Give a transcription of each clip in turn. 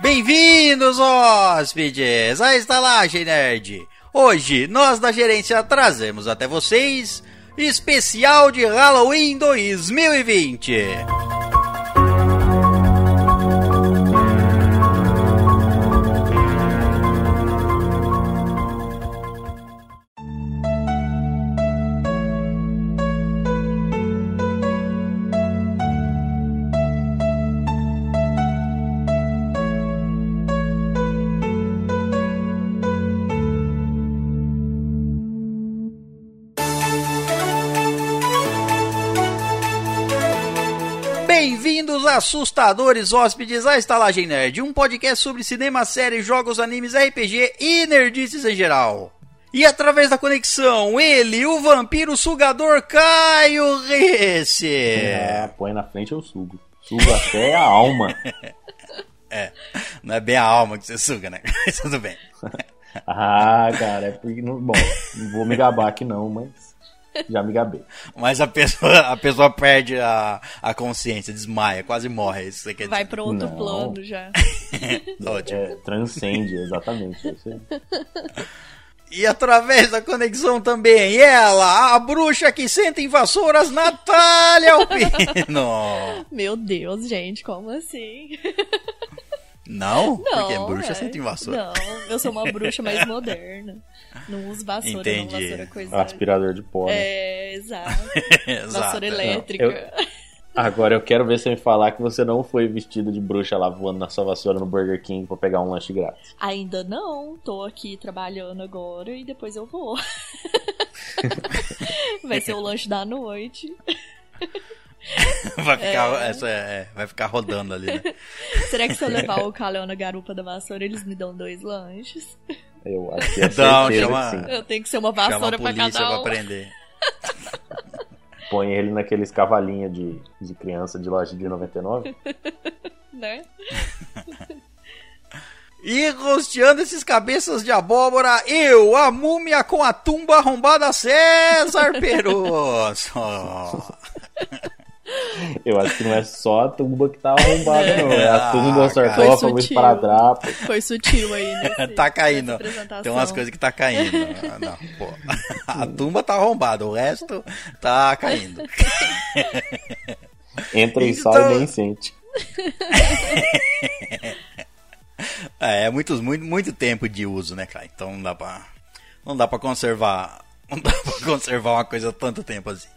Bem-vindos, hóspedes, à Estalagem Nerd. Hoje, nós da gerência trazemos até vocês especial de Halloween 2020. Assustadores hóspedes, à Estalagem Nerd, um podcast sobre cinema, séries, jogos, animes, RPG e nerdices em geral. E através da conexão, ele, o vampiro sugador Caio Rece. É, põe na frente eu sugo. Sugo até a alma. É, não é bem a alma que você suga, né? Tudo bem. ah, cara, é porque. Bom, não vou me gabar aqui não, mas já me gabei. Mas a pessoa, a pessoa perde a, a consciência, desmaia, quase morre. Isso você quer Vai pro outro Não. plano já. Ótimo. É, transcende, exatamente. Isso. E através da conexão também, ela, a bruxa que senta em vassouras, Natália Alpino. Meu Deus, gente, como assim? Não? Não. Porque bruxa é. senta em vassoura. Não, eu sou uma bruxa mais moderna. Não uso vassoura, Entendi. não. Vassoura coisa. Aspirador de pó. né? É, exato. Exato. Vassoura elétrica. eu- Agora eu quero ver você me falar que você não foi vestido de bruxa lá voando na sua vassoura no Burger King pra pegar um lanche grátis. Ainda não, tô aqui trabalhando agora e depois eu vou. Vai ser o lanche da noite. Vai ficar, essa, é, vai ficar rodando ali, né? Será que se eu levar o calhão na garupa da vassoura, eles me dão dois lanches? Eu acho que é Não, certeza chama- que sim. Eu tenho que ser uma Chama a vassoura pra cada pra um. prender. Põe ele naqueles cavalinhos de, de criança de loja de 99. Né? E rosteando esses cabeças de abóbora, eu, a múmia com a tumba arrombada César Peroso. Eu acho que não é só a tumba que tá arrombada, não. É a Ah, tumba, o cara. sarcófago, Foi o sutil. esparadrapo. Foi sutil aí, nesse, tá caindo. Tem umas coisas que tá caindo. Não, pô. A tumba tá arrombada, o resto tá caindo. Entra e Então- sai e nem sente. É, é muitos, muito, muito tempo de uso, né, cara? Então não dá pra. Não dá pra conservar. Não dá pra conservar uma coisa tanto tempo assim.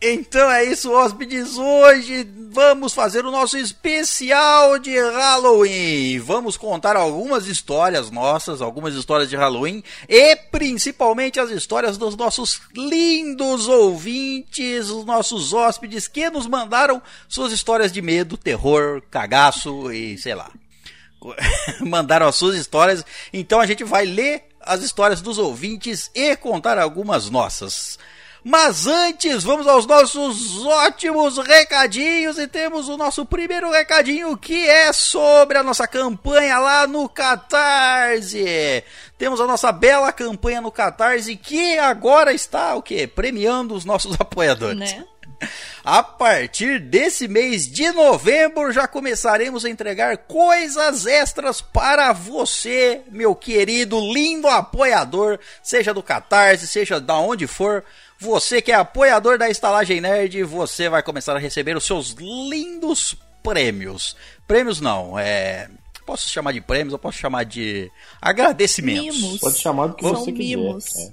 Então é isso, hóspedes. Hoje vamos fazer o nosso especial de Halloween. Vamos contar algumas histórias nossas, algumas histórias de Halloween e principalmente as histórias dos nossos lindos ouvintes, os nossos hóspedes que nos mandaram suas histórias de medo, terror, cagaço e sei lá. mandaram as suas histórias. Então a gente vai ler as histórias dos ouvintes e contar algumas nossas. Mas antes, vamos aos nossos ótimos recadinhos e temos o nosso primeiro recadinho que é sobre a nossa campanha lá no Catarse. Temos a nossa bela campanha no Catarse que agora está o quê? Premiando os nossos apoiadores. Né? A partir desse mês de novembro já começaremos a entregar coisas extras para você, meu querido, lindo apoiador, seja do Catarse, seja da onde for. Você que é apoiador da Estalagem Nerd, você vai começar a receber os seus lindos prêmios. Prêmios não, é. Posso chamar de prêmios, eu posso chamar de agradecimentos. Mimos. Pode chamar do que São você quiser. mimos. É.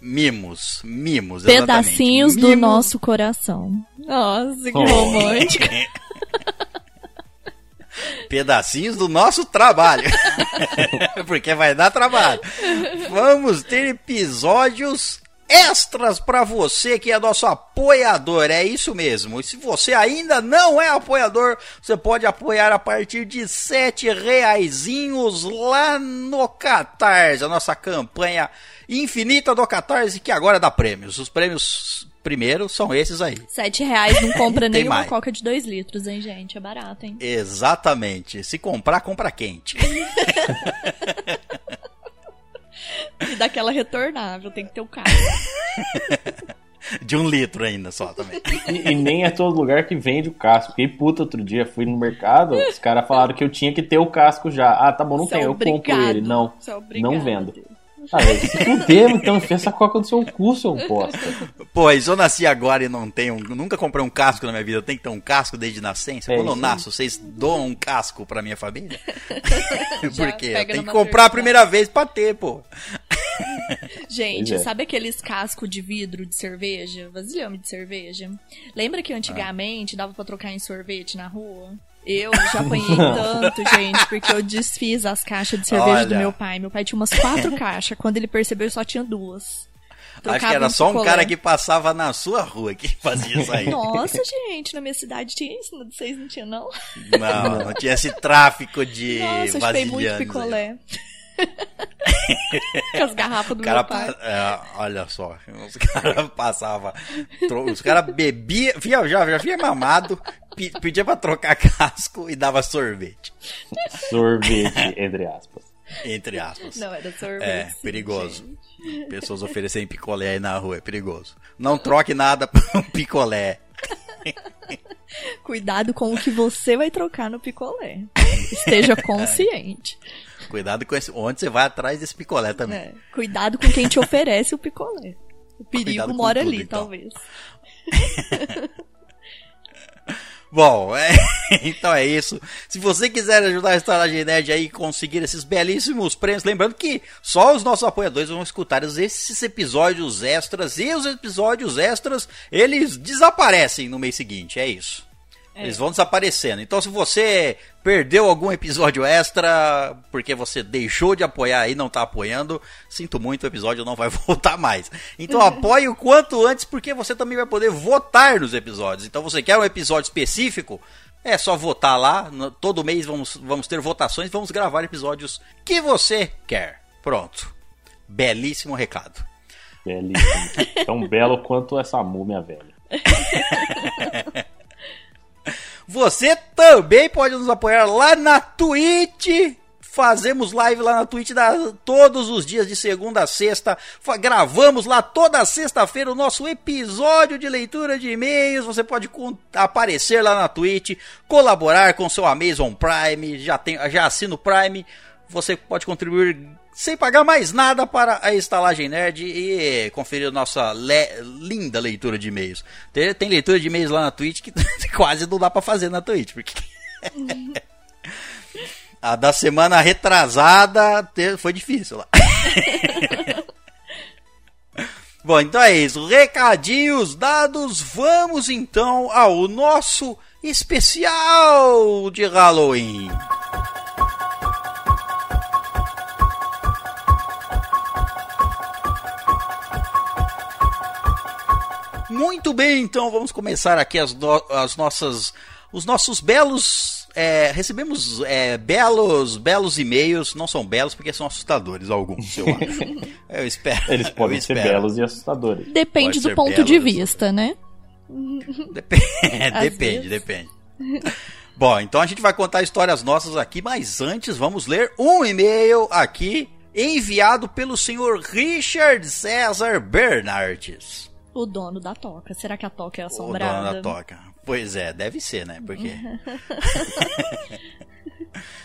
Mimos, mimos. Pedacinhos exatamente. do Mimos nosso coração. Nossa, que Oh. romântico. pedacinhos do nosso trabalho. Porque vai dar trabalho. Vamos ter episódios extras para você que é nosso apoiador. É isso mesmo. E se você ainda não é apoiador, você pode apoiar a partir de sete reaisinhos lá no Catarse, a nossa campanha infinita do Catarse que agora dá prêmios. Os prêmios primeiro são esses aí. Sete reais não compra nenhuma mais. coca de dois litros, hein, gente? É barato, hein? Exatamente. Se comprar, compra quente. E daquela retornável, tem que ter o casco. De um litro ainda só também. E, e nem é todo lugar que vende o casco. Fiquei puta outro dia, fui no mercado, os caras falaram que eu tinha que ter o casco já. Ah, tá bom, não Você é tem, eu compro ele. Não, é não vendo. Ah, velho, se tu então enfia essa coca no seu cu, seu bosta. Pô, e se eu nasci agora e não tenho. Nunca comprei um casco na minha vida, eu tenho que ter um casco desde nascença. É Quando eu nasço, vocês doam um casco pra minha família? Eu pega tenho que comprar a primeira vez pra ter, pô. Gente, é. sabe aqueles cascos de vidro de cerveja? Vasilhame de cerveja? Lembra que antigamente dava pra trocar em sorvete na rua? Eu já apanhei tanto, gente, porque eu desfiz as caixas de cerveja do Olha. meu pai. Meu pai tinha umas quatro caixas. Quando ele percebeu, só tinha duas. Acho Trocava que era em só um picolé. cara que passava na sua rua que fazia isso aí. Nossa, gente, na minha cidade tinha isso, de vocês não tinha, não? Não, não tinha esse tráfico de Nossa, eu chupei muito vasilhames aí. Com as garrafas do cara, meu pai. pa- é, olha só, os caras passavam, tro- os caras bebiam, via, já, já via mamado, pe- pedia pra trocar casco e dava sorvete, Sorvete, entre aspas. entre aspas. Não, era sorvete. É, perigoso. gente. Pessoas oferecerem picolé aí na rua, é perigoso. Não troque nada por um picolé. Cuidado com o que você vai trocar no picolé. Esteja consciente. Cuidado com esse, onde você vai atrás desse picolé também. É, Cuidado com quem te oferece o picolé. O perigo mora tudo, ali, então. talvez. Bom, é, então é isso. Se você quiser ajudar a Estalagem Nerd aí conseguir esses belíssimos prêmios, lembrando que só os nossos apoiadores vão escutar esses episódios extras e os episódios extras, eles desaparecem no mês seguinte, é isso. Eles vão desaparecendo. Então, se você perdeu algum episódio extra porque você deixou de apoiar e não tá apoiando, sinto muito, o episódio não vai voltar mais. Então, apoie o quanto antes porque você também vai poder votar nos episódios. Então, você quer um episódio específico? É só votar lá. No- Todo mês vamos, vamos ter votações, vamos gravar episódios que você quer. Pronto. Belíssimo recado. Belíssimo. Tão belo quanto essa múmia velha. Você também pode nos apoiar lá na Twitch. Fazemos live lá na Twitch da- todos os dias de segunda a sexta. Gravamos lá toda sexta-feira o nosso episódio de leitura de e-mails. Você pode aparecer lá na Twitch, colaborar com seu Amazon Prime. Já, tem, já assina o Prime. Você pode contribuir sem pagar mais nada para a Estalagem Nerd e conferir nossa le- linda leitura de e-mails. Tem, tem leitura de e-mails lá na Twitch que quase não dá para fazer na Twitch, porque a da semana retrasada foi difícil lá. Bom, então é isso. Recadinhos dados. Vamos então ao nosso especial de Halloween. Muito bem, então vamos começar aqui as, no- as nossas, os nossos belos. é, recebemos é, belos, belos e-mails. Não são belos porque são assustadores alguns, eu acho. eu espero. Eles eu podem ser espero. belos e assustadores. Depende Pode do ponto de vista, né? Depende, depende, vezes. depende. Bom, então a gente vai contar histórias nossas aqui, mas antes vamos ler um e-mail aqui enviado pelo senhor Richard César Bernardes. O dono da toca. Será que a toca é O dono assombrada? da toca. Pois é, deve ser, né? Porque.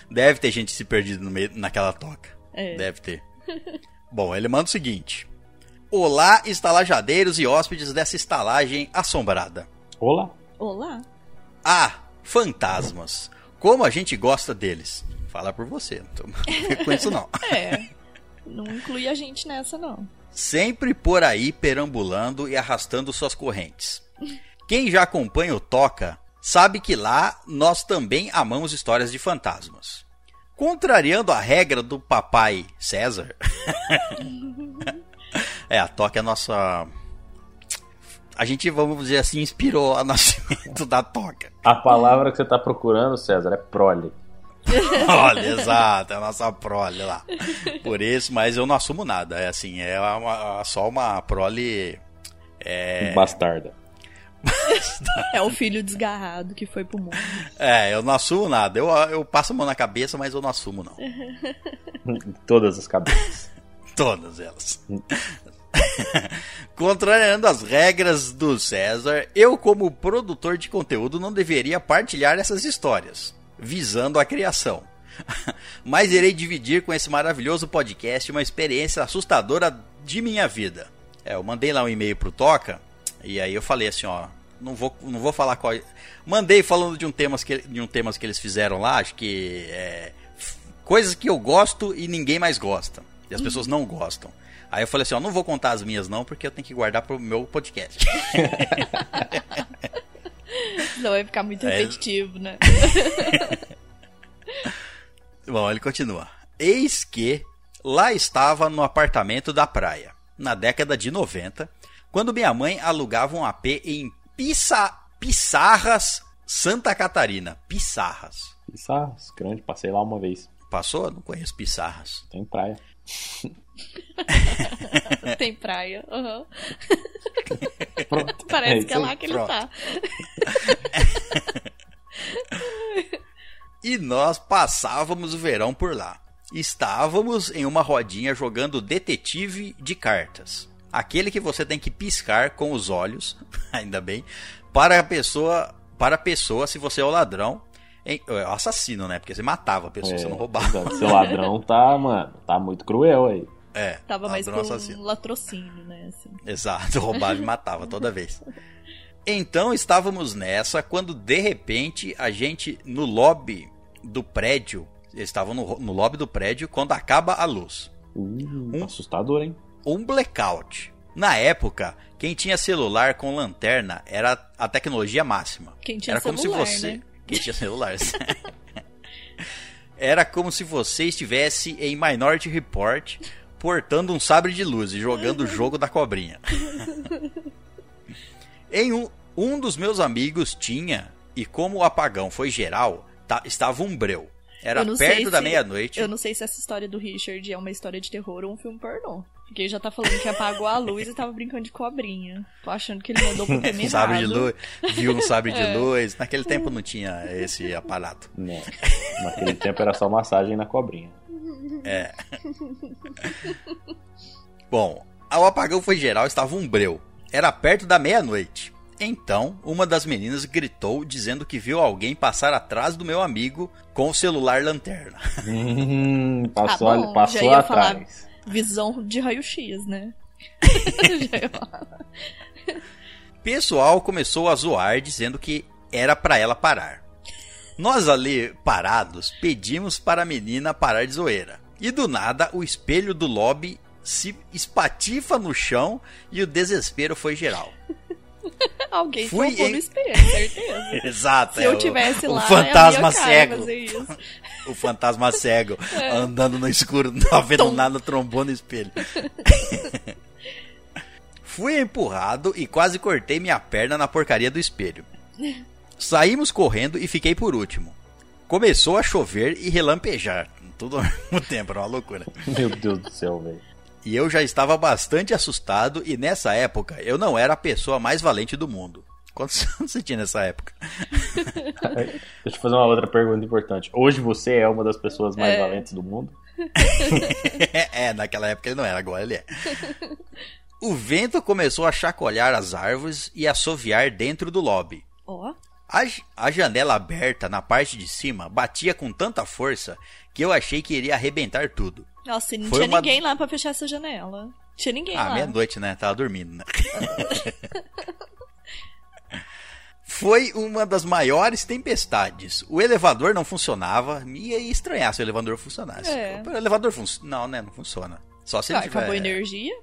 deve ter gente se perdido no meio, naquela toca. É. Deve ter. Bom, ele manda o seguinte: Olá, estalajadeiros e hóspedes dessa estalagem assombrada. Olá. Olá. Ah, fantasmas. Como a gente gosta deles. Fala por você, não tô com isso não. É. Não inclui a gente nessa, não. Sempre por aí perambulando e arrastando suas correntes. Quem já acompanha o Toca sabe que lá nós também amamos histórias de fantasmas. Contrariando a regra do papai César. é, a Toca é a nossa. A gente, vamos dizer assim, inspirou o nascimento da Toca. A palavra que você tá procurando, César, é prole. Olha, exato, é a nossa prole lá. Por isso, mas eu não assumo nada. É assim, é uma- só uma prole. É, Bastarda. É o filho desgarrado que foi pro mundo. é, eu não assumo nada. Eu, eu passo a mão na cabeça, mas eu não assumo, não. Todas as cabeças. Todas elas. Contrariando as regras do César, eu, como produtor de conteúdo, não deveria partilhar essas histórias, visando a criação. Mas irei dividir com esse maravilhoso podcast uma experiência assustadora de minha vida. É, eu mandei lá um e-mail pro Toca, e aí eu falei assim, ó, não vou, não vou falar qual. Mandei falando de um temas que, de um temas que eles fizeram lá, acho que é, coisas que eu gosto e ninguém mais gosta. E as uhum. pessoas não gostam. Aí eu falei assim, ó, não vou contar as minhas não, porque eu tenho que guardar pro meu podcast. não vai ficar muito é. repetitivo, é... né? Bom, ele continua. Eis que lá estava no apartamento da praia, na década de 90, quando minha mãe alugava um AP em Pissa... Pissarras, Santa Catarina. Pissarras. Pissarras, grande, passei lá uma vez. Passou? Não conheço Pissarras. Tem praia. Tem praia. Uhum. Parece é, que é lá que ele pronto. tá. e nós passávamos o verão por lá. Estávamos em uma rodinha jogando detetive de cartas. Aquele que você tem que piscar com os olhos, ainda bem, para a pessoa, para a pessoa se você é o ladrão em, é, assassino, né? Porque você matava a pessoa, é, você não roubava. Seu ladrão tá, mano, tá muito cruel aí. É. Tava mais com assassino. latrocínio, né? Assim. Exato, roubava e matava toda vez. Então estávamos nessa quando de repente a gente no lobby do prédio, estavam no, no lobby do prédio quando acaba a luz. Uh, um, assustador, hein? Um blackout. Na época, quem tinha celular com lanterna era a tecnologia máxima. Quem tinha era celular, como se você, né? quem tinha celular. era como se você estivesse em Minority Report portando um sabre de luz e jogando o jogo da cobrinha. em um, um dos meus amigos tinha, e como o apagão foi geral, tá, estava um breu. Era perto da meia-noite. Eu não sei se essa história do Richard é uma história de terror ou um filme pornô. Porque ele já tá falando que apagou a luz e tava brincando de cobrinha. Tô achando que ele mandou pro tema sabre de luz, viu um sabre de é. luz. Naquele tempo não tinha esse aparato. Não. Naquele tempo era só massagem na cobrinha. É. Bom, o apagão foi geral, estava um breu. Era perto da meia-noite. Então, uma das meninas gritou dizendo que viu alguém passar atrás do meu amigo com o celular lanterna. Hum, passou ah, bom, passou atrás. visão de raio-x, né? Pessoal começou a zoar dizendo que era para ela parar. Nós ali parados pedimos para a menina parar de zoeira. E do nada o espelho do lobby se espatifa no chão e o desespero foi geral. Alguém Fui em... no espelho, certeza. Exato. Se é, eu tivesse o, lá, o fantasma cego. o fantasma cego é. andando no escuro, não vendo nada, trombou no espelho. Fui empurrado e quase cortei minha perna na porcaria do espelho. Saímos correndo e fiquei por último. Começou a chover e relampejar. Tudo ao mesmo tempo, era uma loucura. Meu Deus do céu, velho. E eu já estava bastante assustado e nessa época eu não era a pessoa mais valente do mundo. Quantos anos você tinha nessa época? Deixa eu fazer uma outra pergunta importante. Hoje você é uma das pessoas mais é. valentes do mundo? é, naquela época ele não era, agora ele é. O vento começou a chacoalhar as árvores e assoviar dentro do lobby. Oh. A, a janela aberta na parte de cima batia com tanta força que eu achei que iria arrebentar tudo. Nossa, e não Foi tinha uma... ninguém lá para fechar essa janela. Tinha ninguém ah, lá. meia-noite, né? Tava dormindo, né? Foi uma das maiores tempestades. O elevador não funcionava. Ia estranhar se o elevador funcionasse. É. O elevador funciona. Não, né? Não funciona. Só se ele ah, tiver... Acabou a energia?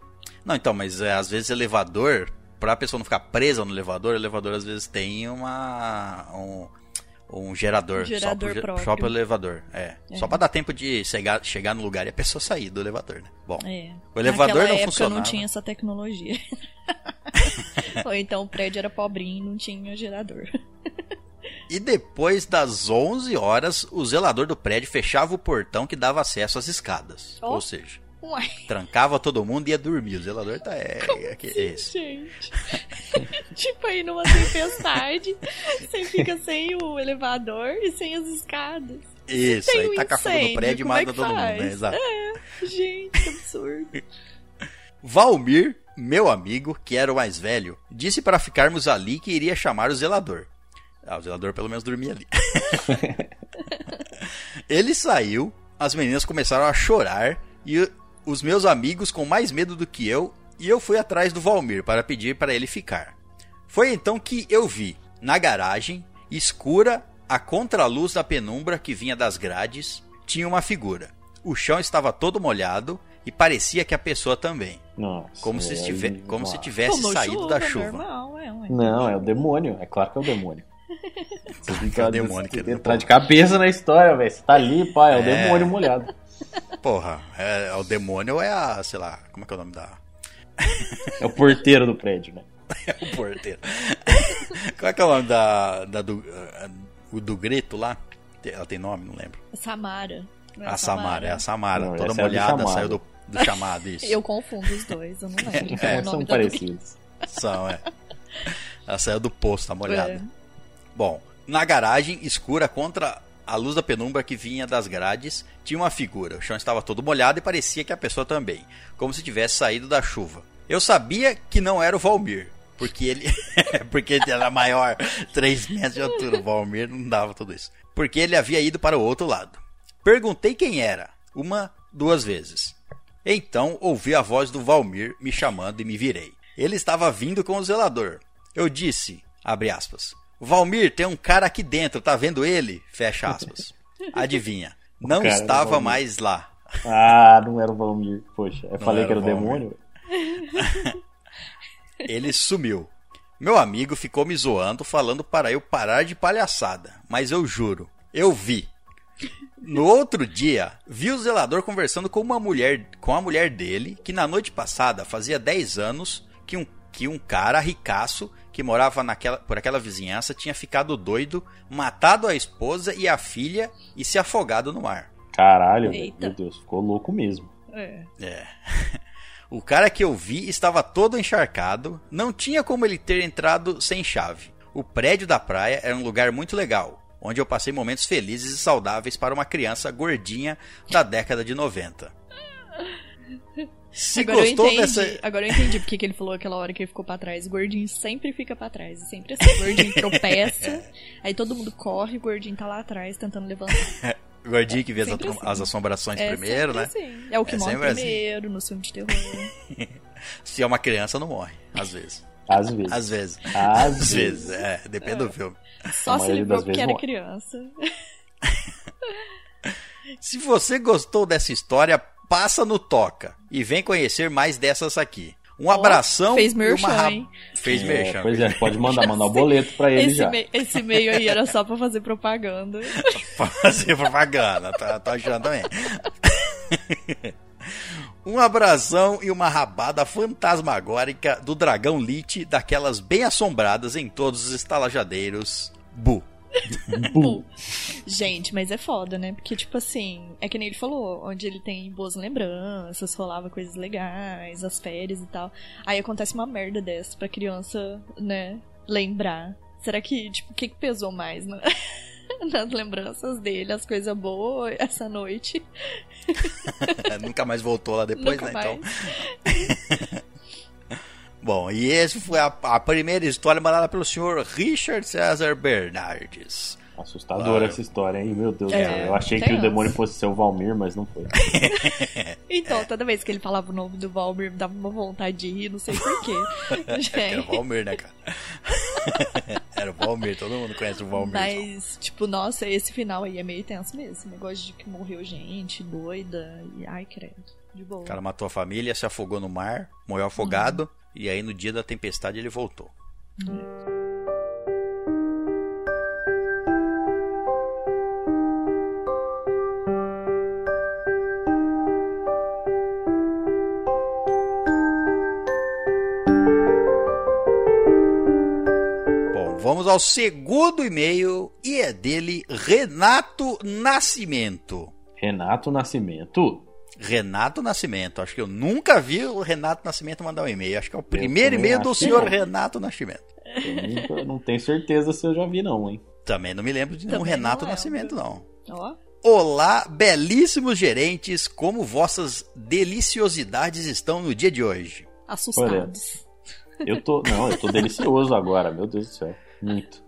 Não, então, mas é, às vezes elevador, pra pessoa não ficar presa no elevador, o elevador às vezes tem uma. Um, um gerador, gerador só, pro, próprio. só pro elevador. É. é. Só pra dar tempo de chegar, chegar no lugar e a pessoa sair do elevador, né? Bom. É. O elevador Naquela não época funcionava. não tinha essa tecnologia. Ou então o prédio era pobrinho e não tinha gerador. E depois das 11 horas, o zelador do prédio fechava o portão que dava acesso às escadas. Oh. Ou seja, Uai. Trancava todo mundo e ia dormir. O zelador tá. É, é, assim, é esse. Gente. tipo aí numa tempestade, você fica sem o elevador e sem as escadas. Isso, Tem aí um taca fogo no incêndio, prédio e é mata que todo mundo, né? Exato. É, gente, que absurdo. Valmir, meu amigo, que era o mais velho, disse para ficarmos ali que iria chamar o zelador. Ah, o zelador pelo menos dormia ali. Ele saiu, as meninas começaram a chorar e os meus amigos com mais medo do que eu, e eu fui atrás do Valmir para pedir para ele ficar. Foi então que eu vi, na garagem, escura, a contraluz da penumbra que vinha das grades, tinha uma figura. O chão estava todo molhado e parecia que a pessoa também. Nossa, Como se, aí, estive- como se tivesse Tomou saído da chuva. Normal, é. Não, é o demônio. É claro que é o demônio. Você que É o demônio que tem que ele- entrar de cabeça na história, velho. Você tá ali, pai, é o É. demônio molhado. Porra, é, é o demônio ou é a, sei lá, como é que é o nome da. É o porteiro do prédio, né? É o porteiro. Qual é que é o nome da. da do, ah, o do grito lá? Ela tem nome, não lembro. Samara. Não é A Samara, é a Samara, Não, toda é molhada, saiu do, do chamado, isso. Eu confundo os dois, eu não lembro qual é, É, o são nome da do- parecidos. São, é. Ela saiu do poço, tá molhada. É. Bom, na garagem escura contra a luz da penumbra que vinha das grades, tinha uma figura. O chão estava todo molhado e parecia que a pessoa também, como se tivesse saído da chuva. Eu sabia que não era o Valmir, porque ele porque ele era maior, 3 metros de altura. O Valmir não dava tudo isso. Porque ele havia ido para o outro lado. Perguntei quem era, uma, duas vezes. Então ouvi a voz do Valmir me chamando e me virei. Ele estava vindo com o zelador. Eu disse, abre aspas, Valmir, tem um cara aqui dentro, tá vendo ele? Fecha aspas. Adivinha, não cara estava mais lá. Ah, não era o Valmir. Poxa, eu falei era que era o demônio. Ele sumiu. Meu amigo ficou me zoando, falando para eu parar de palhaçada. Mas eu juro, eu vi. No outro dia, vi o zelador conversando com uma mulher, com a mulher dele, que na noite passada fazia 10 anos que um, que um cara ricaço que morava naquela, por aquela vizinhança tinha ficado doido, matado a esposa e a filha e se afogado no mar. Caralho. Eita. meu Deus, ficou louco mesmo. É. É. O cara que eu vi estava todo encharcado, não tinha como ele ter entrado sem chave. O prédio da praia era um lugar muito legal, onde eu passei momentos felizes e saudáveis para uma criança gordinha da década de 90. Se Agora eu gostou entendi. dessa. Agora eu entendi porque que ele falou aquela hora que ele ficou pra trás. O gordinho sempre fica pra trás. é Sempre assim. O gordinho tropeça, aí todo mundo corre, o gordinho tá lá atrás tentando levantar. O gordinho que vê as, assim. as assombrações É primeiro, né? assim. É o que É morre assim. primeiro no filme de terror. Se é uma criança, não morre. Às vezes. Às vezes. Às vezes. Às Às vezes. vezes, é. Depende do filme. Só se livrou porque era morre. criança. Se você gostou dessa história, passa no Toca e vem conhecer mais dessas aqui. Um abração fez e merchan, uma hein? Fez É, merchan. pois é, pode mandar, mandar o boleto pra ele Esse, já. mei- esse meio aí era só pra fazer propaganda. Pra fazer propaganda, tá, tá achando também. um abração e uma rabada fantasmagórica do dragão Lich, daquelas bem assombradas em todos os estalajadeiros. Bu. Gente, mas é foda, né? Porque, tipo assim, é que nem ele falou, onde ele tem boas lembranças, rolava coisas legais, as férias e tal. Aí acontece uma merda dessa pra criança, né, lembrar. Será que, tipo, o que, que pesou mais, né? Nas lembranças dele, as coisas boas, essa noite. Nunca mais voltou lá depois, Nunca né? mais. Então. Bom, e esse foi a, a primeira história mandada pelo senhor Richard César Bernardes. Assustadora Claro. essa história, hein? Meu Deus do É, céu. Eu achei que o demônio essa. fosse ser o Valmir, mas não foi. Então, toda vez que ele falava o nome do Valmir, me dava uma vontade de rir, não sei porquê. Era o. Valmir, né, cara? Era o Valmir, todo mundo conhece o Valmir. Mas, tipo, nossa, esse final aí é meio tenso mesmo. Esse negócio de que morreu gente doida e ai, credo. De boa. O cara matou a família, se afogou no mar, morreu afogado, e aí no dia da tempestade ele voltou. Bom, vamos ao segundo e-mail e é dele Renato Nascimento. Renato Nascimento? Renato Nascimento. Acho que eu nunca vi o Renato Nascimento mandar um e-mail. Acho que é o primeiro e-mail do senhor não. Renato Nascimento. Eu não tenho certeza se eu já vi, não, hein? Também não me lembro de nenhum Também não Renato lembro. Nascimento, não. Ó, Olá, belíssimos gerentes, como vossas deliciosidades estão no dia de hoje? Assustados. Eu tô. Não, eu tô delicioso agora, meu Deus do céu. Muito.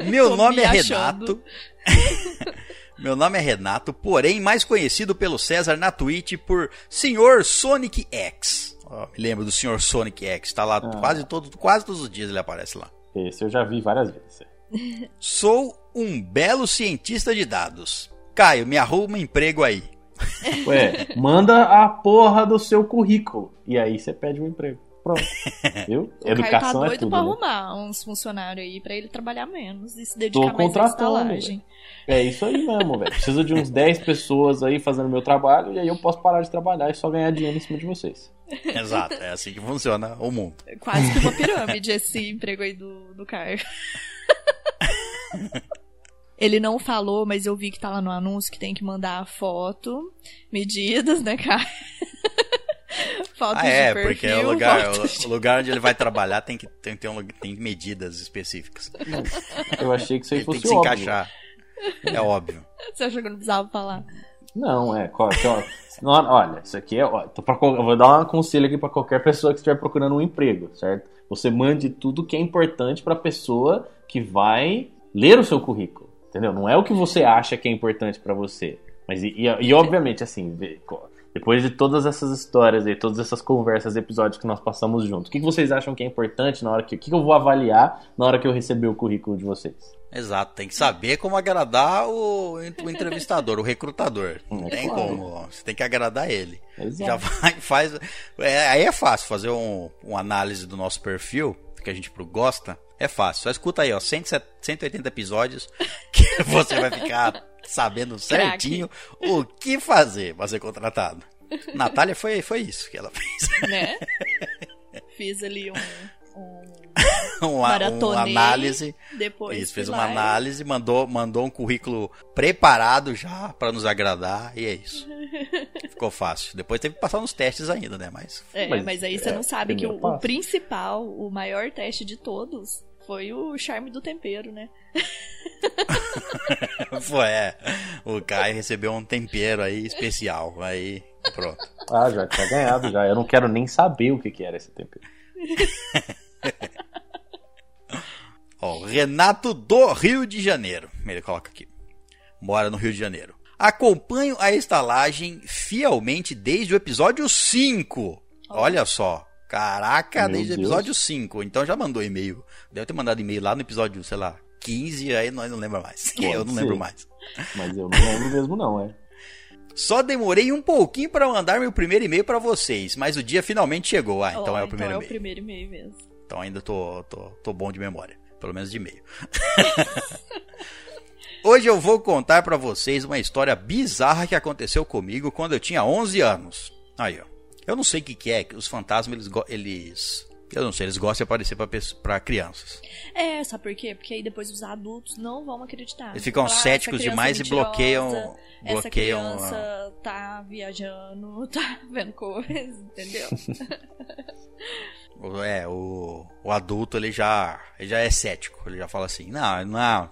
Meu Tô nome me é achando. Renato. Meu nome é Renato, porém mais conhecido pelo César na Twitch por Sr. Sonic X. Ó, me lembro do Sr. Sonic X, tá lá Ah. quase, todo, quase todos os dias ele aparece lá. Esse eu já vi várias vezes. Sou um belo cientista de dados. Caio, me arruma um emprego aí. Ué, manda a porra do seu currículo. E aí você pede um emprego. Pronto. Viu? O Caio tá Educação é doido tudo. pra né? arrumar uns funcionários aí pra ele trabalhar menos e se Tô dedicar mais à contratando. estalagem. É isso aí mesmo, velho. Preciso de uns 10 pessoas aí fazendo meu trabalho e aí eu posso parar de trabalhar e só ganhar dinheiro em cima de vocês. Exato, é assim que funciona o mundo. Quase que uma pirâmide esse emprego aí do, do Caio. Ele não falou, mas eu vi que tá lá no anúncio que tem que mandar foto, medidas, né, Caio? Fotos Ah, é, de perfil, porque é o lugar, fotos de- o lugar onde ele vai trabalhar tem que, tem que ter um, tem medidas específicas. Eu achei que isso aí Ele fosse tem que se óbvio. encaixar. É óbvio. Você achou que eu não precisava falar? Não, é. Olha, isso aqui é. ó, tô pra eu vou dar um conselho aqui pra qualquer pessoa que estiver procurando um emprego, certo? Você mande tudo que é importante pra pessoa que vai ler o seu currículo, entendeu? Não é o que você acha que é importante pra você. Mas, e, e- e, obviamente, assim, depois de todas essas histórias e todas essas conversas, episódios que nós passamos juntos, o que, que vocês acham que é importante na hora que. O que, que eu vou avaliar na hora que eu receber o currículo de vocês? Exato, tem que saber como agradar o, o entrevistador, o recrutador. Não É tem claro. como, você tem que agradar ele. Exato. Já vai, faz. é, aí é fácil fazer um, uma análise do nosso perfil, que a gente gosta. É fácil, só escuta aí, ó, 107 180 episódios, que você vai ficar sabendo certinho o que fazer pra ser contratado. Natália foi, foi isso que ela fez. Né? Fiz ali um, um Uma, análise. depois Isso, fez uma análise, mandou, mandou um currículo preparado já pra nos agradar e é isso. Ficou fácil. Depois teve que passar nos testes ainda, né? Mas É, mas, Mas, aí você é, não sabe que o, o principal, o maior teste de todos, foi o charme do tempero, né? foi, é. O Caio recebeu um tempero aí especial. Aí, pronto. Ah, já tinha ganhado já. Eu não quero nem saber o que, que era esse tempero. Ó, Renato do Rio de Janeiro. Ele coloca aqui. Mora no Rio de Janeiro. Acompanho a estalagem fielmente desde o episódio 5. Olha só. Caraca, Meu desde o episódio 5. Então já mandou e-mail. Deve ter mandado e-mail lá no episódio, sei lá, 15, aí nós não lembra mais. Pode Eu não ser. lembro mais. Mas eu não lembro mesmo, não, é. Só demorei um pouquinho para mandar meu primeiro e-mail para vocês, mas o dia finalmente chegou. Ah, então Ó, é o primeiro Então é o e-mail. primeiro e-mail mesmo. Então ainda tô, tô, tô bom de memória. Pelo menos de e-mail. Hoje eu vou contar pra vocês uma história bizarra que aconteceu comigo quando eu tinha 11 anos. Aí, ó. Eu não sei o que, que é, que os fantasmas, eles, eles... Eu não sei, eles gostam de aparecer pra crianças. É, sabe por quê? Porque aí depois os adultos não vão acreditar. Eles ficam Falar, "Ah, céticos criança demais é e bloqueiam... mentirosa, Essa bloqueiam a- criança tá viajando, tá vendo coisas, entendeu? É, o, o adulto ele já, ele já é cético. Ele já fala assim: não, não,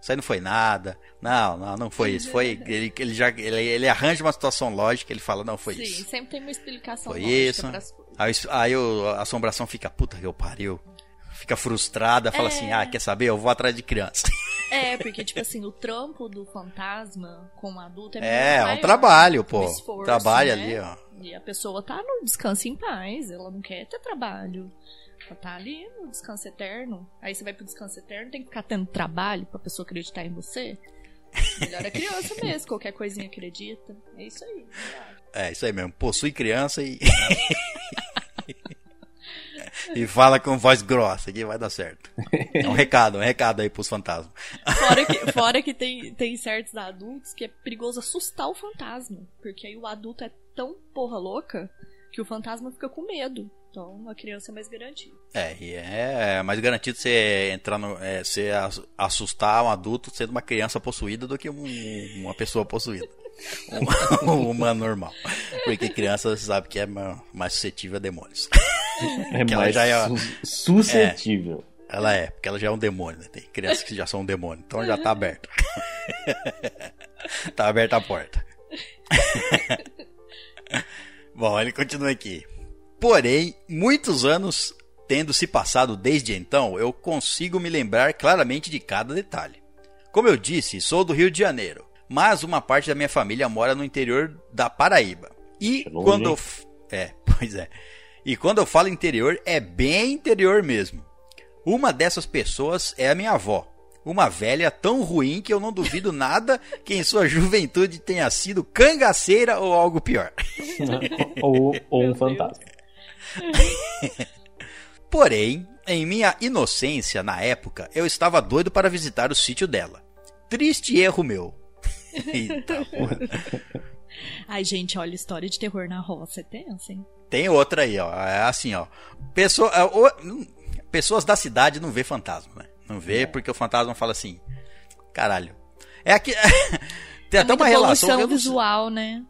isso aí não foi nada. Não, não, não foi isso. Foi, ele, ele já ele, ele arranja uma situação lógica, ele fala: não, foi Sim, isso. sempre tem uma explicação Foi lógica isso. pras coisas. Aí, aí a assombração fica: puta que eu pariu. Fica frustrada, fala É. assim: ah, quer saber? Eu vou atrás de criança. É, porque, tipo assim, o trampo do fantasma com o adulto é muito É, é um maior. trabalho, pô. O esforço, Trabalho né? ali, ó. E a pessoa tá no descanso em paz, ela não quer ter trabalho. Ela tá ali no descanso eterno. Aí você vai pro descanso eterno, tem que ficar tendo trabalho pra pessoa acreditar em você. Melhor a criança mesmo, qualquer coisinha acredita. É isso aí. É, isso aí mesmo. Possui criança e. e fala com voz grossa, que vai dar certo. É um recado, um recado aí pros fantasmas. Fora que, fora que tem, tem certos adultos que é perigoso assustar o fantasma. Porque aí o adulto é tão porra louca que o fantasma fica com medo. Então a criança é mais garantida. É, e é mais garantido você entrar no. É, você ass- assustar um adulto sendo uma criança possuída do que um- uma pessoa possuída. Um, um humano normal. Porque criança você sabe que é ma- mais suscetível a demônios. É Que ela mais já é- su- suscetível. Ela é, porque ela já é um demônio, né? Tem crianças que já são um demônio, então já tá aberto. tá aberta a porta. Bom, ele continua aqui. Porém, muitos anos tendo se passado desde então, eu consigo me lembrar claramente de cada detalhe. Como eu disse, sou do Rio de Janeiro, mas uma parte da minha família mora no interior da Paraíba. E É longe, quando eu f- é, pois é. E quando eu falo interior, é bem interior mesmo. Uma dessas pessoas é a minha avó. Uma velha tão ruim que eu não duvido nada que em sua juventude tenha sido cangaceira ou algo pior. ou, ou um fantasma. Porém, em minha inocência na época, eu estava doido para visitar o sítio dela. Triste erro meu. Ai, gente, olha, história de terror na roça é tensa, hein? tem outra aí, ó. É assim, ó. Pessoa, é, hum, pessoas da cidade não vê fantasma, né? Não vê porque o fantasma fala assim: caralho. É aqui. Tem até Muita uma relação. visual, né?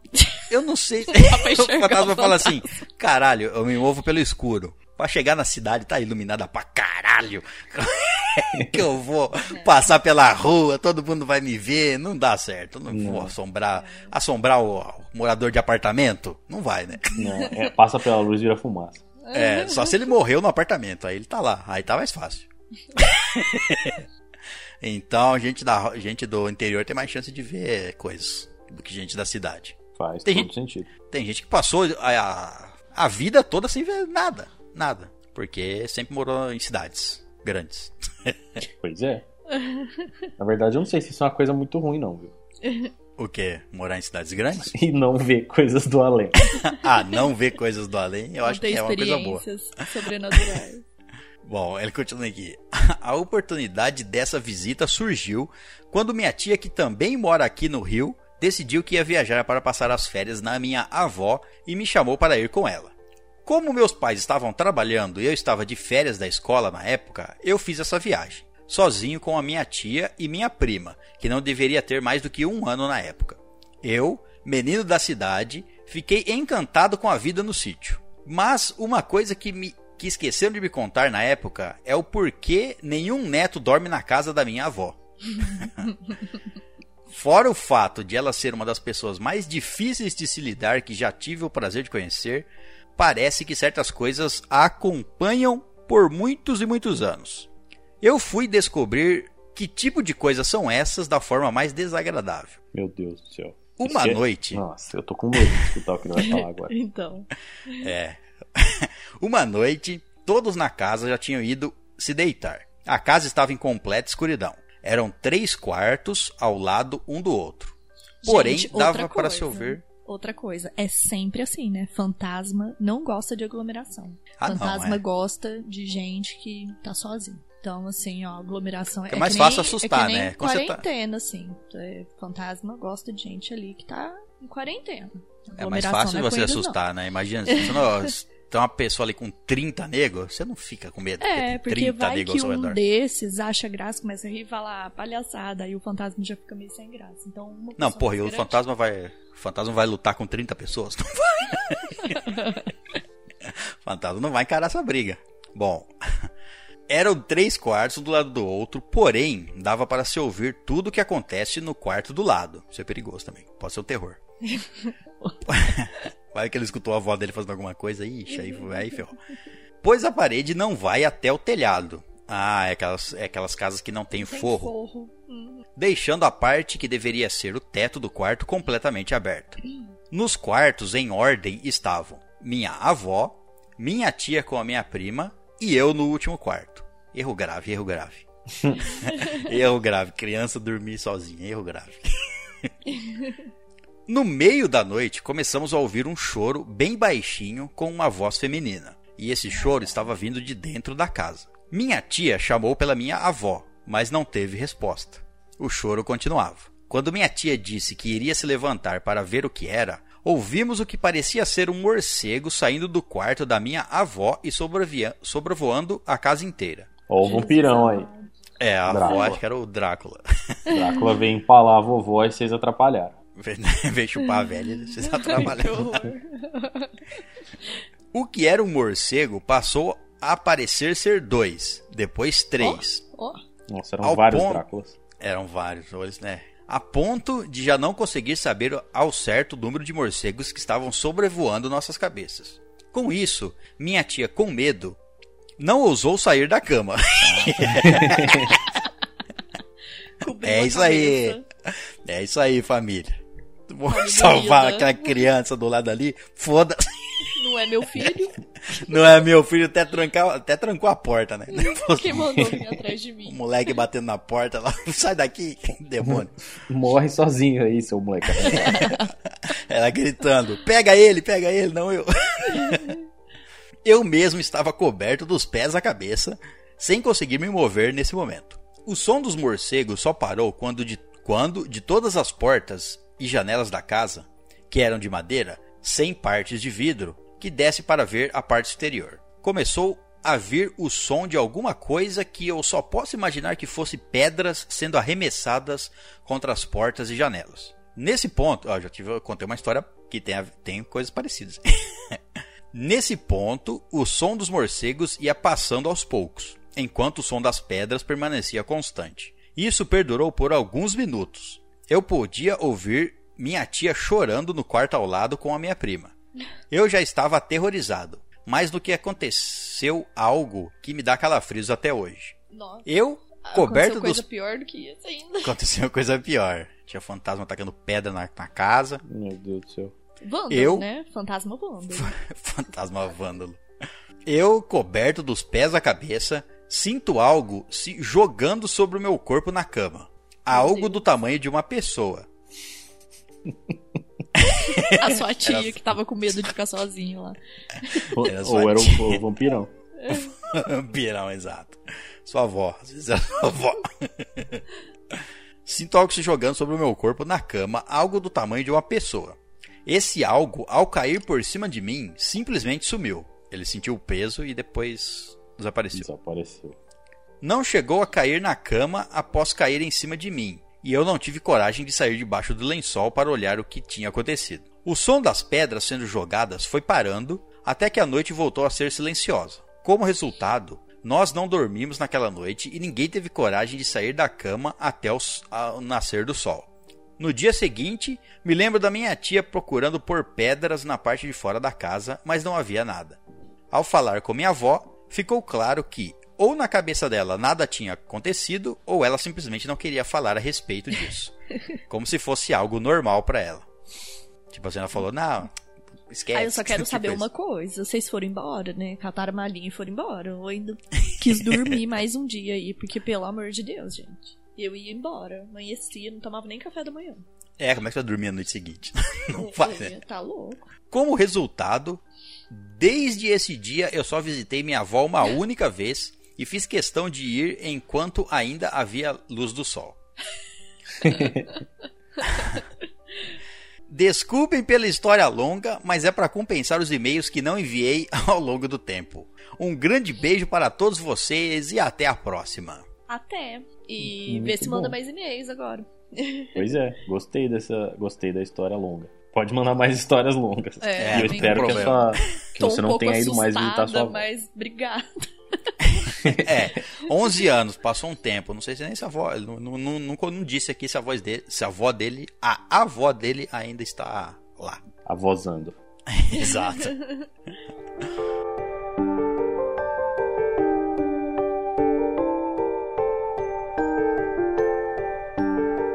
Eu não sei. O fantasma fala assim: caralho, eu me movo pelo escuro. Pra chegar na cidade, tá iluminada pra caralho. que eu vou passar pela rua, todo mundo vai me ver. Não dá certo. Não, vou assombrar, assombrar o, o morador de apartamento. Não vai, né? Não, é, passa pela luz e vira fumaça. É, só se ele morreu no apartamento, aí ele tá lá, aí tá mais fácil. então, gente, da, gente do interior tem mais chance de ver coisas do que gente da cidade. Faz Tem todo gente- sentido. Tem gente que passou a, a, a vida toda sem ver nada, nada, porque sempre morou em cidades grandes. Pois é. Na verdade, eu não sei se isso é uma coisa muito ruim, não, viu? O que? Morar em cidades grandes? E não ver coisas do além. ah, não ver coisas do além, eu Não acho que é uma coisa boa. experiências sobrenaturais. Bom, ele continua aqui. A oportunidade dessa visita surgiu quando minha tia, que também mora aqui no Rio, decidiu que ia viajar para passar as férias na minha avó e me chamou para ir com ela. Como meus pais estavam trabalhando e eu estava de férias da escola na época, eu fiz essa viagem, sozinho com a minha tia e minha prima, que não deveria ter mais do que um ano na época. Eu, menino da cidade, fiquei encantado com a vida no sítio. Mas uma coisa que me que esqueceram de me contar na época é o porquê nenhum neto dorme na casa da minha avó. Fora o fato de ela ser uma das pessoas mais difíceis de se lidar que já tive o prazer de conhecer, parece que certas coisas a acompanham por muitos e muitos anos. Eu fui descobrir que tipo de coisas são essas da forma mais desagradável. Meu Deus do céu. Uma Isso é- noite. Nossa, eu tô com medo de escutar o que ele vai falar agora. Então, Uma noite, todos na casa já tinham ido se deitar. A casa estava em completa escuridão. Eram três quartos ao lado um do outro. Porém, Gente, dava para se ouvir. outra coisa, é sempre assim, né? Fantasma não gosta de aglomeração. Ah, não, Fantasma é. gosta de gente que tá sozinho. Então, assim, ó, aglomeração é, É mais que nem- fácil assustar, é que nem né? Tá- Quarentena, assim. É, Fantasma gosta de gente ali que tá em quarentena. É mais fácil não é você eles, não. assustar, né? Imagina, se você não, tem uma pessoa ali com 30 negros, você não fica com medo. É, porque 30 vai negros que um redor. desses acha graça, começa a rir e fala ah, palhaçada, aí o fantasma já fica meio sem graça. Então, Não, porra, e o fantasma vai. O fantasma vai lutar com 30 pessoas? Não vai. o fantasma não vai encarar essa briga. Bom. Eram três quartos do lado do outro, porém, dava para se ouvir tudo o que acontece no quarto do lado. Isso é perigoso também. Pode ser um terror. vai que ele escutou a avó dele fazendo alguma coisa. Ixi, aí, aí ferrou. Pois a parede não vai até o telhado. Ah, é aquelas, é aquelas casas que não tem, Tem forro forro. Hum. deixando a parte que deveria ser o teto do quarto completamente aberta. Nos quartos, em ordem, estavam minha avó, minha tia com a minha prima e eu no último quarto. Erro grave, erro grave. erro grave, criança dormir sozinha, erro grave. no meio da noite, começamos a ouvir um choro bem baixinho com uma voz feminina. E esse choro estava vindo de dentro da casa. Minha tia chamou pela minha avó, mas não teve resposta. O choro continuava. Quando minha tia disse que iria se levantar para ver o que era, ouvimos o que parecia ser um morcego saindo do quarto da minha avó e sobrevoando a casa inteira. Ó, o vampirão aí. É, a avó Drácula. acho que era o Drácula. Drácula vem empalar a vovó e vocês atrapalharam. Veio chupar a velha e vocês atrapalharam. O que era um morcego passou a parecer ser dois, depois três. Ó, Nossa, eram Ao vários ponto- Dráculas. Eram vários, olhos, né? A ponto de já não conseguir saber ao certo o número de morcegos que estavam sobrevoando nossas cabeças. Com isso, minha tia, com medo, não ousou sair da cama. É isso aí. É isso aí, família. Vou salvar unida. aquela criança do lado ali. Foda-se. Não é meu filho? Não é meu filho, até, trancar, até trancou a porta, né? Quem mandou vir atrás de O mim? moleque batendo na porta lá. Sai daqui, demônio. Morre sozinho aí, seu moleque. Ela gritando: Pega ele, pega ele, não eu. Eu mesmo estava coberto dos pés à cabeça, sem conseguir me mover nesse momento. O som dos morcegos só parou quando de, quando, de todas as portas e janelas da casa, que eram de madeira, sem partes de vidro, que desce para ver a parte exterior. Começou a vir o som de alguma coisa que eu só posso imaginar que fosse pedras sendo arremessadas contra as portas e janelas. Nesse ponto, ó, já tive, contei uma história que tem, tem coisas parecidas. Nesse ponto, o som dos morcegos ia passando aos poucos, enquanto o som das pedras permanecia constante. Isso perdurou por alguns minutos. Eu podia ouvir minha tia chorando no quarto ao lado com a minha prima. Eu já estava aterrorizado, mas do que aconteceu algo que me dá calafrios até hoje. Nossa. Eu, coberto Aconteceu coisa dos pior do que isso ainda. Aconteceu coisa pior. Tinha fantasma atacando pedra na, na casa. Meu Deus do céu. Vândalo, Eu- né? Fantasma vândalo. fantasma vândalo. Eu, coberto dos pés à cabeça, sinto algo se jogando sobre o meu corpo na cama. Algo Deus. do tamanho de uma pessoa. A sua tia Era- que tava com medo de ficar sozinho lá. Ou, Era ou era o, o vampirão. Pirão, exato. Sua avó. Às vezes era sua avó. Sinto algo se jogando sobre o meu corpo na cama, algo do tamanho de uma pessoa. Esse algo, ao cair por cima de mim, simplesmente sumiu. Ele sentiu o peso e depois desapareceu. Desapareceu. Não chegou a cair na cama após cair em cima de mim, e eu não tive coragem de sair debaixo do lençol para olhar o que tinha acontecido. O som das pedras sendo jogadas foi parando até que a noite voltou a ser silenciosa. Como resultado, nós não dormimos naquela noite e ninguém teve coragem de sair da cama até o nascer do sol. No dia seguinte, me lembro da minha tia procurando por pedras na parte de fora da casa, mas não havia nada. Ao falar com minha avó, ficou claro que ou na cabeça dela nada tinha acontecido, ou ela simplesmente não queria falar a respeito disso. Como se fosse algo normal pra ela. Tipo assim, ela falou, não, esquece. Aí eu só quero saber uma coisa. Vocês foram embora, né? Cataram a malinha e foram embora. Eu ainda quis dormir mais um dia aí, porque pelo amor de Deus, gente. Eu ia embora, amanhecia, não tomava nem café da manhã. É, como é que você vai dormir a noite seguinte? Não Eu vai, né? ia, Tá louco. Como resultado, desde esse dia eu só visitei minha avó uma única vez e fiz questão de ir enquanto ainda havia luz do sol. Desculpem pela história longa, mas é para compensar os e-mails que não enviei ao longo do tempo. Um grande beijo para todos vocês e até a próxima. Até. E Muito vê se manda mais e-mails agora. Pois é, gostei dessa, gostei da história longa. Pode mandar mais histórias longas. É, e eu espero que, essa, que você um não tenha ido mais visitar sua mas obrigada. É, 11 anos, passou um tempo. Não sei se nem se a avó. Não, não, não, disse aqui se a voz dele, se a avó dele, a avó dele ainda está lá. Avozando. Exato.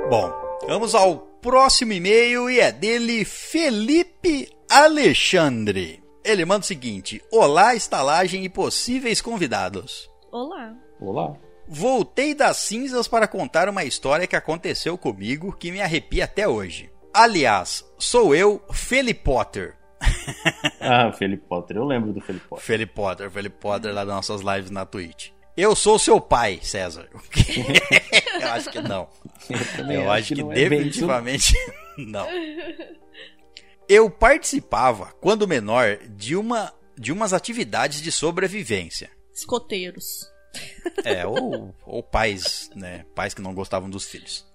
Bom, vamos ao próximo e-mail e é dele Felipe Alexandre. Ele manda o seguinte: Olá, estalagem e possíveis convidados. Olá. Olá. Voltei das cinzas para contar uma história que aconteceu comigo que me arrepia até hoje. Aliás, sou eu, Felipe Potter. Ah, Felipe Potter. Eu lembro do Felipe Potter. Felipe Potter, Felipe Potter lá das nossas lives na Twitch. Eu sou seu pai, César. eu acho que não. também Eu acho que, não é definitivamente não. Eu participava, quando menor, de uma de umas atividades de sobrevivência. Escoteiros. É, ou, ou pais, né? Pais que não gostavam dos filhos.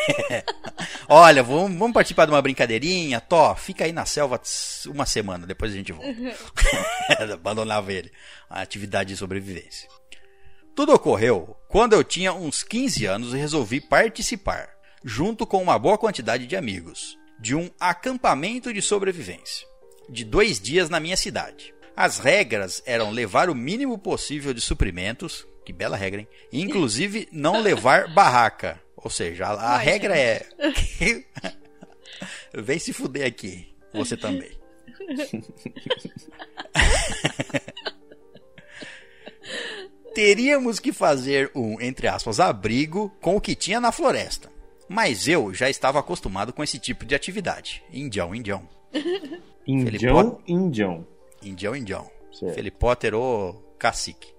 Olha, vamos, vamos participar de uma brincadeirinha? Tó, fica aí na selva uma semana, depois a gente volta. Abandonava ele. A atividade de sobrevivência. Tudo ocorreu quando eu tinha uns 15 anos e resolvi participar. junto com uma boa quantidade de amigos, de um acampamento de sobrevivência, de dois dias na minha cidade. As regras eram levar o mínimo possível de suprimentos, que bela regra, hein? Inclusive não levar barraca. Ou seja, a, a regra é. Vem se fuder aqui. Você também. Teríamos que fazer um, entre aspas, abrigo com o que tinha na floresta. Mas eu já estava acostumado com esse tipo de atividade. Indião, indião. Indião, indião. Indião, indião. Certo. Felipe Potter, ô cacique.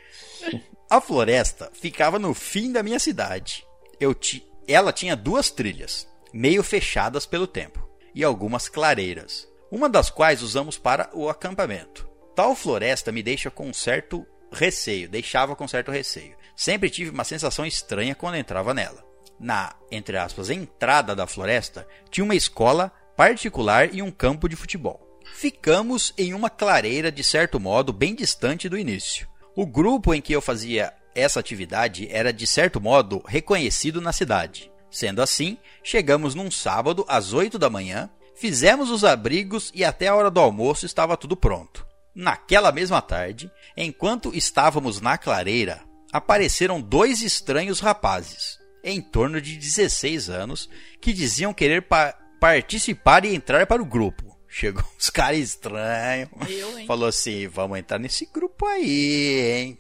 A floresta ficava no fim da minha cidade. Eu ti... Ela tinha duas trilhas, meio fechadas pelo tempo, e algumas clareiras, uma das quais usamos para o acampamento. Tal floresta me deixa com um certo receio, deixava com certo receio. Sempre tive uma sensação estranha quando entrava nela. Na, entre aspas, entrada da floresta, tinha uma escola particular e um campo de futebol. Ficamos em uma clareira de certo modo bem distante do início. O grupo em que eu fazia essa atividade era de certo modo reconhecido na cidade. Sendo assim, chegamos num sábado às 8 da manhã, fizemos os abrigos e até a hora do almoço estava tudo pronto. Naquela mesma tarde, enquanto estávamos na clareira, apareceram dois estranhos rapazes, em torno de 16 anos, que diziam querer pa participar e entrar para o grupo. Chegou uns caras estranhos. Eu, hein? Falou assim: vamos entrar nesse grupo aí, hein?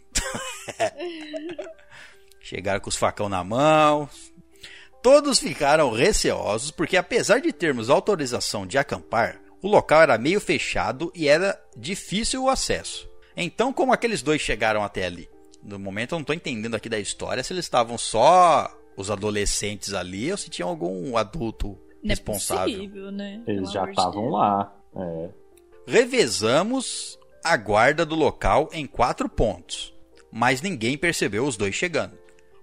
Chegaram com os facão na mão. Todos ficaram receosos porque, apesar de termos autorização de acampar, o local era meio fechado e era difícil o acesso. Então, como aqueles dois chegaram até ali? No momento, eu não estou entendendo aqui da história se eles estavam só os adolescentes ali ou se tinha algum adulto Não é responsável. possível, né? Eles já de estavam lá. É. Revezamos a guarda do local em quatro pontos, mas ninguém percebeu os dois chegando.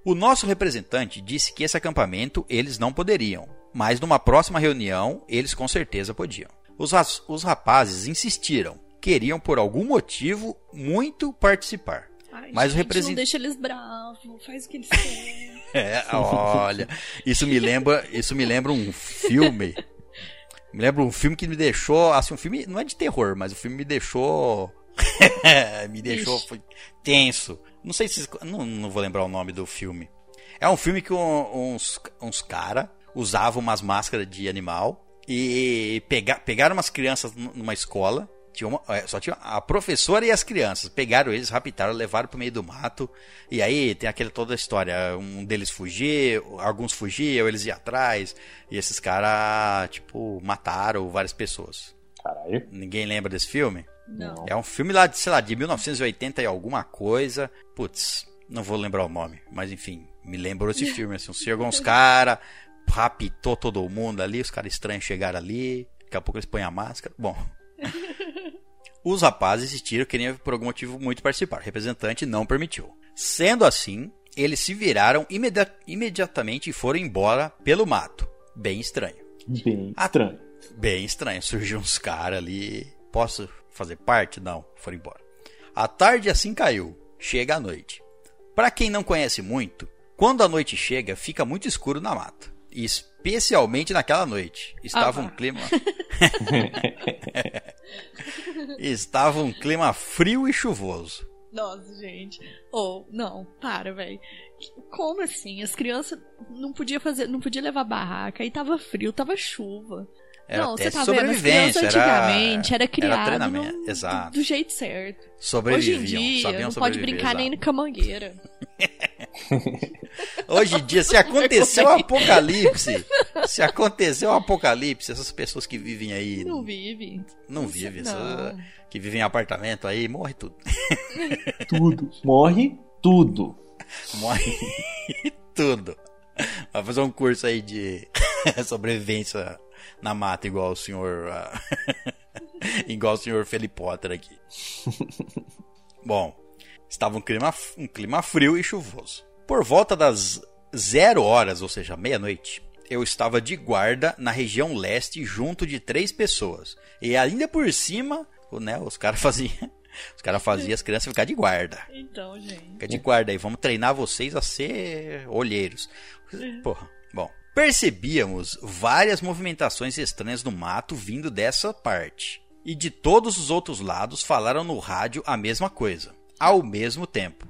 O nosso representante disse que esse acampamento eles não poderiam, mas numa próxima reunião eles com certeza podiam. Os, os rapazes insistiram, queriam por algum motivo muito participar. Ai, Mas o gente, represent- não deixa eles bravos, faz o que eles querem. É, olha, isso me lembra, isso me lembra um filme. Me lembra um filme que me deixou, assim, um filme não é de terror, mas o filme me deixou me deixou tenso. Não sei se não, não vou lembrar o nome do filme. É um filme que um- uns uns cara usavam umas máscaras de animal e pega, pegaram umas crianças numa escola. Tinha uma- é, só tinha a professora e as crianças. Pegaram eles, raptaram, levaram pro meio do mato. E aí tem aquela toda a história. Um deles fugiu, alguns fugiam, eles iam atrás. E esses caras, tipo, mataram várias pessoas. Caralho. Ninguém lembra desse filme? Não. É um filme lá de, sei lá, de 1980 e alguma coisa. Putz, não vou lembrar o nome, mas enfim, me lembrou esse filme. Assim, chegou uns caras, raptou todo mundo ali, os caras estranhos chegaram ali, daqui a pouco eles põem a máscara. Bom. Os rapazes insistiram, queriam por algum motivo muito participar. O representante não permitiu. Sendo assim, eles se viraram imedi- imediatamente e foram embora pelo mato. Bem estranho. Bem estranho. Bem estranho. Surgiu uns caras ali. Posso fazer parte? Não. Foram embora. A tarde assim caiu. Chega a noite. Para quem não conhece muito, quando a noite chega, fica muito escuro na mata. E especialmente naquela noite. Estava Ah, um clima. Estava um clima frio e chuvoso. Nossa, gente. Ou, não, para, velho. Como assim? As crianças não podiam fazer, não podia levar barraca, aí tava frio, tava chuva. Era não, você tá vendo? Sobrevivência, era- antigamente era, era criado treinamento, no- exato. do, do jeito certo. Hoje em Sobreviviam, dia, não pode brincar nem exato. com a mangueira. Hoje em dia, se aconteceu o apocalipse, se aconteceu o apocalipse, essas pessoas que vivem aí Não vive. não vivem, que vivem em apartamento aí, morre tudo. Tudo. Morre tudo. Morre tudo. Vai fazer um curso aí de sobrevivência na mata, igual o senhor. ah, igual o senhor Felipe Potter aqui. Bom, estava um clima, um clima frio e chuvoso. Por volta das zero horas, ou seja, meia-noite, eu estava de guarda na região leste junto de três pessoas. E ainda por cima, né, os caras faziam. Os caras faziam as crianças ficar de guarda. Então, gente. Fica de guarda aí, vamos treinar vocês a ser olheiros. Porra, bom. Percebíamos várias movimentações estranhas no mato vindo dessa parte. E de todos os outros lados falaram no rádio a mesma coisa, ao mesmo tempo,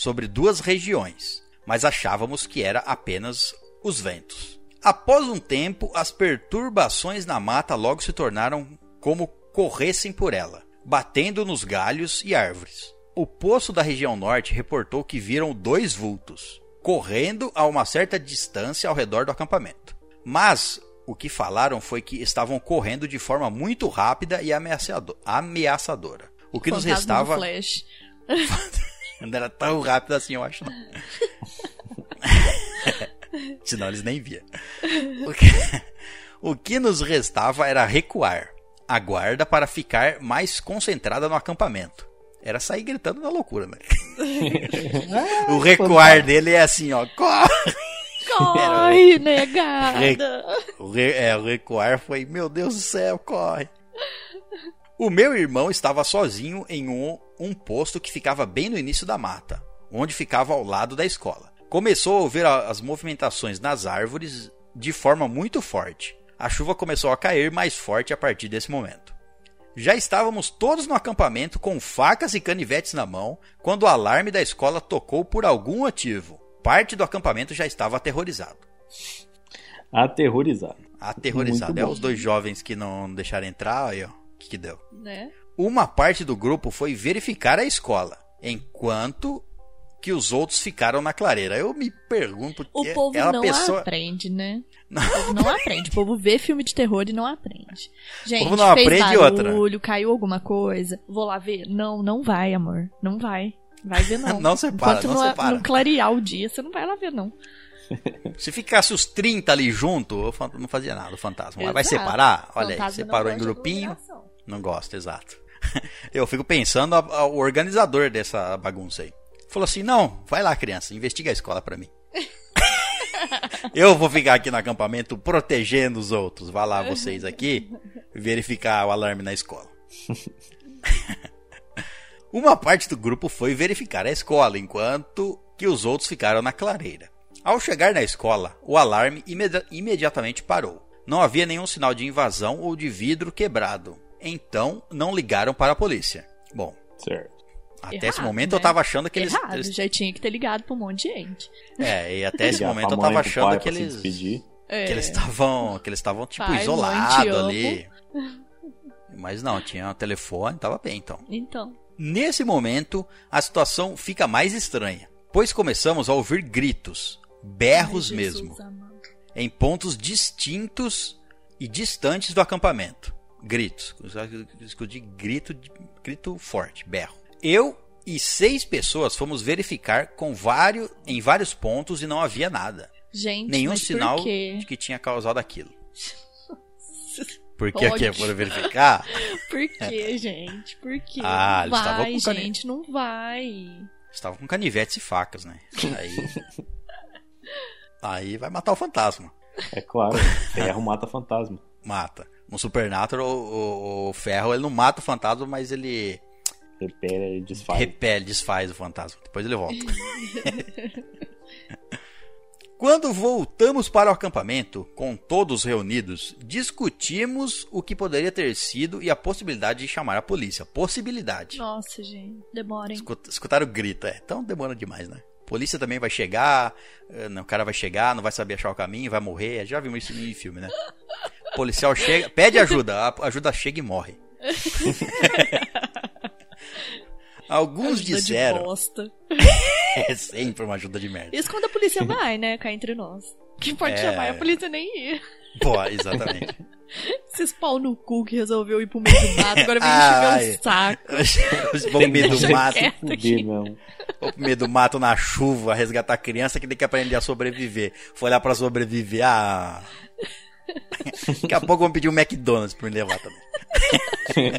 sobre duas regiões, mas achávamos que era apenas os ventos. Após um tempo, as perturbações na mata logo se tornaram como corressem por ela, batendo nos galhos e árvores. O poço da região norte reportou que viram dois vultos, correndo a uma certa distância ao redor do acampamento. Mas o que falaram foi que estavam correndo de forma muito rápida e ameaçado- ameaçadora. O que nos restava. Não era tão rápido assim, eu acho. Não. Senão eles nem via. O que... o que nos restava era recuar a guarda para ficar mais concentrada no acampamento. Era sair gritando na loucura, né? o recuar dele é assim, ó. Corre! Corre, negada. O, re- é, o recuar foi, meu Deus do céu, corre. O meu irmão estava sozinho em um, um posto que ficava bem no início da mata, onde ficava ao lado da escola. Começou a ouvir as movimentações nas árvores de forma muito forte. A chuva começou a cair mais forte a partir desse momento. Já estávamos todos no acampamento com facas e canivetes na mão quando o alarme da escola tocou por algum motivo. Parte do acampamento já estava aterrorizado. Aterrorizado. Aterrorizado. Muito É bom. os dois jovens que não deixaram entrar, aí ó. O que, deu? Né? Uma parte do grupo foi verificar a escola, enquanto que os outros ficaram na clareira. Eu me pergunto O que povo é não pessoa. aprende, né? O povo não aprende. O povo vê filme de terror e não aprende. Gente, povo não fez aprende barulho, outra. caiu alguma coisa. Vou lá ver? Não, não vai, amor. Não vai. Vai ver não. Não separa, Enquanto não não, separa. não clarear o dia, você não vai lá ver não. Se ficasse os 30 ali junto, eu não fazia nada, o fantasma. Mas vai Exato. separar? Olha aí, Fantasma não separou em de grupinho. Não gosto, exato. Eu fico pensando o organizador dessa bagunça aí. Falou assim: não, vai lá, criança, investiga a escola pra mim. Eu vou ficar aqui no acampamento protegendo os outros. Vá lá vocês aqui verificar o alarme na escola. Uma parte do grupo foi verificar a escola, enquanto que os outros ficaram na clareira. Ao chegar na escola, o alarme imedi- imediatamente parou. Não havia nenhum sinal de invasão ou de vidro quebrado. Então, não ligaram para a polícia. Bom, Certo. até Errado, esse momento né? eu tava achando que eles. Errado, eles- já tinha que ter ligado pra um monte de gente. é, e até esse momento eu tava achando pai que eles. É. Que eles estavam. Que eles estavam, tipo, Pai, mãe, te isolados ali. Mas não, tinha um telefone, tava bem então. Então, Nesse momento, a situação fica mais estranha, pois começamos a ouvir gritos, berros ai, mesmo, amado. em pontos distintos e distantes do acampamento. Gritos, escuto de grito, grito forte, berro. Eu e seis pessoas fomos verificar com vários, em vários pontos e não havia nada. Gente, Nenhum mas por sinal quê? de que tinha causado aquilo. Porque aqui Ódio. foram verificar? Por quê, gente? Por quê? Ah, não eles estavam vai, com gente, não vai. Estavam com canivetes e facas, né? Aí. Aí vai matar o fantasma. É claro. Ferro mata fantasma. Mata. No Supernatural, o, o- ferro ele não mata o fantasma, mas ele Repele e desfaz. repele, desfaz o fantasma. Depois ele volta. Quando voltamos para o acampamento, com todos reunidos, discutimos o que poderia ter sido e a possibilidade de chamar a polícia. Possibilidade. Nossa, gente, demorem. Escut- Escutaram o grito, é. Então demora demais, né? Polícia também vai chegar, eh, não, o cara vai chegar, não vai saber achar o caminho, vai morrer. Já vimos isso em filme, né? O policial chega, pede ajuda, a ajuda chega e morre. Alguns disseram. É sempre uma ajuda de merda. Isso quando a polícia vai, né? Cá entre nós. Quem pode É. chamar é a polícia nem ir. Pô, exatamente. Esses pau no cu que resolveu ir pro meio do mato, agora vem Ai. encher meu saco. Os vão pro meio do mato. Fuder vão pro meio do mato na chuva, resgatar criança que tem que aprender a sobreviver. Foi lá pra sobreviver, ah. Daqui a pouco vão pedir um McDonald's pra me levar também.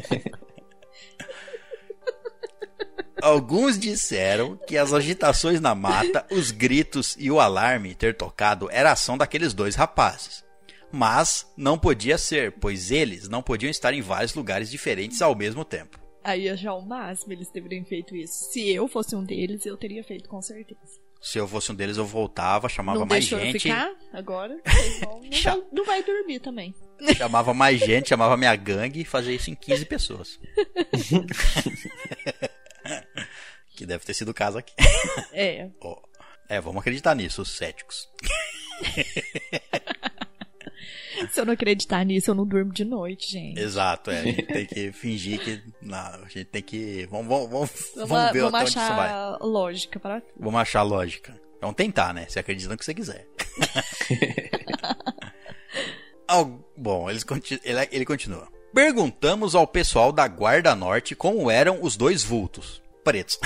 Alguns disseram que as agitações na mata, os gritos e o alarme ter tocado era ação daqueles dois rapazes. Mas não podia ser, pois eles não podiam estar em vários lugares diferentes ao mesmo tempo. Aí é já o máximo eles teriam feito isso. Se eu fosse um deles, eu teria feito com certeza. Se eu fosse um deles, eu voltava, chamava não mais deixou eu gente. ficar agora? Não, vai, não vai dormir também. Chamava mais gente, chamava minha gangue e fazia isso em 15 pessoas. que deve ter sido o caso aqui. É. Ó, É, vamos acreditar nisso, os céticos. Se eu não acreditar nisso, eu não durmo de noite, gente. Exato, é. A gente tem que fingir que. Não, a gente tem que. Vamos, vamos, vamos, Vamos, ver vamos até onde isso vai. achar lógica para tudo. Vamos achar lógica. Vamos tentar, né? Você acredita no que você quiser. Bom, eles conti- ele, ele continua. Perguntamos ao pessoal da Guarda Norte como eram os dois vultos. Pretos.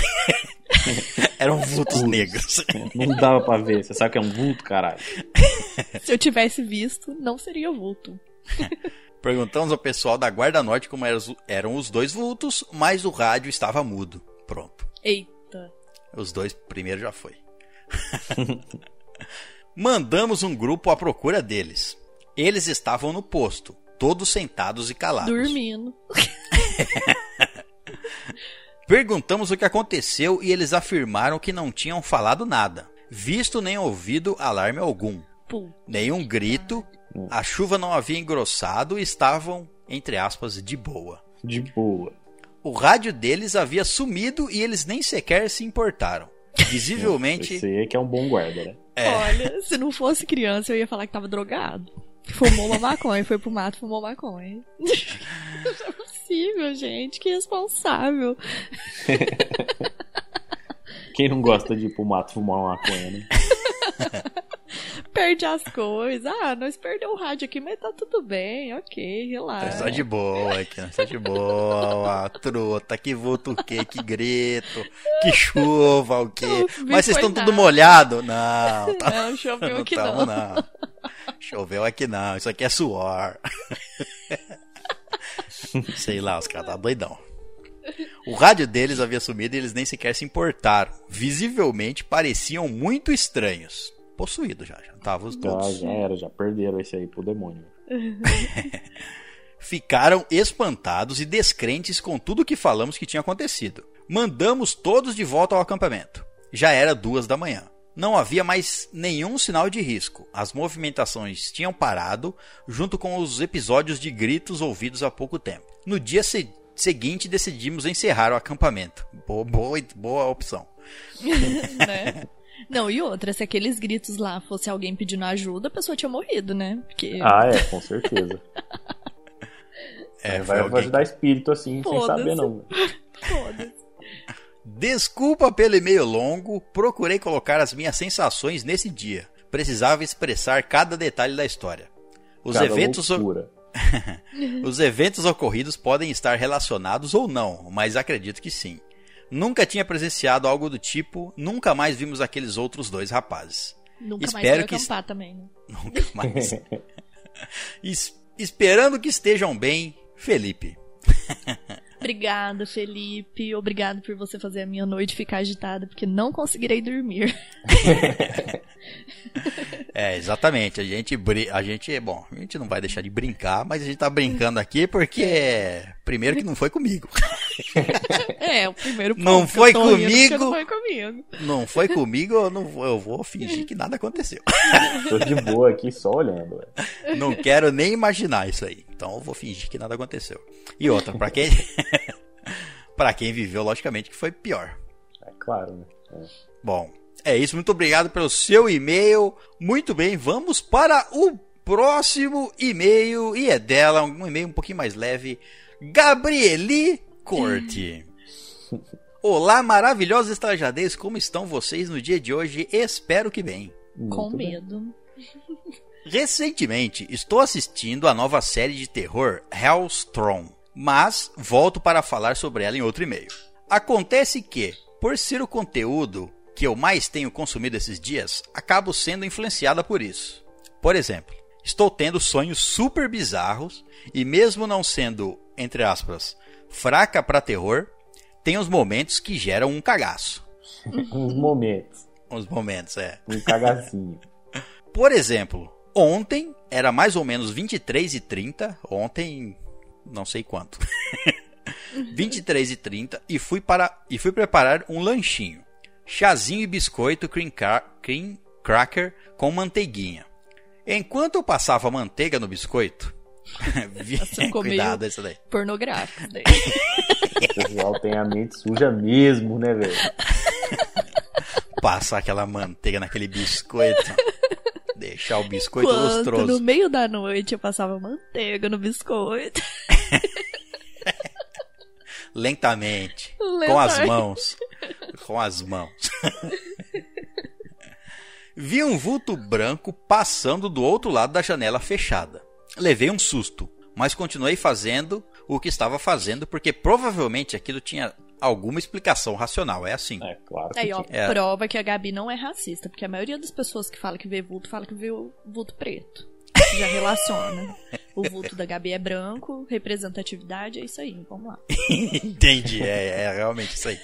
eram vultos negros. Não dava pra ver. Você sabe que é um vulto, caralho. Se eu tivesse visto, não seria vulto. Perguntamos ao pessoal da Guarda Norte como eram os- eram os dois vultos, mas o rádio estava mudo. Pronto. Eita. Os dois primeiro já foi. Mandamos um grupo à procura deles. Eles estavam no posto, todos sentados e calados. Dormindo. Perguntamos o que aconteceu e eles afirmaram que não tinham falado nada, visto nem ouvido alarme algum. Nenhum grito, a chuva não havia engrossado e estavam, entre aspas, de boa. De boa. O rádio deles havia sumido e eles nem sequer se importaram. Visivelmente. Esse aí é que é um bom guarda, né? É. Olha, se não fosse criança, eu ia falar que tava drogado. Fumou uma maconha, foi pro mato, fumou maconha. É possível, gente. Que responsável. Quem não gosta de ir pro mato fumar uma maconha, né? Perde as coisas. Ah, nós perdemos o rádio aqui, mas tá tudo bem. Ok, relaxa. Está de boa aqui, está de boa, truta, que vulto o quê, que grito, que chuva, o quê. Mas vocês estão tudo molhado? Não, tá, Não, choveu não aqui tamo, não. não. Choveu aqui não, isso aqui é suor. Sei lá, os caras tá doidão. O rádio deles havia sumido e eles nem sequer se importaram. Visivelmente pareciam muito estranhos. Possuídos já, já estavam os Já, já era, já perderam esse aí pro demônio. Ficaram espantados e descrentes com tudo que falamos que tinha acontecido. Mandamos todos de volta ao acampamento. Já era duas da manhã. Não havia mais nenhum sinal de risco. As movimentações tinham parado, junto com os episódios de gritos ouvidos há pouco tempo. No dia se- seguinte, decidimos encerrar o acampamento. Boa, boa, boa opção. né? Não, e outra, se aqueles gritos lá fosse alguém pedindo ajuda, a pessoa tinha morrido, né? Porque. Ah, é, com certeza. É, vai, vai ajudar espírito assim, sem saber não. Foda-se. Desculpa pelo e-mail longo, procurei colocar as minhas sensações nesse dia. Precisava expressar cada detalhe da história. Os Cada eventos, loucura. os eventos ocorridos podem estar relacionados ou não, mas acredito que sim. Nunca tinha presenciado algo do tipo, nunca mais vimos aqueles outros dois rapazes. Nunca mais Espero foi que acampar também, né? Nunca mais. Es- esperando que estejam bem, Felipe. Obrigada, Felipe. Obrigado por você fazer a minha noite ficar agitada, porque não conseguirei dormir. É, exatamente. A gente, a gente, bom, a gente não vai deixar de brincar, mas a gente tá brincando aqui porque, primeiro que não foi comigo. É, o primeiro ponto. Não foi porque comigo. Não foi comigo. Não foi comigo, eu, não vou, eu vou fingir que nada aconteceu. Tô de boa aqui só olhando. Não quero nem imaginar isso aí. Então eu vou fingir que nada aconteceu. E outra, pra quem para quem viveu, logicamente que foi pior. É claro, né? É. Bom, é isso. Muito obrigado pelo seu e-mail. Muito bem, vamos para o próximo e-mail. E é dela, um e-mail um pouquinho mais leve. Gabrieli Corte. Olá, maravilhosos estajadeiros. Como estão vocês no dia de hoje? Espero que bem. Com Muito bem. Recentemente, estou assistindo a nova série de terror Hellstrom, mas volto para falar sobre ela em outro e-mail. Acontece que, por ser o conteúdo que eu mais tenho consumido esses dias, acabo sendo influenciada por isso. Por exemplo, estou tendo sonhos super bizarros e mesmo não sendo, entre aspas, fraca para terror, tem uns momentos que geram um cagaço. Uns momentos. Uns momentos, é. Um cagacinho. Por exemplo, ontem era mais ou menos 23 e 30, ontem não sei quanto. 23 e 30 e fui para e fui preparar um lanchinho. chazinho e biscoito cream, cra cream cracker com manteiguinha. Enquanto eu passava manteiga no biscoito, cuidado essa daí. Pornográfico. daí. O pessoal tem a mente suja mesmo, né, velho? Passar aquela manteiga naquele biscoito. Deixar o biscoito Quando lustroso. no meio da noite eu passava manteiga no biscoito. Lentamente. Com as Lentamente. mãos. Com as mãos. Vi um vulto branco passando do outro lado da janela fechada. Levei um susto, mas continuei fazendo o que estava fazendo porque provavelmente aquilo tinha alguma explicação racional. É assim. É, claro que Aí, ó. É. prova que a Gabi não é racista, porque a maioria das pessoas que fala que vê vulto, fala que vê o vulto preto. Já relaciona. O vulto da Gabi é branco, representatividade é isso aí, vamos lá. Entendi. É, é realmente isso aí.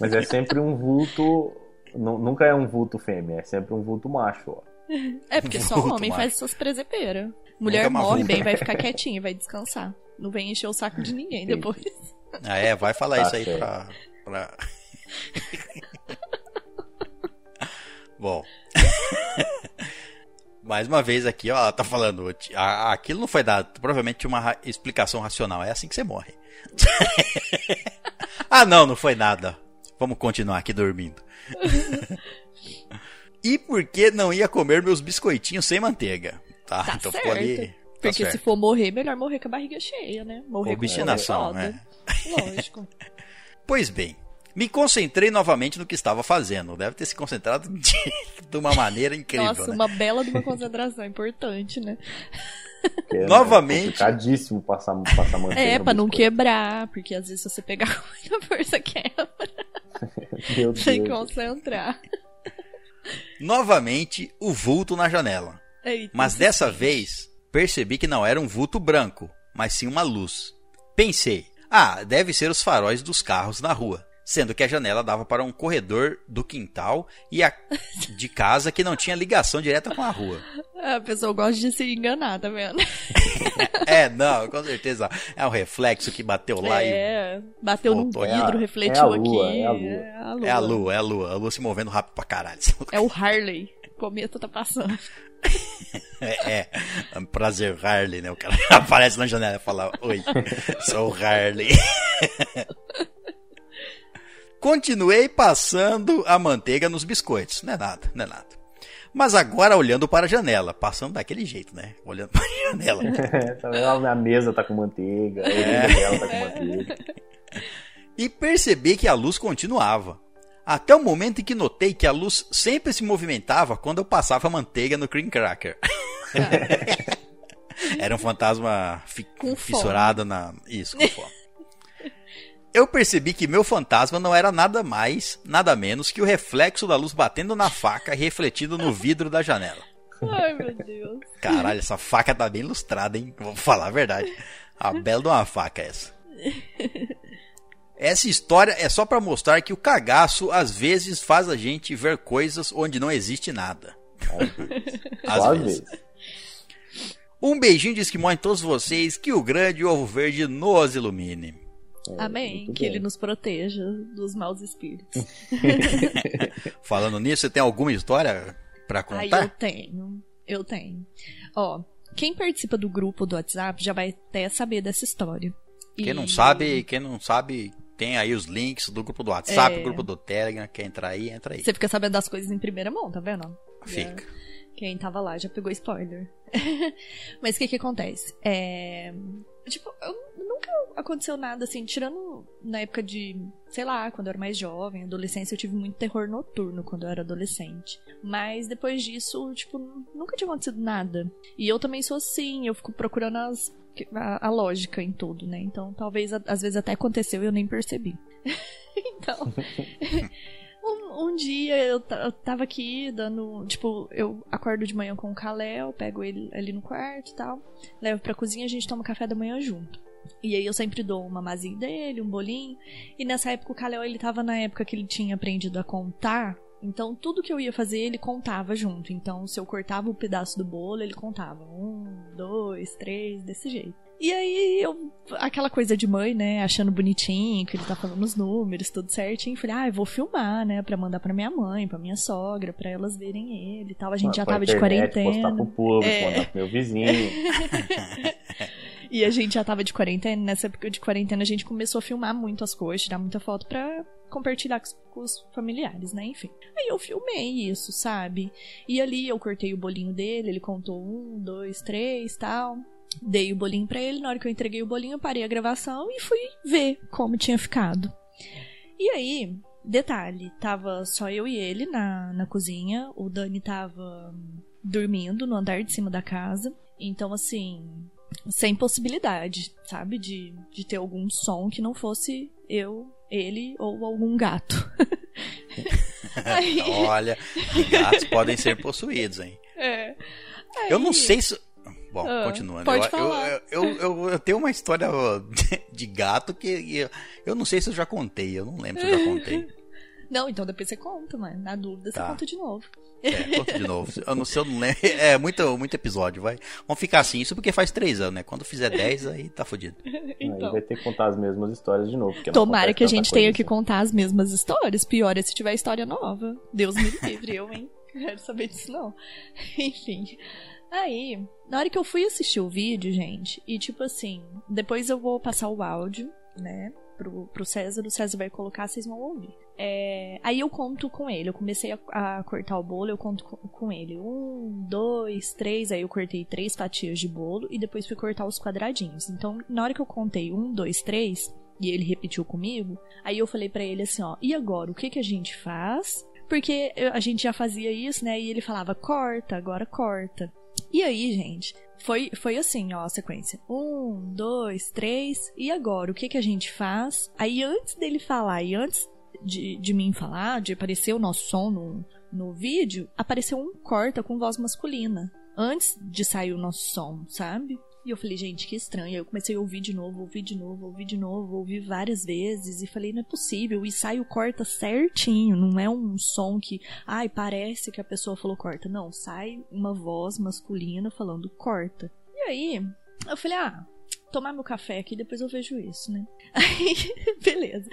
Mas é sempre um vulto. nu- Nunca é um vulto fêmea, é sempre um vulto macho, ó. É porque só Vulto, homem macho. faz essas presepeiras. Mulher mais morre vulto. bem, vai ficar quietinha, vai descansar. Não vem encher o saco de ninguém depois. Ah, é, vai falar Tá isso aí certo. pra. pra... Bom. Mais uma vez aqui, ó, ela tá falando. Aquilo não foi dado. Provavelmente tinha uma ra- explicação racional. É assim que você morre. ah, não, não foi nada. Vamos continuar aqui dormindo. e por que não ia comer meus biscoitinhos sem manteiga? Tá, Tá então certo. ficou ali. Tá Porque se certo. for morrer, melhor morrer com a barriga cheia, né? Morrer Obstinação, com né? Lógico. Pois bem, me concentrei novamente no que estava fazendo. Deve ter se concentrado de, de uma maneira incrível, Nossa, né? uma bela de uma concentração importante, né? Que é, Novamente. É complicadíssimo passar, passar manteiga. É, pra não quebrar, porque às vezes se você pegar com muita força quebra. Meu Tem que Deus. concentrar. Novamente, o vulto na janela. Eita, Mas dessa vez, percebi que não era um vulto branco, mas sim uma luz. Pensei, ah, deve ser os faróis dos carros na rua. Sendo que a janela dava para um corredor do quintal e a de casa que não tinha ligação direta com a rua. A pessoa gosta de se enganar, tá vendo? É, não, com certeza. É o reflexo que bateu lá e é, bateu num Voltou, é a- vidro, é refletiu a lua, aqui. é a lua. É a lua. É a lua, é a lua. A lua se movendo rápido pra caralho. É o Harley. O cometa tá passando. É, é. prazer, Harley, né? O cara aparece na janela e fala: Oi, sou o Harley. Continuei passando a manteiga nos biscoitos. Não é nada, não é nada. Mas agora olhando para a janela, passando daquele jeito, né? Olhando para a janela. tá? A minha mesa tá com manteiga, a É. dela tá com manteiga. E percebi que a luz continuava. Até o momento em que notei que a luz sempre se movimentava quando eu passava manteiga no cream cracker. Era um fantasma fi Com fome. fissurado na. Isso, com fome. Eu percebi que meu fantasma não era nada mais, nada menos que o reflexo da luz batendo na faca e refletindo no vidro da janela. Ai, meu Deus. Caralho, essa faca tá bem ilustrada, hein? Vou falar a verdade. A bela de uma faca essa. Essa história é só pra mostrar que o cagaço às vezes faz a gente ver coisas onde não existe nada. Às vezes. Um beijinho de esquimó em todos vocês, que o grande ovo verde nos ilumine. É, Amém. Que bem. ele nos proteja dos maus espíritos. Falando nisso, você tem alguma história pra Aí eu contar? tenho. Eu tenho. Ó, quem participa do grupo do WhatsApp já vai até saber dessa história. Quem E- não sabe, quem não sabe, tem aí os links do grupo do WhatsApp, É. do grupo do Telegram, quer entrar aí, entra aí. Você fica sabendo das coisas em primeira mão, tá vendo? Fica. Quem tava lá já pegou spoiler. Mas o que que acontece? É... Tipo, eu, nunca aconteceu nada assim, tirando na época de, sei lá, quando eu era mais jovem, adolescência, eu tive muito terror noturno quando eu era adolescente. Mas depois disso, tipo, nunca tinha acontecido nada. E eu também sou assim, eu fico procurando as, a, a lógica em tudo, né? Então talvez a- às vezes até aconteceu e eu nem percebi. então. Um, um dia eu, eu tava aqui dando. Tipo, eu acordo de manhã com o Kalel, pego ele ali no quarto e tal, levo pra cozinha a gente toma café da manhã junto. E aí eu sempre dou uma mazinha dele, um bolinho. E nessa época o Kalel ele tava na época que ele tinha aprendido a contar. Então tudo que eu ia fazer ele contava junto. Então se eu cortava o pedaço do bolo, ele contava. Um, dois, três, desse jeito. E aí, eu, aquela coisa de mãe, né, achando bonitinho, que ele tá falando os números, tudo certinho. Falei, ah, eu vou filmar, né, pra mandar pra minha mãe, pra minha sogra, pra elas verem ele e tal. A gente Ah, já tava internet, de quarentena. Postar pro público, É. mandar pro meu vizinho. E a gente já tava de quarentena. Nessa época de quarentena, a gente começou a filmar muito as coisas, tirar muita foto pra compartilhar com os, familiares, né? Enfim. Aí eu filmei isso, sabe? E ali eu cortei o bolinho dele, ele contou um, dois, três tal. Dei o bolinho pra ele. Na hora que eu entreguei o bolinho, eu parei a gravação e fui ver como tinha ficado. E aí, detalhe, tava só eu e ele na, na cozinha. O Dani tava dormindo no andar de cima da casa. Então, assim, sem possibilidade, sabe? De, de ter algum som que não fosse eu, ele ou algum gato. Aí- Olha, gatos podem ser possuídos, hein? É. Eu não Aí- sei se. Bom, Ah, continuando. pode eu, falar. Eu, eu, eu- eu tenho uma história de, gato que eu, eu não sei se eu já contei. Eu não lembro se eu já contei. Não, então depois você conta, mano. Na dúvida, você Tá. conta de novo. É, conta de novo. Eu não sei, eu não lembro. É muito, muito episódio, vai. Vamos ficar assim, isso porque faz três anos, né? Quando fizer dez, aí tá fudido. Aí Então. vai ter que contar as mesmas histórias de novo. Tomara que a gente tenha que assim. contar as mesmas histórias. Pior é se tiver história nova. Deus me livre, eu, hein? Quero saber disso, não. Enfim. Aí, na hora que eu fui assistir o vídeo, gente, e tipo assim, depois eu vou passar o áudio, né, pro, pro César, o César vai colocar, vocês vão ouvir. É, aí eu conto com ele, eu comecei a, a cortar o bolo, eu conto com, com ele. Um, dois, três, aí eu cortei três fatias de bolo e depois fui cortar os quadradinhos. Então, na hora que eu contei um, dois, três, e ele repetiu comigo, aí eu falei pra ele assim, ó, e agora, o que que a gente faz? Porque a gente já fazia isso, né? E ele falava, corta, agora corta. E aí, gente, foi, foi assim, ó, a sequência. Um, dois, três, e agora, o que que a gente faz? Aí, antes dele falar e antes de, de mim falar, de aparecer o nosso som no, no vídeo, apareceu um corta com voz masculina. Antes de sair o nosso som, sabe? E eu falei, gente, que estranho. Aí eu comecei a ouvir de novo, ouvir de novo, ouvir de novo, ouvir várias vezes. E falei, não é possível. E sai o corta certinho. Não é um som que, ai, parece que a pessoa falou corta. Não, sai uma voz masculina falando corta. E aí, eu falei, ah, tomar meu café aqui, depois eu vejo isso, né? Aí, beleza.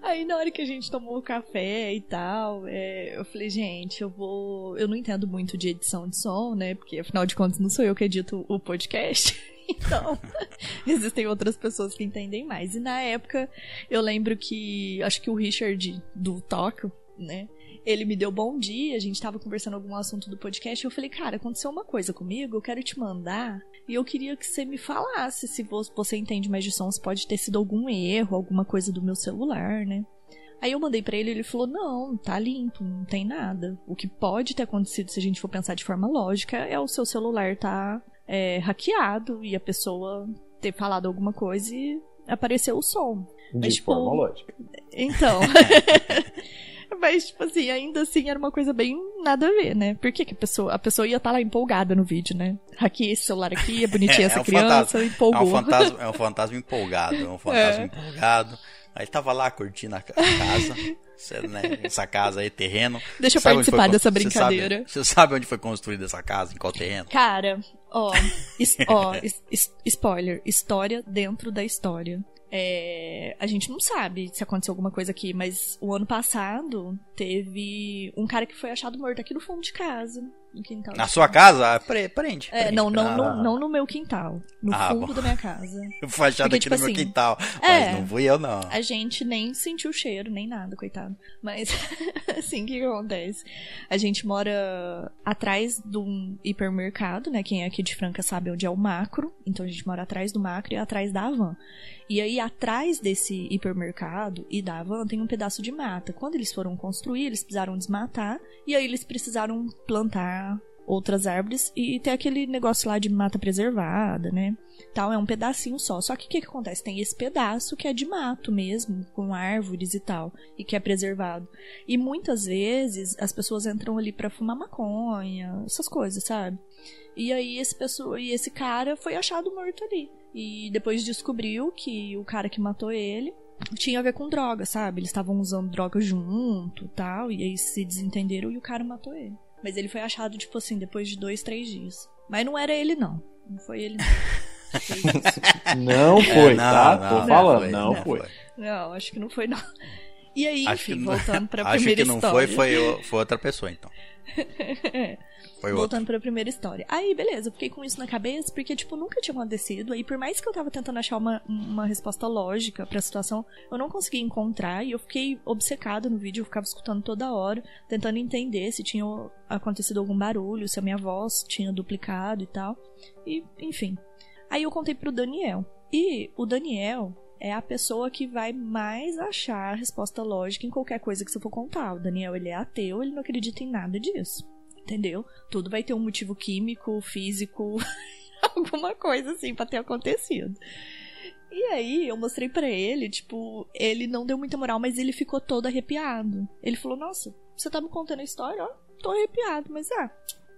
Aí na hora que a gente tomou o café e tal, é, eu falei, gente, eu vou. Eu não entendo muito de edição de som, né? Porque afinal de contas não sou eu que edito o podcast. Então, existem outras pessoas que entendem mais. E na época, eu lembro que. Acho que o Richard do Tóquio, né? Ele me deu bom dia, a gente tava conversando algum assunto do podcast, e eu falei, cara, aconteceu uma coisa comigo, eu quero te mandar, e eu queria que você me falasse se vo- você entende mais de som, se pode ter sido algum erro, alguma coisa do meu celular, né? Aí eu mandei pra ele ele falou: Não, tá limpo, não tem nada. O que pode ter acontecido, se a gente for pensar de forma lógica, é o seu celular tá é, hackeado e a pessoa ter falado alguma coisa e apareceu o som. De Mas, tipo, forma lógica. Então. Mas, tipo assim, ainda assim era uma coisa bem nada a ver, né? Por que, que a pessoa, a pessoa ia estar lá empolgada no vídeo, né? Hackeei esse celular aqui, é bonitinha É, essa é um criança, fantasma. É empolgou. um, fantasma, é um fantasma empolgado. É um fantasma empolgado. Aí tava lá curtindo a ca- a casa. Né, essa casa aí, terreno. Deixa eu Sabe participar foi dessa con- cê sabe- brincadeira. Você sabe, onde foi construída essa casa? Em qual terreno? Cara, ó, es- ó, es- spoiler, história dentro da história. É, a gente não sabe se aconteceu alguma coisa aqui, mas o ano passado teve um cara que foi achado morto aqui no fundo de casa, no quintal. Na sua casa? Ah, pre- prende. É, prende. não, não, Ah, no, não no meu quintal. No Ah, fundo bom. da minha casa. Foi achado Porque, aqui tipo no meu assim, quintal. Mas é. não fui eu, não. A gente nem sentiu o cheiro, nem nada, coitado. Mas, assim, o que, que acontece? A gente mora atrás de um hipermercado, né? Quem é aqui de Franca sabe onde é o macro. Então a gente mora atrás do macro e atrás da Avan. E aí, atrás desse hipermercado e da Avan tem um pedaço de mata. Quando eles foram construir, eles precisaram desmatar. E aí eles precisaram plantar outras árvores e ter aquele negócio lá de mata preservada, né? Tal, é um pedacinho só. Só que o que, que acontece? Tem esse pedaço que é de mato mesmo, com árvores e tal, e que é preservado. E muitas vezes as pessoas entram ali pra fumar maconha, essas coisas, sabe? E aí esse pessoa, e esse cara foi achado morto ali. E depois descobriu que o cara que matou ele tinha a ver com droga, sabe? Eles estavam usando droga junto, tal, e aí se desentenderam e o cara matou ele. Mas ele foi achado tipo assim depois de dois, três dias. Mas não era ele não. Não foi ele. Não. Fez isso. Não foi, É, não, tá? não, Tô não falando, não não foi. foi. Não, acho que não foi, não. E aí, Acho que enfim, não- voltando pra Acho primeira que não história. foi, foi, foi outra pessoa, então. Foi. Voltando pra primeira história. Aí, beleza, eu fiquei com isso na cabeça, porque, tipo, nunca tinha acontecido. Aí, por mais que eu tava tentando achar uma, uma resposta lógica pra situação, eu não conseguia encontrar. E eu fiquei obcecada no vídeo, eu ficava escutando toda hora, tentando entender se tinha acontecido algum barulho, se a minha voz tinha duplicado e tal. E, enfim. Aí eu contei pro Daniel. E o Daniel é a pessoa que vai mais achar a resposta lógica em qualquer coisa que você for contar. O Daniel, ele é ateu, ele não acredita em nada disso. Entendeu? Tudo vai ter um motivo químico, físico, alguma coisa assim pra ter acontecido. E aí eu mostrei pra ele, tipo, ele não deu muita moral, mas ele ficou todo arrepiado. Ele falou: "Nossa, você tá me contando a história, ó, tô arrepiado", mas ah,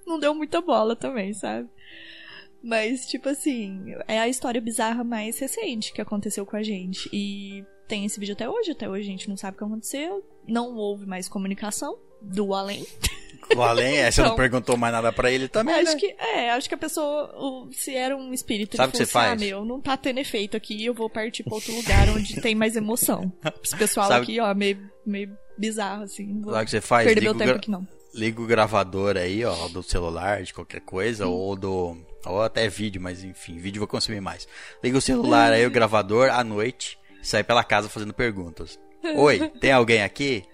não deu muita bola também, sabe? Mas tipo assim, é a história bizarra mais recente que aconteceu com a gente e tem esse vídeo até hoje, até hoje a gente não sabe o que aconteceu, não houve mais comunicação do além. O além, é, você não Então- perguntou mais nada pra ele também, acho né? que é, acho que a pessoa, se era um espírito, Sabe ele que falou você assim, faz? ah, meu, não tá tendo efeito aqui, eu vou partir pra outro lugar onde tem mais emoção. Esse pessoal Sabe- aqui, ó, meio, meio bizarro, assim, Sabe o que você faz? perder meu o, tempo gra- aqui não. liga o gravador aí, ó, do celular, de qualquer coisa, ou do. Ou até vídeo, mas enfim, vídeo eu vou consumir mais. Liga o celular aí, o gravador, à noite, sai pela casa fazendo perguntas. Oi, tem alguém aqui?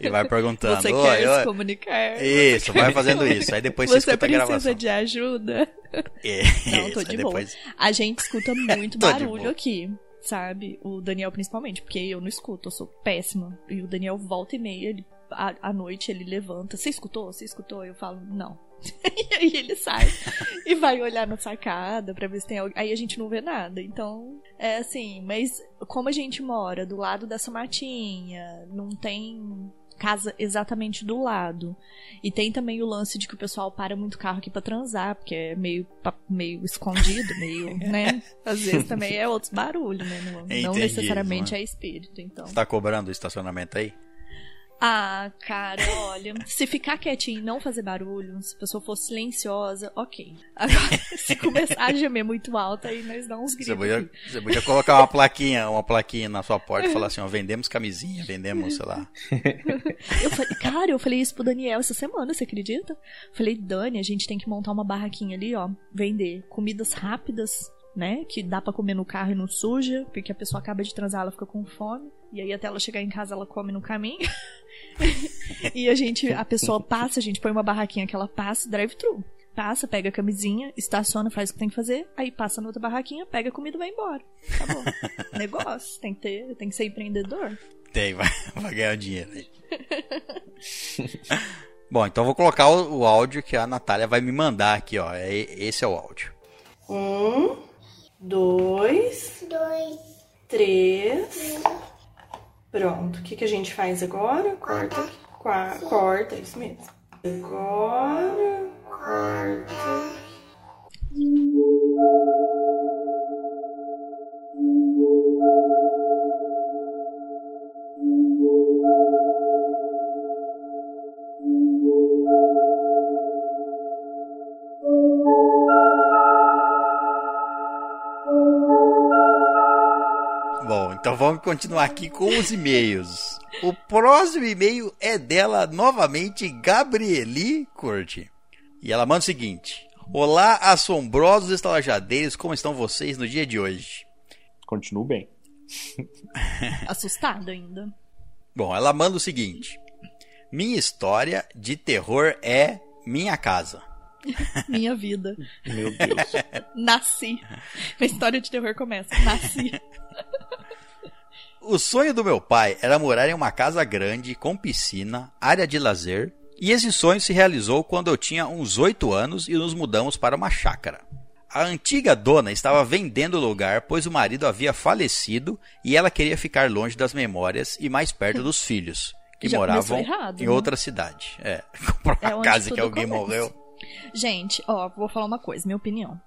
E vai perguntando. Você quer se comunicar? Isso, vai fazendo isso. Aí depois você, Você escuta a precisa gravação. de ajuda? É, Não, tô isso, de aí boa. depois... A gente escuta muito barulho aqui, sabe? O Daniel principalmente, porque eu não escuto, eu sou péssima. E o Daniel volta e meia, ele, à, à noite ele levanta. Você escutou? Você escutou? Eu falo, não. e aí ele sai e vai olhar na sacada pra ver se tem alguém. Aí a gente não vê nada. Então, é assim, mas como a gente mora do lado dessa matinha, não tem casa exatamente do lado. E tem também o lance de que o pessoal para muito carro aqui pra transar, porque é meio, meio escondido, meio, né? Às vezes também é outros barulhos, né? Não, não Entendi, necessariamente né? é espírito, então. Você tá cobrando o estacionamento aí? Ah, cara, olha, se ficar quietinho e não fazer barulho, se a pessoa for silenciosa, ok. Agora, se começar a gemer muito alto, aí nós damos uns gritos. Você podia, você podia colocar uma plaquinha, uma plaquinha na sua porta e falar assim, ó, vendemos camisinha, vendemos, sei lá. Eu falei, cara, eu falei isso pro Daniel essa semana, você acredita? Falei, Dani, a gente tem que montar uma barraquinha ali, ó, vender comidas rápidas, né? Que dá pra comer no carro e não suja, porque a pessoa acaba de transar, ela fica com fome. E aí até ela chegar em casa ela come no caminho. e a gente, a pessoa passa, a gente põe uma barraquinha que ela passa, drive-thru. Passa, pega a camisinha, estaciona, faz o que tem que fazer, aí passa na outra barraquinha, pega a comida e vai embora. Acabou. Negócio, tem que ter, tem que ser empreendedor. Tem, vai, vai ganhar dinheiro aí. Bom, então eu vou colocar o, o áudio que a Natália vai me mandar aqui, ó. É, esse é o áudio. Um, dois, dois, três. Pronto. O que, que a gente faz agora? Corta. Qua- corta, isso mesmo. Agora, corta. Então vamos continuar aqui com os e-mails. O próximo e-mail é dela novamente, Gabrieli Corte. E ela manda o seguinte: Olá, assombrosos estalajadeiros, como estão vocês no dia de hoje? Continuo bem. Assustada ainda. Bom, ela manda o seguinte: Minha história de terror é Minha Casa. Minha vida. Meu Deus. Nasci. A história de terror começa. Nasci. O sonho do meu pai era morar em uma casa grande, com piscina, área de lazer, e esse sonho se realizou quando eu tinha uns 8 anos e nos mudamos para uma chácara. A antiga dona estava vendendo o lugar, pois o marido havia falecido e ela queria ficar longe das memórias e mais perto dos filhos, que Já moravam errado, em né? outra cidade. É, comprou É uma casa que alguém começa. morreu. Gente, ó, vou falar uma coisa, minha opinião.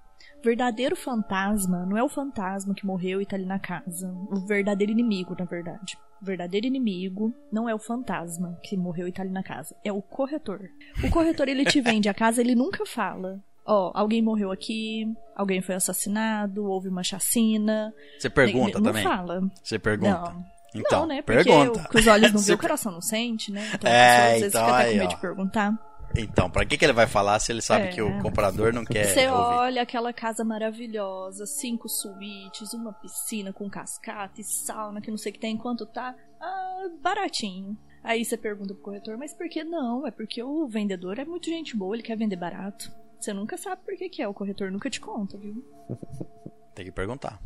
Verdadeiro fantasma não é o fantasma que morreu e tá ali na casa. O verdadeiro inimigo, na verdade. O verdadeiro inimigo não é o fantasma que morreu e tá ali na casa. É o corretor. O corretor, ele te vende a casa, ele nunca fala Ó, alguém morreu aqui, alguém foi assassinado, houve uma chacina. Você pergunta não também? fala. Você pergunta? Não. Então, não, né? Porque pergunta. o os olhos não veem, o coração não sente, né? Então É, a pessoa às vezes então, fica até com medo de perguntar. Então, pra que, que ele vai falar se ele sabe É. que o comprador não quer Você ouvir? olha aquela casa maravilhosa, cinco suítes, uma piscina com cascata e sauna, que não sei o que tem, quanto tá? Ah, baratinho. Aí você pergunta pro corretor, mas por que não? É porque o vendedor é muito gente boa, ele quer vender barato. Você nunca sabe por que, que é, o corretor nunca te conta, viu? Tem que perguntar.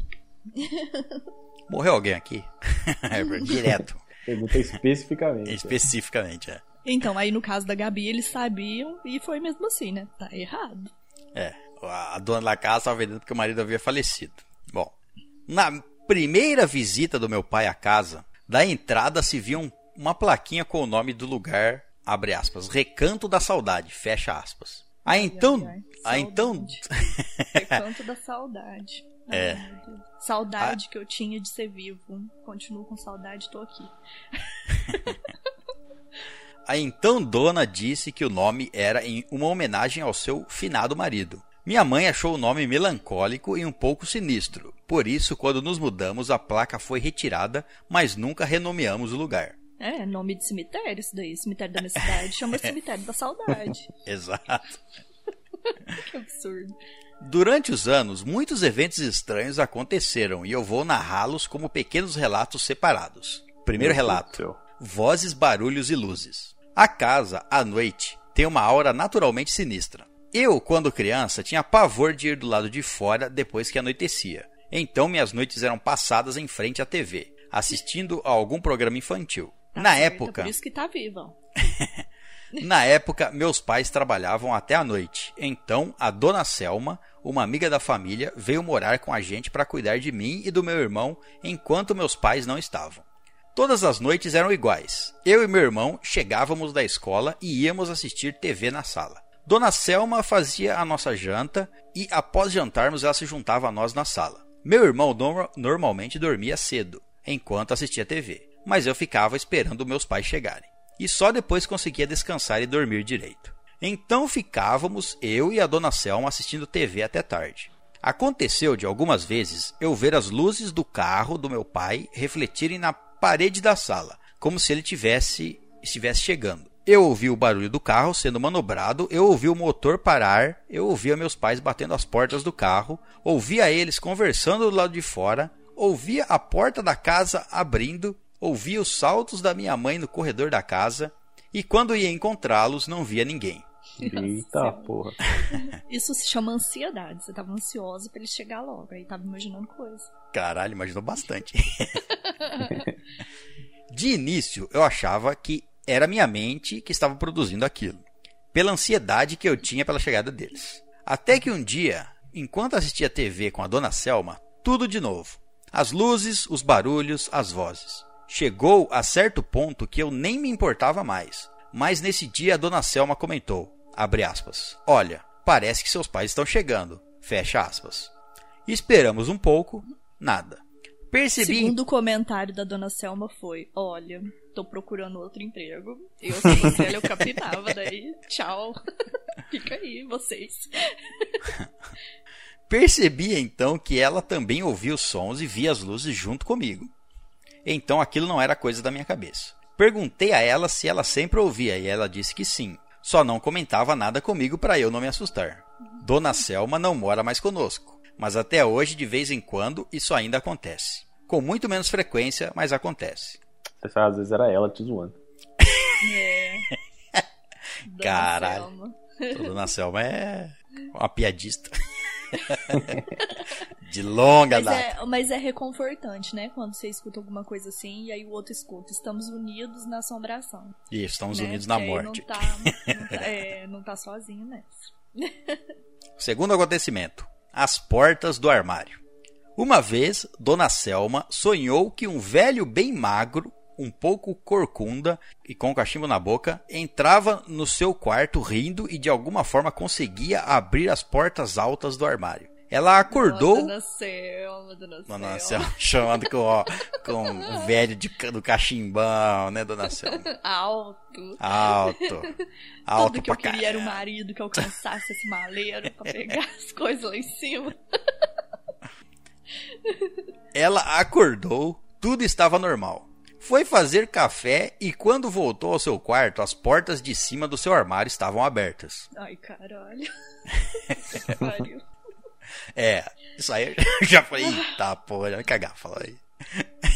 Morreu alguém aqui? É, Direto. Pergunta especificamente. Especificamente, é. Então, aí no caso da Gabi, eles sabiam e foi mesmo assim, né? Tá errado. É, a dona da casa estava vendendo porque o marido havia falecido. Bom, na primeira visita do meu pai à casa, da entrada se via um- uma plaquinha com o nome do lugar, abre aspas, Recanto da Saudade, fecha aspas. Aí então, ai, aí então, saudade. Recanto da saudade. Ai, É. meu Deus. Saudade que eu tinha de ser vivo. Continuo com saudade, tô aqui. a então dona disse que o nome era em uma homenagem ao seu finado marido. Minha mãe achou o nome melancólico e um pouco sinistro. Por isso, quando nos mudamos, a placa foi retirada, mas nunca renomeamos o lugar. É, nome de cemitério isso daí. Cemitério da minha cidade. Chama Cemitério da Saudade. Exato. Que absurdo. Durante os anos, muitos eventos estranhos aconteceram e eu vou narrá-los como pequenos relatos separados. Primeiro relato: vozes, barulhos e luzes. A casa, à noite, tem uma aura naturalmente sinistra. Eu, quando criança, tinha pavor de ir do lado de fora depois que anoitecia. Então minhas noites eram passadas em frente à TV, assistindo a algum programa infantil. Tá Na certo, época, Por isso que tá viva. na época, meus pais trabalhavam até a noite. Então, a dona Selma, uma amiga da família, veio morar com a gente para cuidar de mim e do meu irmão enquanto meus pais não estavam. Todas as noites eram iguais. Eu e meu irmão chegávamos da escola e íamos assistir TV na sala. Dona Selma fazia a nossa janta e, após jantarmos, ela se juntava a nós na sala. Meu irmão norma- normalmente dormia cedo, enquanto assistia TV, mas eu ficava esperando meus pais chegarem. E só depois conseguia descansar e dormir direito. Então ficávamos eu e a Dona Selma assistindo TV até tarde. Aconteceu de algumas vezes eu ver as luzes do carro do meu pai refletirem na parede da sala, como se ele tivesse estivesse chegando. Eu ouvi o barulho do carro sendo manobrado, eu ouvi o motor parar, eu ouvia meus pais batendo as portas do carro, ouvia eles conversando do lado de fora, ouvia a porta da casa abrindo, ouvia os saltos da minha mãe no corredor da casa, e quando ia encontrá-los não via ninguém. Eita Nossa, porra. Isso se chama ansiedade. Você tava ansiosa pra ele chegar logo. Aí tava imaginando coisa. Caralho, imaginou bastante. De início, eu achava que era minha mente que estava produzindo aquilo, pela ansiedade que eu tinha pela chegada deles. Até que um dia, enquanto assistia TV com a dona Selma, tudo de novo. As luzes, os barulhos, as vozes. Chegou a certo ponto que eu nem me importava mais. Mas nesse dia a dona Selma comentou, abre aspas, olha, parece que seus pais estão chegando, fecha aspas. Esperamos um pouco, nada. Percebi. Segundo comentário da dona Selma foi: Olha, tô procurando outro emprego. Eu sei se ela eu capinava, daí tchau. Fica aí, vocês. Percebi então que ela também ouvia os sons e via as luzes junto comigo. Então aquilo não era coisa da minha cabeça. Perguntei a ela se ela sempre ouvia e ela disse que sim, só não comentava nada comigo para eu não me assustar. Dona Selma não mora mais conosco, mas até hoje de vez em quando isso ainda acontece. Com muito menos frequência, mas acontece. Você sabe, às vezes era ela te zoando. É. Dona Caralho. Dona Selma é uma piadista. De longa Mas data. é, mas é reconfortante, né? Quando você escuta alguma coisa assim e aí o outro escuta. Estamos unidos na assombração. Isso, estamos né? unidos na morte. Não tá, não, tá, é, não tá sozinho nessa. Segundo acontecimento, as portas do armário. Uma vez, Dona Selma sonhou que um velho bem magro, um pouco corcunda e com cachimbo na boca, entrava no seu quarto rindo e de alguma forma conseguia abrir as portas altas do armário. Ela acordou. Dona Selma, Dona Selma. Dona Selma chamando com, ó, com o velho de, do cachimbão, né, Dona Selma? Alto. Alto. Alto Tudo que eu queria era um caralho. marido que alcançasse esse maleiro pra pegar as coisas lá em cima. Ela acordou, tudo estava normal. Foi fazer café e quando voltou ao seu quarto, as portas de cima do seu armário estavam abertas. Ai, caralho. Pariu. É, isso aí eu já falei, tá, porra, vai cagar, fala aí.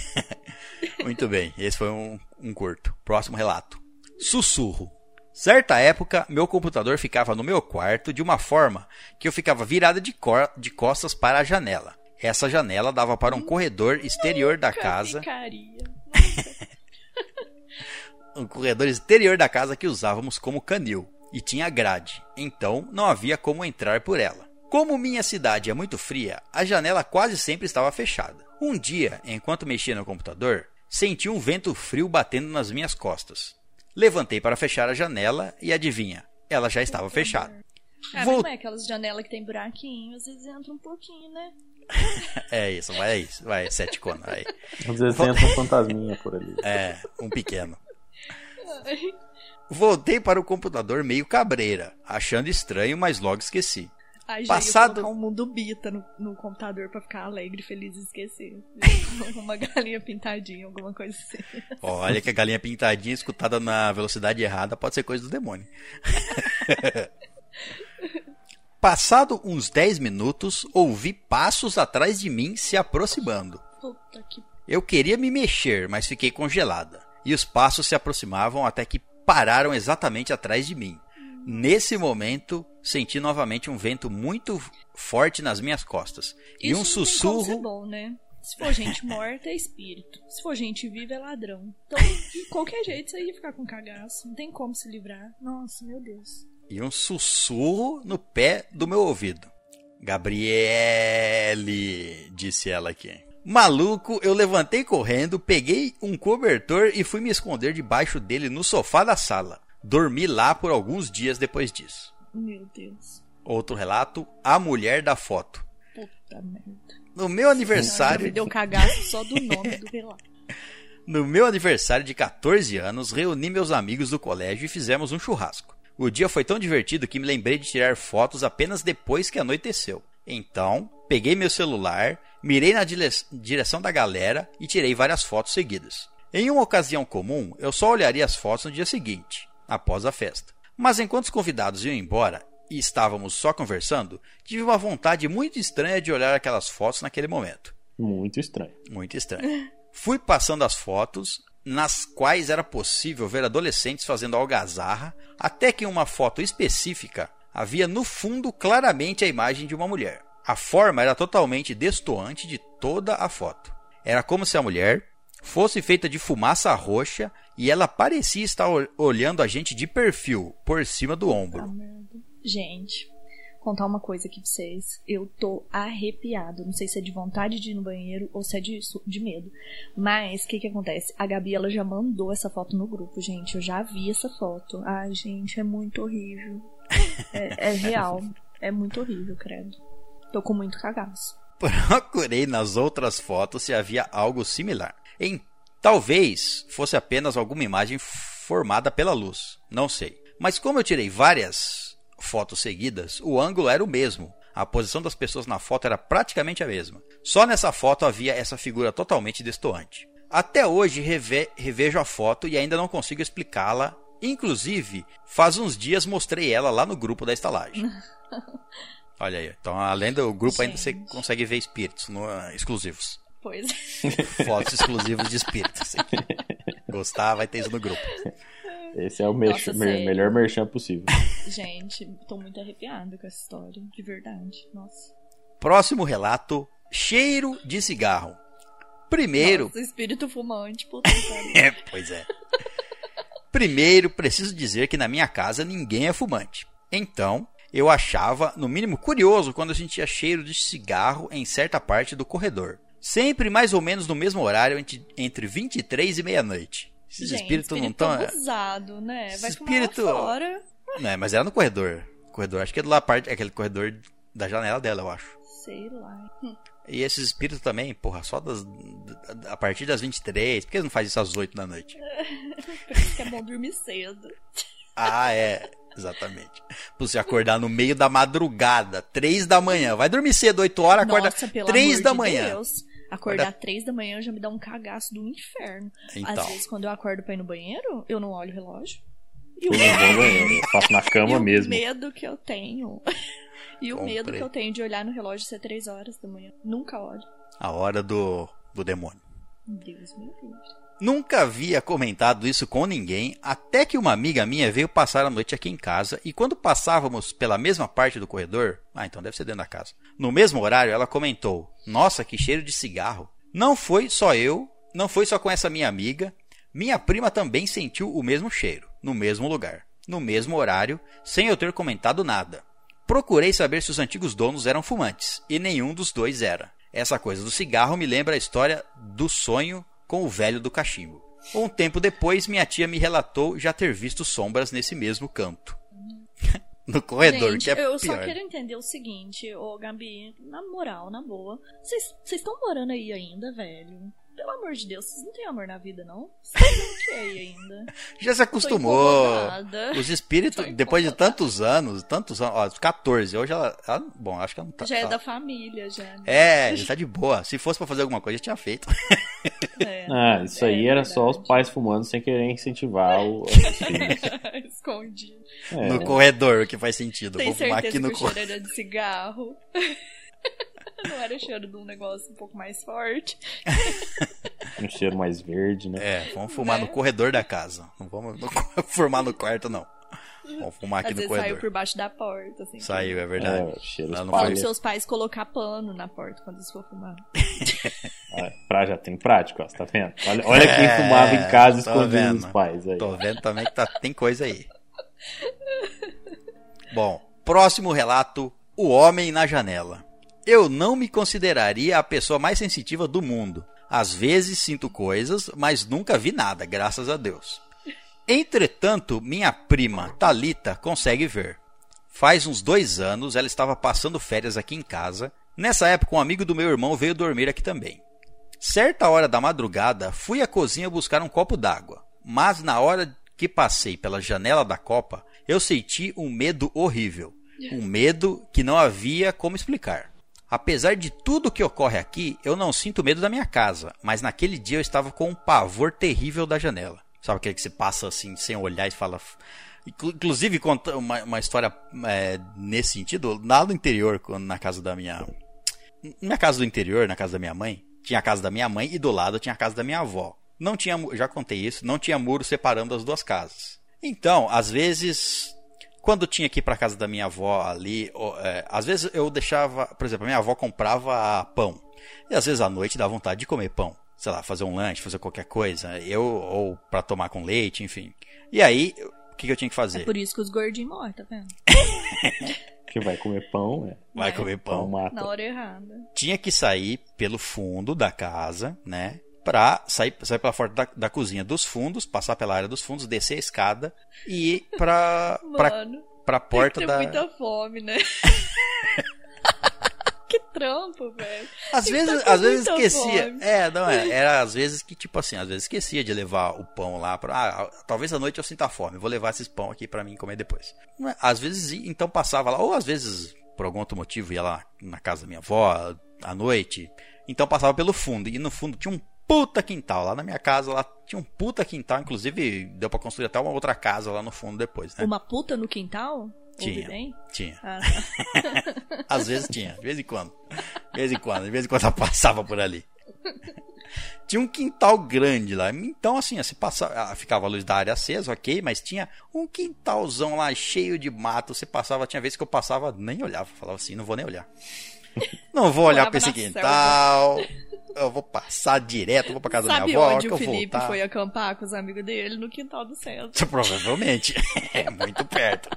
Muito bem, esse foi um, um curto. Próximo relato. Sussurro. Certa época, meu computador ficava no meu quarto de uma forma que eu ficava virada de, cor- de costas para a janela. Essa janela dava para um corredor exterior da casa, um corredor exterior da casa que usávamos como canil e tinha grade, então não havia como entrar por ela. Como minha cidade é muito fria, a janela quase sempre estava fechada. Um dia, enquanto mexia no computador, senti um vento frio batendo nas minhas costas. Levantei para fechar a janela e adivinha, ela já estava fechada. Ah, Vou- mas não é aquelas janelas que tem buraquinho, às vezes entra um pouquinho, né? É isso, vai é isso, vai, sete cona, vai. Entra um fantasminha por ali. É, um pequeno. Voltei para o computador meio cabreira, achando estranho, mas logo esqueci. Aí já Passado- colocar um mundo bita no, no computador pra ficar alegre, feliz e esquecer. Uma galinha pintadinha, alguma coisa assim. Olha que a galinha pintadinha escutada na velocidade errada pode ser coisa do demônio. Passado uns 10 minutos, ouvi passos atrás de mim se aproximando. Puta que. Eu queria me mexer, mas fiquei congelada. E os passos se aproximavam até que pararam exatamente atrás de mim. Nesse momento, senti novamente um vento muito forte nas minhas costas. E Isso um como ser sussurro. bom, né? Se for gente morta, é espírito. Se for gente viva, é ladrão. Então, de qualquer jeito, você ia ficar com cagaço. Não tem como se livrar. Nossa, meu Deus. E um sussurro no pé do meu ouvido. Gabriele, disse ela aqui. Maluco, eu levantei correndo, peguei um cobertor e fui me esconder debaixo dele no sofá da sala. Dormi lá por alguns dias depois disso. Meu Deus. Outro relato: A mulher da foto. Puta merda. No meu aniversário, me deu cagaço só do nome do relato. no meu aniversário de 14 anos, reuni meus amigos do colégio e fizemos um churrasco. O dia foi tão divertido que me lembrei de tirar fotos apenas depois que anoiteceu. Então, peguei meu celular, mirei na dire- direção da galera e tirei várias fotos seguidas. Em uma ocasião comum, eu só olharia as fotos no dia seguinte, após a festa. Mas enquanto os convidados iam embora e estávamos só conversando, tive uma vontade muito estranha de olhar aquelas fotos naquele momento. Muito estranho. Muito estranho. Fui passando as fotos, nas quais era possível ver adolescentes fazendo algazarra, até que em uma foto específica havia no fundo claramente a imagem de uma mulher. A forma era totalmente destoante de toda a foto. Era como se a mulher fosse feita de fumaça roxa e ela parecia estar ol- olhando a gente de perfil, por cima do ombro. Gente, contar uma coisa aqui pra vocês. Eu tô arrepiado. Não sei se é de vontade de ir no banheiro ou se é de, de medo. Mas, o que que acontece? A Gabi, ela já mandou essa foto no grupo, gente. Eu já vi essa foto. Ai, gente, é muito horrível. É, é real. É muito horrível, credo. Tô com muito cagaço. Procurei nas outras fotos se havia algo similar. Em talvez fosse apenas alguma imagem formada pela luz, não sei. Mas como eu tirei várias fotos seguidas, o ângulo era o mesmo. A posição das pessoas na foto era praticamente a mesma. Só nessa foto havia essa figura totalmente destoante. Até hoje reve- revejo a foto e ainda não consigo explicá-la. Inclusive, faz uns dias mostrei ela lá no grupo da estalagem. Olha aí. Então, além do grupo, ainda você Gente. consegue ver espíritos no- exclusivos. Pois Fotos exclusivas de espíritos. Gostar, vai ter isso no grupo. Esse é o Nossa, sério. melhor merchan possível. Gente, tô muito arrepiada com essa história. De verdade. Nossa. Próximo relato: cheiro de cigarro. Primeiro, Nossa, espírito fumante, puta. É, pois é. Primeiro, preciso dizer que na minha casa ninguém é fumante. Então, eu achava, no mínimo, curioso quando eu sentia cheiro de cigarro em certa parte do corredor. Sempre mais ou menos no mesmo horário, entre, entre 23 e meia-noite. Esses Gente, espíritos não espírito estão. abusado, né? Vai Esse fumar espírito- fora. Né, mas era no corredor. Corredor, acho que é do lá parte, é aquele corredor da janela dela, eu acho. Sei lá. E esses espíritos também, porra, só das, a partir das 23. Por que eles não fazem isso às 8 da noite? É bom dormir cedo. Ah, é. Exatamente. Pra você acordar no meio da madrugada, 3 da manhã. Vai dormir cedo, 8 horas, acorda Nossa, pelo 3 amor da de manhã. Deus. Acordar três da manhã já me dá um cagaço do inferno. Então. Às vezes, quando eu acordo pra ir no banheiro, eu não olho o relógio. E Eu o, não vou banheiro, eu faço na e cama o mesmo. medo que eu tenho. E o medo que eu tenho de olhar no relógio ser três horas da manhã. Nunca olho. A hora do, do demônio. Deus me livre. Nunca havia comentado isso com ninguém, até que uma amiga minha veio passar a noite aqui em casa e quando passávamos pela mesma parte do corredor, ah, então deve ser dentro da casa. No mesmo horário, ela comentou: "Nossa, que cheiro de cigarro". Não foi só eu, não foi só com essa minha amiga, minha prima também sentiu o mesmo cheiro, no mesmo lugar, no mesmo horário, sem eu ter comentado nada. Procurei saber se os antigos donos eram fumantes, e nenhum dos dois era. Essa coisa do cigarro me lembra a história do sonho com o velho do cachimbo. Um tempo depois, minha tia me relatou já ter visto sombras nesse mesmo canto. no corredor, Gente, que é eu pior. só quero entender o seguinte, ô Gabi, na moral, na boa. Vocês estão morando aí ainda, velho? Pelo amor de Deus, vocês não têm amor na vida, não? Vocês não querem ainda. Já se acostumou. Os espíritos, depois de tantos anos, tantos anos, ó, 14, hoje ela, ela- bom, acho que ela não tá. Já é da família, já. né? É, já tá de boa. Se fosse pra fazer alguma coisa, já tinha feito. É. Ah, isso aí É era só os verdade. pais fumando sem querer incentivar o-. Escondido. É. No corredor, o que faz sentido. Tem Vou fumar certeza aqui no que o corredor. de cigarro. Não era cheiro de um negócio um pouco mais forte. Um cheiro mais verde, né? É, vamos fumar Né? no corredor da casa. Não vamos não fumar no quarto, não. Vamos fumar aqui Às no vezes saiu corredor. por baixo da porta, assim. Saiu, é verdade. É, cheiro no Fala pros seus pais colocar pano na porta quando eles for fumar. Pra, já tem prático, ó, você tá vendo? Olha, olha quem É, fumava em casa vendo. dos pais. Aí. Tô vendo também que tá, tem coisa aí. Bom, próximo relato: O Homem na Janela. Eu não me consideraria a pessoa mais sensitiva do mundo. Às vezes sinto coisas, mas nunca vi nada, graças a Deus. Entretanto, minha prima, Talita, consegue ver. Faz uns dois anos, ela estava passando férias aqui em casa. Nessa época, um amigo do meu irmão veio dormir aqui também. Certa hora da madrugada, fui à cozinha buscar um copo d'água, mas na hora que passei pela janela da copa, eu senti um medo horrível. Um medo que não havia como explicar. Apesar de tudo que ocorre aqui, eu não sinto medo da minha casa, mas naquele dia eu estava com um pavor terrível da janela. Sabe aquele que você passa assim, sem olhar e fala. Inclu- Inclusive, conta uma, uma história é, nesse sentido, lá no interior, na casa da minha. Na casa do interior, na casa da minha mãe, tinha a casa da minha mãe e do lado tinha a casa da minha avó. Não tinha, já contei isso, não tinha muro separando as duas casas. Então, às vezes, quando tinha que ir para casa da minha avó ali, ó, é, às vezes eu deixava, por exemplo, a minha avó comprava pão. E às vezes à noite dá vontade de comer pão. Sei lá, fazer um lanche, fazer qualquer coisa. Eu, ou para tomar com leite, enfim. E aí, o que, que eu tinha que fazer? É por isso que os gordinhos morrem, tá vendo? Que vai comer pão, é. Vai comer Pão pão. mata. Na hora errada. tinha que sair pelo fundo da casa, né? Pra sair, sair pela porta da, da cozinha dos fundos, passar pela área dos fundos, descer a escada e ir pra, pra, Mano, pra porta tem da. muita fome, né? que trampo, velho. Às vezes, tá às vezes esquecia. fome. É, não é. Era às vezes que, tipo assim, às vezes esquecia de levar o pão lá pra. Ah, talvez à noite eu sinta fome, vou levar esses pão aqui pra mim comer depois. É? Às vezes, então passava lá, ou às vezes, por algum outro motivo, ia lá na casa da minha avó à noite. Então passava pelo fundo. E no fundo tinha um puta quintal. Lá na minha casa, lá tinha um puta quintal. Inclusive, deu pra construir até uma outra casa lá no fundo depois, né? Uma puta no quintal? Tinha. Tinha. Ah, tá. Às vezes tinha, de vez em quando. De vez em quando, de vez em quando ela passava por ali. Tinha um quintal grande lá. Então, assim, se passava, ah, ficava a luz da área acesa, ok, mas tinha um quintalzão lá cheio de mato. Você passava, tinha vezes que eu passava, nem olhava, falava assim, não vou nem olhar. Não vou olhar pra esse quintal. Eu vou passar direto, vou pra casa da Sabe minha avó, onde o Felipe voltar. foi acampar com os amigos dele? No quintal do centro. Provavelmente. É muito perto.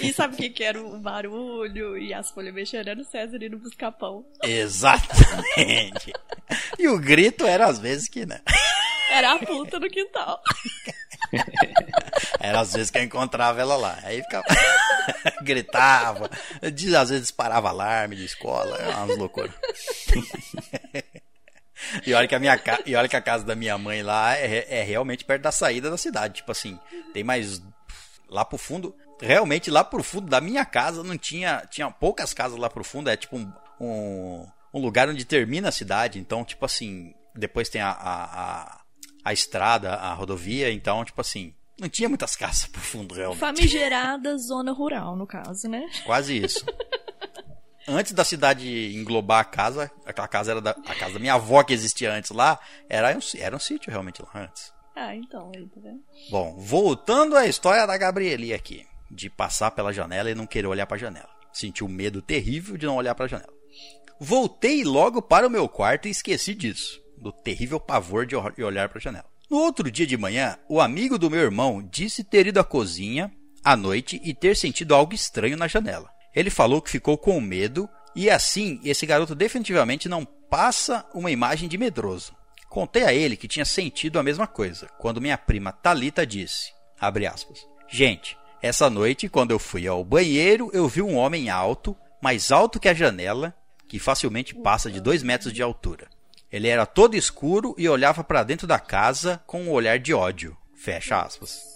E sabe o que, que era o barulho e as folhas mexendo? Era o César indo buscar pão. Exatamente. E o grito era às vezes que, né? Era a puta no quintal. Era às vezes que eu encontrava ela lá. Aí ficava. gritava, às vezes disparava alarme de escola, umas loucuras. E olha que a minha ca... e olha que a casa da minha mãe lá é, é realmente perto da saída da cidade. Tipo assim, tem mais lá pro fundo. Realmente lá pro fundo da minha casa não tinha. Tinha poucas casas lá pro fundo. É tipo um, um, um lugar onde termina a cidade. Então, tipo assim, depois tem a, a, a, a estrada, a rodovia. Então, tipo assim, não tinha muitas casas pro fundo, realmente. Famigerada zona rural, no caso, né? Quase isso. Antes da cidade englobar a casa, aquela casa era da, a casa da minha avó que existia antes lá, era um, era um sítio realmente lá antes. Ah, então, aí, tá vendo? Bom, voltando à história da Gabrieli aqui, de passar pela janela e não querer olhar para a janela. Senti um medo terrível de não olhar para a janela. Voltei logo para o meu quarto e esqueci disso, do terrível pavor de ol- de olhar para a janela. No outro dia de manhã, o amigo do meu irmão disse ter ido à cozinha à noite e ter sentido algo estranho na janela. Ele falou que ficou com medo e assim esse garoto definitivamente não passa uma imagem de medroso. Contei a ele que tinha sentido a mesma coisa, quando minha prima Talita disse, aspas, Gente, essa noite, quando eu fui ao banheiro, eu vi um homem alto, mais alto que a janela, que facilmente passa de dois metros de altura. Ele era todo escuro e olhava para dentro da casa com um olhar de ódio. Fecha aspas.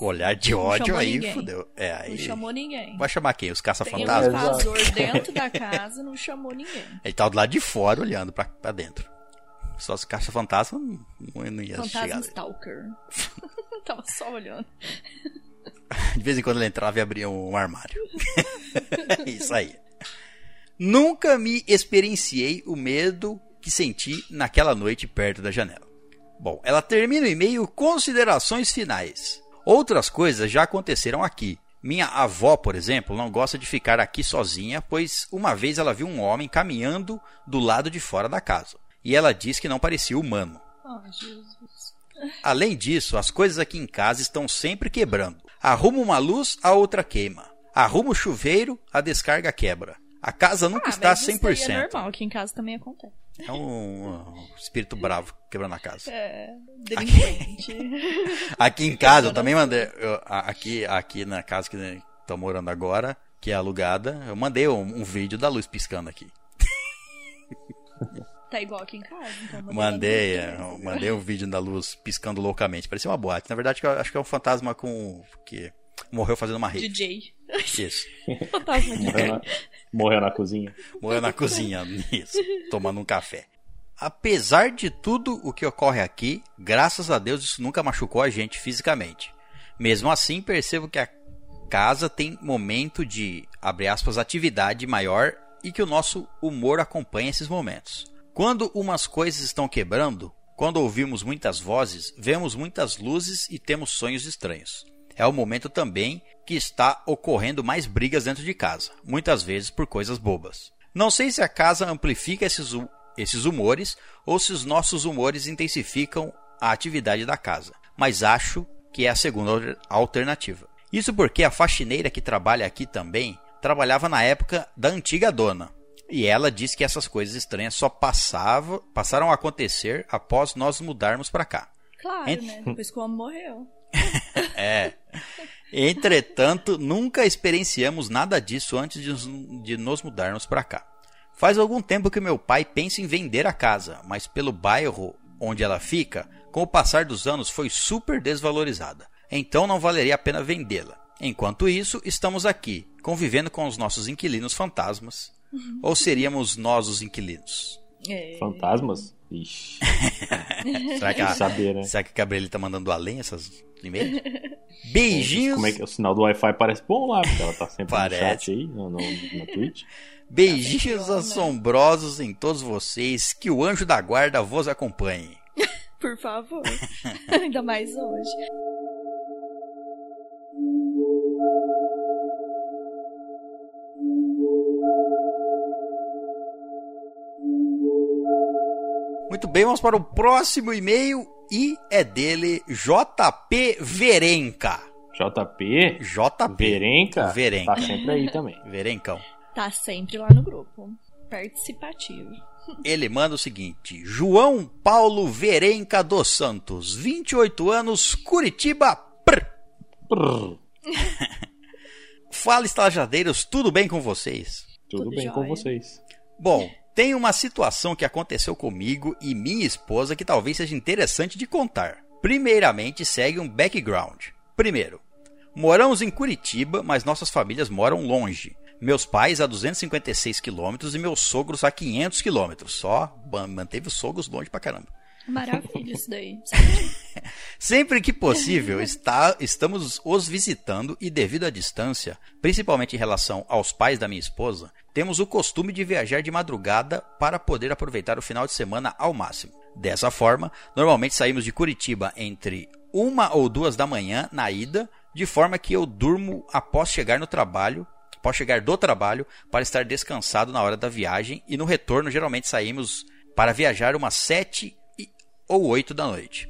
Com olhar de Não ódio aí, ninguém. fudeu. É, Não aí. chamou ninguém. Vai chamar quem? Os Tem um caça-fantasmas? invasor dentro da casa, não chamou ninguém. Ele tava do lado de fora olhando pra, pra dentro. Só os caça-fantasmas não, não ia Fantasma chegar. Stalker. Tava só olhando. De vez em quando ele entrava e abria um armário. Isso aí. Nunca me experienciei o medo que senti naquela noite perto da janela. Bom, ela termina o e-mail considerações finais. Outras coisas já aconteceram aqui. Minha avó, por exemplo, não gosta de ficar aqui sozinha, pois uma vez ela viu um homem caminhando do lado de fora da casa. E ela disse que não parecia humano. Oh, Jesus. Além disso, as coisas aqui em casa estão sempre quebrando. Arrumo uma luz, a outra queima. Arrumo o chuveiro, a descarga quebra. A casa nunca Ah, está mas isso daí 100%. é normal, aqui em casa também acontece. É um, um espírito bravo quebrando a casa. É, delinquente. Aqui em casa eu também mandei. eu- aqui, aqui na casa que estou morando agora, que é alugada, eu mandei um, um vídeo da luz piscando aqui. tá igual aqui em casa, então. mandei Mandei, é, mandei um vídeo da luz piscando loucamente. Parecia uma boate. Na verdade, eu acho que é um fantasma com. que morreu fazendo uma rede. DJ. Isso. Fantasma de Morreu na, morreu na cozinha. Morreu na cozinha, isso, tomando um café. Apesar de tudo o que ocorre aqui, graças a Deus isso nunca machucou a gente fisicamente. Mesmo assim, percebo que a casa tem momento de, abre aspas, atividade maior e que o nosso humor acompanha esses momentos. Quando umas coisas estão quebrando, quando ouvimos muitas vozes, vemos muitas luzes e temos sonhos estranhos. É o momento também que está ocorrendo mais brigas dentro de casa, muitas vezes por coisas bobas. Não sei se a casa amplifica esses, esses humores ou se os nossos humores intensificam a atividade da casa, mas acho que é a segunda alter- alternativa. Isso porque a faxineira que trabalha aqui também trabalhava na época da antiga dona. E ela diz que essas coisas estranhas só passava, passaram a acontecer após nós mudarmos para cá. Claro, Ent- né? Depois que o homem morreu. É. Entretanto, nunca experienciamos nada disso antes de nos, de nos mudarmos para cá. Faz algum tempo que meu pai pensa em vender a casa, mas pelo bairro onde ela fica, com o passar dos anos foi super desvalorizada. Então não valeria a pena vendê-la. Enquanto isso, estamos aqui, convivendo com os nossos inquilinos fantasmas. Ou seríamos nós os inquilinos? É. Fantasmas? Ixi, Será que a, saber, né? será que a Gabriele tá mandando além essas e-mails? Beijinhos. Como é que o sinal do Wi-Fi parece bom lá, porque ela tá sempre Parece. no chat aí, no, no, na Twitch. Beijinhos Tá assombrosos em todos vocês. Que o anjo da guarda vos acompanhe. Por favor. Ainda mais hoje. Muito bem, vamos para o próximo e-mail e é dele JP Verenca. JP, JP Verenca, Verenca. tá sempre aí também. Verencão. Tá sempre lá no grupo. Participativo. Ele manda o seguinte: João Paulo Verenca dos Santos, 28 anos, Curitiba. prr. Prrr. Fala, estalajadeiros, tudo bem com vocês? Tudo, Tudo bem com vocês. Bom, tem uma situação que aconteceu comigo e minha esposa que talvez seja interessante de contar. Primeiramente, segue um background. Primeiro, moramos em Curitiba, mas nossas famílias moram longe. Meus pais a 256 quilômetros e meus sogros a 500 quilômetros. Só manteve os sogros longe pra caramba. Maravilha isso daí. Sempre que possível, está- estamos os visitando e, devido à distância, principalmente em relação aos pais da minha esposa, temos o costume de viajar de madrugada para poder aproveitar o final de semana ao máximo. Dessa forma, normalmente saímos de Curitiba entre uma ou duas da manhã na ida, de forma que eu durmo após chegar no trabalho, após chegar do trabalho, para estar descansado na hora da viagem, e no retorno geralmente saímos para viajar umas sete e- ou oito da noite.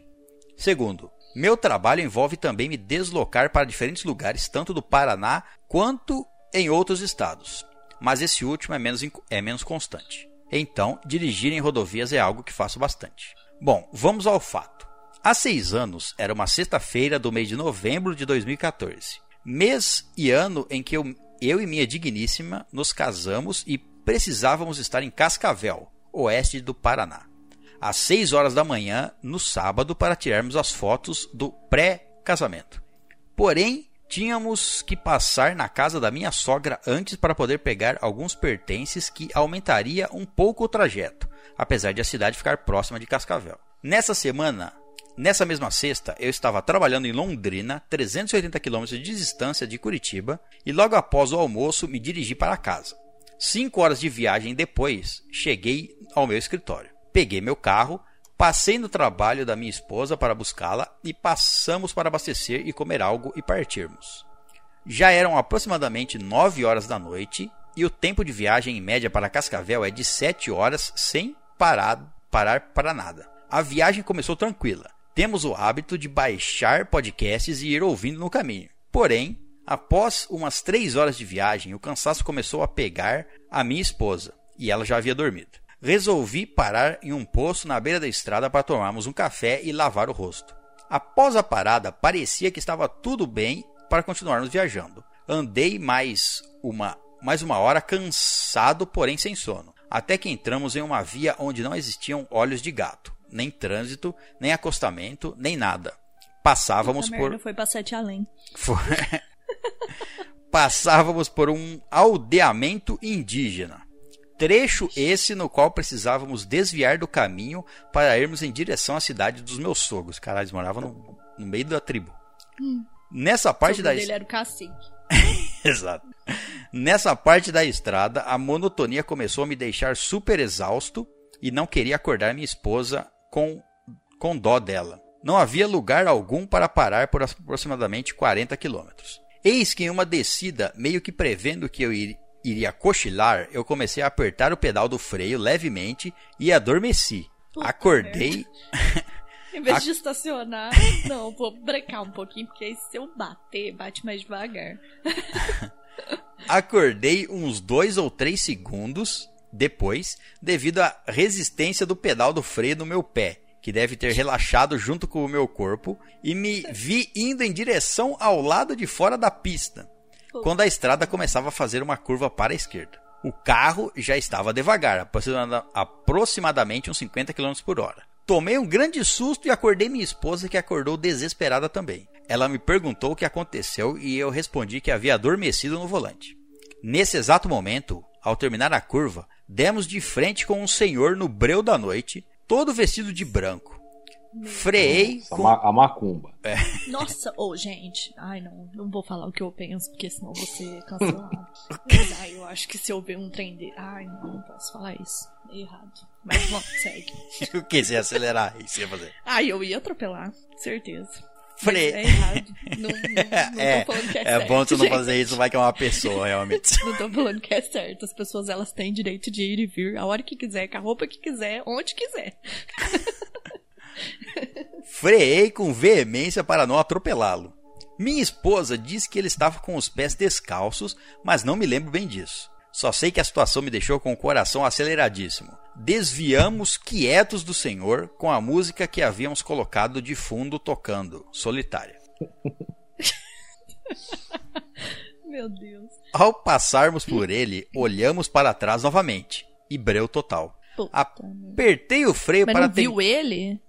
Segundo, meu trabalho envolve também me deslocar para diferentes lugares, tanto do Paraná quanto em outros estados. Mas esse último é menos, é menos constante. Então, dirigir em rodovias é algo que faço bastante. Bom, vamos ao fato. Há seis anos, era uma sexta-feira do mês de novembro de 2014. Mês e ano em que eu, eu e minha digníssima nos casamos e precisávamos estar em Cascavel, oeste do Paraná às 6 horas da manhã no sábado para tirarmos as fotos do pré-casamento. Porém, tínhamos que passar na casa da minha sogra antes para poder pegar alguns pertences que aumentaria um pouco o trajeto, apesar de a cidade ficar próxima de Cascavel. Nessa semana, nessa mesma sexta, eu estava trabalhando em Londrina, 380 km de distância de Curitiba, e logo após o almoço me dirigi para casa. Cinco horas de viagem depois, cheguei ao meu escritório. Peguei meu carro, passei no trabalho da minha esposa para buscá-la e passamos para abastecer e comer algo e partirmos. Já eram aproximadamente 9 horas da noite e o tempo de viagem em média para Cascavel é de 7 horas sem parar, parar para nada. A viagem começou tranquila. Temos o hábito de baixar podcasts e ir ouvindo no caminho. Porém, após umas 3 horas de viagem, o cansaço começou a pegar a minha esposa e ela já havia dormido. Resolvi parar em um posto na beira da estrada para tomarmos um café e lavar o rosto. Após a parada, parecia que estava tudo bem para continuarmos viajando. Andei mais uma, mais uma hora cansado, porém sem sono, até que entramos em uma via onde não existiam olhos de gato, nem trânsito, nem acostamento, nem nada. Passávamos Puta por foi pra sete além. foi- Passávamos por um aldeamento indígena. Trecho esse no qual precisávamos desviar do caminho para irmos em direção à cidade dos meus sogros. Caralho, eles moravam no, no meio da tribo. Nessa parte da Hum. dele era o cacique. Exato. Nessa parte da estrada, a monotonia começou a me deixar super exausto e não queria acordar minha esposa com, com dó dela. Não havia lugar algum para parar por aproximadamente 40 quilômetros. Eis que em uma descida, meio que prevendo que eu ir- iria cochilar, eu comecei a apertar o pedal do freio levemente e adormeci. Puta Acordei, Em vez A- de estacionar, não, vou brecar um pouquinho, porque aí se eu bater, bate mais devagar. Acordei uns dois ou três segundos depois, devido à resistência do pedal do freio no meu pé, que deve ter relaxado junto com o meu corpo, e me vi indo em direção ao lado de fora da pista, quando a estrada começava a fazer uma curva para a esquerda. O carro já estava devagar, aproximada- aproximadamente uns 50 km por hora. Tomei um grande susto e acordei minha esposa, que acordou desesperada também. Ela me perguntou o que aconteceu e eu respondi que havia adormecido no volante. Nesse exato momento, ao terminar a curva, demos de frente com um senhor no breu da noite, todo vestido de branco. Freei Essa com... ma- A macumba. Nossa, ô, gente. Ai, não, não vou falar o que eu penso, porque senão vou ser cancelado. Mas, ai, eu acho que se eu ver um trem dele. Ai, não, não posso falar isso. É errado. Mas vamos, segue. o que você ia acelerar? Isso você ia fazer. Ai, eu ia atropelar, certeza. Freei. É errado. Não, não, não É, tô falando que é, é certo. bom tu não gente. fazer isso, vai que é uma pessoa, realmente. Não tô falando que é certo. As pessoas elas têm direito de ir e vir a hora que quiser, com a roupa que quiser, onde quiser. Freei com veemência para não atropelá-lo. Minha esposa disse que ele estava com os pés descalços, mas não me lembro bem disso. Só sei que a situação me deixou com o coração aceleradíssimo. Desviamos quietos do Senhor com a música que havíamos colocado de fundo tocando, solitária. Meu Deus. Ao passarmos por ele, olhamos para trás novamente. E breu total. Puta Apertei o freio Mas para não viu ele?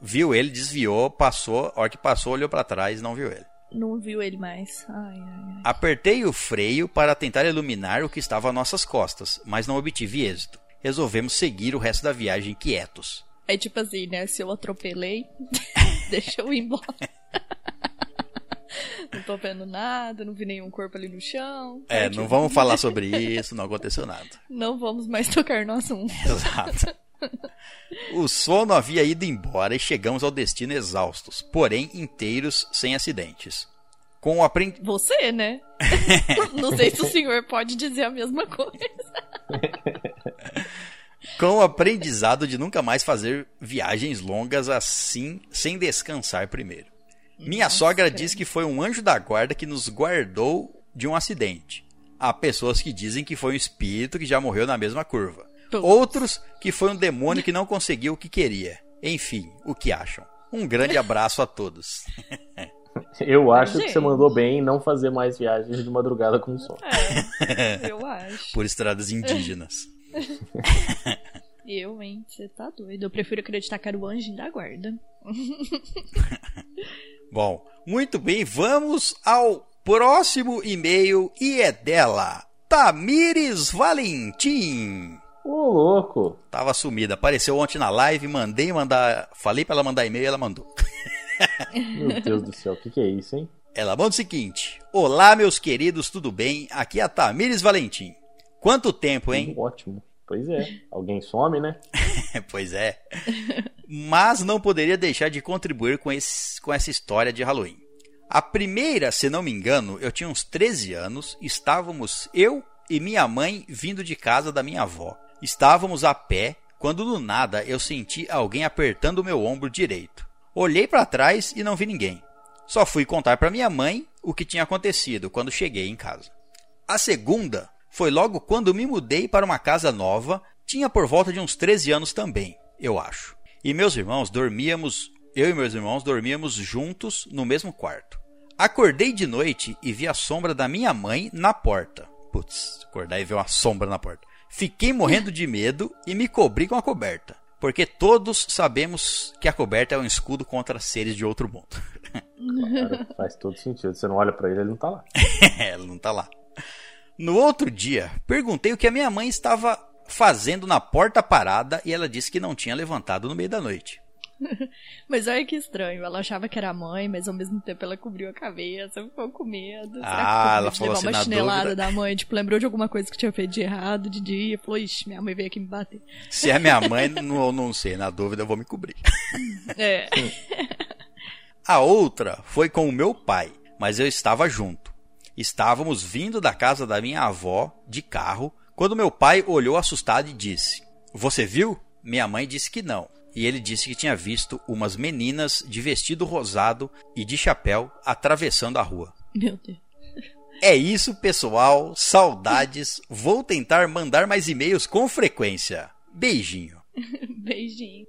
Viu ele, desviou, passou. A hora que passou, olhou para trás não viu ele. Não viu ele mais. Ai, ai, ai. Apertei o freio para tentar iluminar o que estava a nossas costas, mas não obtive êxito. Resolvemos seguir o resto da viagem quietos. É tipo assim, né? Se eu atropelei, deixa eu ir embora. não tô vendo nada, não vi nenhum corpo ali no chão. É, não vamos falar sobre isso, não aconteceu nada. Não vamos mais tocar no assunto. Exato. O sono havia ido embora e chegamos ao destino exaustos, porém inteiros, sem acidentes. Com o aprendi... Você, né? não sei se o senhor pode dizer a mesma coisa. Com o aprendizado de nunca mais fazer viagens longas assim, sem descansar primeiro. Minha Nossa, sogra diz que foi um anjo da guarda que nos guardou de um acidente. Há pessoas que dizem que foi um espírito que já morreu na mesma curva. Putz. Outros que foi um demônio que não conseguiu o que queria. Enfim, o que acham? Um grande abraço a todos. Eu acho que Gente. você mandou bem em não fazer mais viagens de madrugada com sono. É, eu acho. Por estradas indígenas. Eu, hein? Você tá doido. Eu prefiro acreditar que era o anjinho da guarda. Bom, muito bem, vamos ao próximo e-mail e é dela, Tamires Valentim. Ô, louco! Tava sumida, apareceu ontem na live, mandei mandar, falei pra ela mandar e-mail e ela mandou. Meu Deus do céu, o que, que é isso, hein? Ela manda o seguinte: Olá, meus queridos, tudo bem? Aqui é a Tamires Valentim. Quanto tempo, hein? Ótimo. Pois é. Alguém some, né? pois é. Mas não poderia deixar de contribuir com, esse, com essa história de Halloween. A primeira, se não me engano, eu tinha uns 13 anos, estávamos eu e minha mãe vindo de casa da minha avó. Estávamos a pé quando do nada eu senti alguém apertando o meu ombro direito. Olhei para trás e não vi ninguém. Só fui contar para minha mãe o que tinha acontecido quando cheguei em casa. A segunda foi logo quando me mudei para uma casa nova, tinha por volta de uns 13 anos também, eu acho. E meus irmãos dormíamos, eu e meus irmãos dormíamos juntos no mesmo quarto. Acordei de noite e vi a sombra da minha mãe na porta. Putz, acordar e ver uma sombra na porta. Fiquei morrendo de medo e me cobri com a coberta, porque todos sabemos que a coberta é um escudo contra seres de outro mundo. Cara, faz todo sentido. Você não olha pra ele, ele não tá lá. Ela não tá lá. No outro dia, perguntei o que a minha mãe estava fazendo na porta parada e ela disse que não tinha levantado no meio da noite. Mas olha que estranho. Ela achava que era a mãe, mas ao mesmo tempo ela cobriu a cabeça, ficou com medo. Ah, ela falou assim, uma chinelada dúvida- da mãe? Tipo, lembrou de alguma coisa que tinha feito de errado de dia. Falou, ixi, minha mãe veio aqui me bater. Se é minha mãe, não, não sei, na dúvida eu vou me cobrir. É. A outra foi com o meu pai, mas eu estava junto. Estávamos vindo da casa da minha avó de carro quando meu pai olhou assustado e disse: Você viu? Minha mãe disse que não. E ele disse que tinha visto umas meninas de vestido rosado e de chapéu atravessando a rua. Meu Deus. É isso, pessoal. Saudades. Vou tentar mandar mais e-mails com frequência. Beijinho. Beijinho.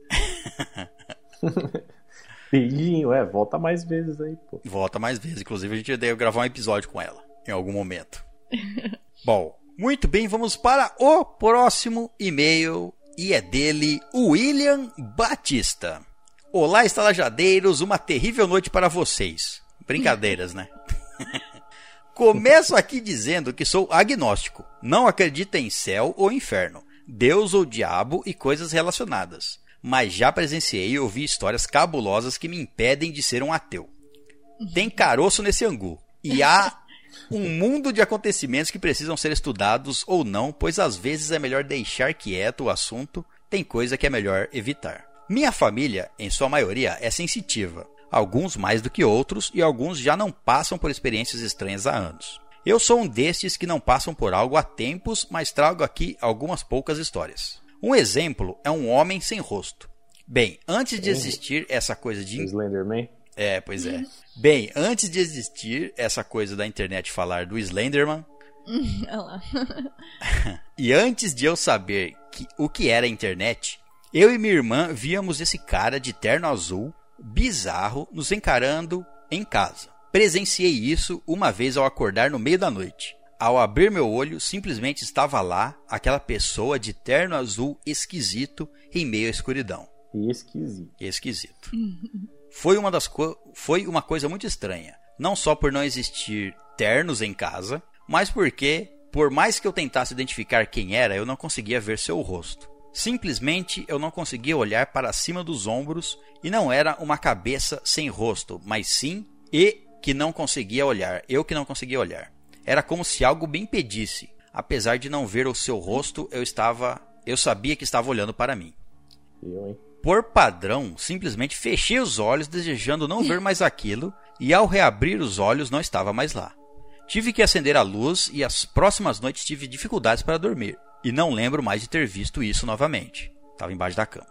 Beijinho, é, volta mais vezes aí, pô. Volta mais vezes. Inclusive, a gente deve gravar um episódio com ela em algum momento. Bom, muito bem, vamos para o próximo e-mail. E é dele, William Batista. Olá, estalajadeiros, uma terrível noite para vocês. Brincadeiras, né? Começo aqui dizendo que sou agnóstico. Não acredito em céu ou inferno, Deus ou diabo e coisas relacionadas. Mas já presenciei e ouvi histórias cabulosas que me impedem de ser um ateu. Tem caroço nesse angu. E há um mundo de acontecimentos que precisam ser estudados ou não, pois às vezes é melhor deixar quieto o assunto, tem coisa que é melhor evitar. Minha família, em sua maioria, é sensitiva. Alguns mais do que outros e alguns já não passam por experiências estranhas há anos. Eu sou um destes que não passam por algo há tempos, mas trago aqui algumas poucas histórias. Um exemplo é um homem sem rosto. Bem, antes de existir essa coisa de Slenderman. É, pois é. Bem, antes de existir essa coisa da internet falar do Slenderman, Olha lá. e antes de eu saber que, o que era a internet, eu e minha irmã víamos esse cara de terno azul, bizarro, nos encarando em casa. Presenciei isso uma vez ao acordar no meio da noite. Ao abrir meu olho, simplesmente estava lá aquela pessoa de terno azul esquisito em meio à escuridão. Esquisito. Esquisito. Foi uma das foi uma coisa muito estranha, não só por não existir ternos em casa, mas porque por mais que eu tentasse identificar quem era, eu não conseguia ver seu rosto. Simplesmente eu não conseguia olhar para cima dos ombros e não era uma cabeça sem rosto, mas sim e que não conseguia olhar, eu que não conseguia olhar. Era como se algo me impedisse. Apesar de não ver o seu rosto, eu estava, eu sabia que estava olhando para mim. Eu, hein? Por padrão, simplesmente fechei os olhos desejando não ver mais aquilo, e ao reabrir os olhos não estava mais lá. Tive que acender a luz e as próximas noites tive dificuldades para dormir. E não lembro mais de ter visto isso novamente. Estava embaixo da cama.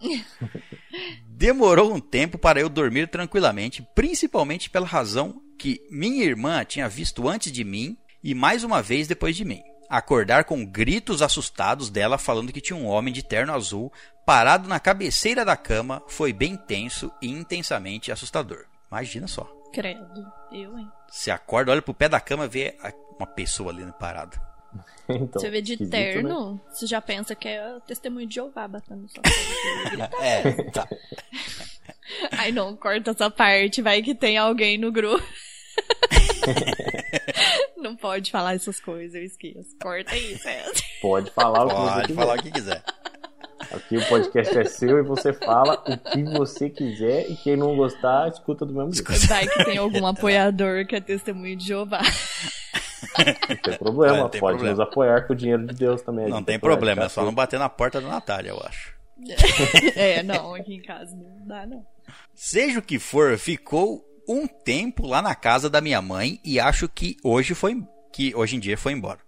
Demorou um tempo para eu dormir tranquilamente, principalmente pela razão que minha irmã tinha visto antes de mim e mais uma vez depois de mim. Acordar com gritos assustados dela falando que tinha um homem de terno azul parado na cabeceira da cama foi bem tenso e intensamente assustador. Imagina só. Credo. Eu, hein? Você acorda, olha pro pé da cama e vê uma pessoa ali parada. Então, Você vê de esquisito, terno, você já pensa que é o testemunho de Jeová batendo sua. É, tá. Ai não, corta essa parte, vai que tem alguém no grupo. não pode falar essas coisas, eu esqueço. Corta isso, é. Né? Pode falar o que Pode falar o que quiser. Aqui o podcast é seu e você fala o que você quiser e quem não gostar, escuta do mesmo jeito. Vai que tem algum apoiador que é testemunho de Jeová. Não tem problema, É, não tem pode problema. nos apoiar com o dinheiro de Deus também. Não tem problema, é só não bater na porta da Natália, eu acho. É, não, aqui em casa não dá, não. Seja o que for, ficou um tempo lá na casa da minha mãe e acho que hoje foi que hoje em dia foi embora.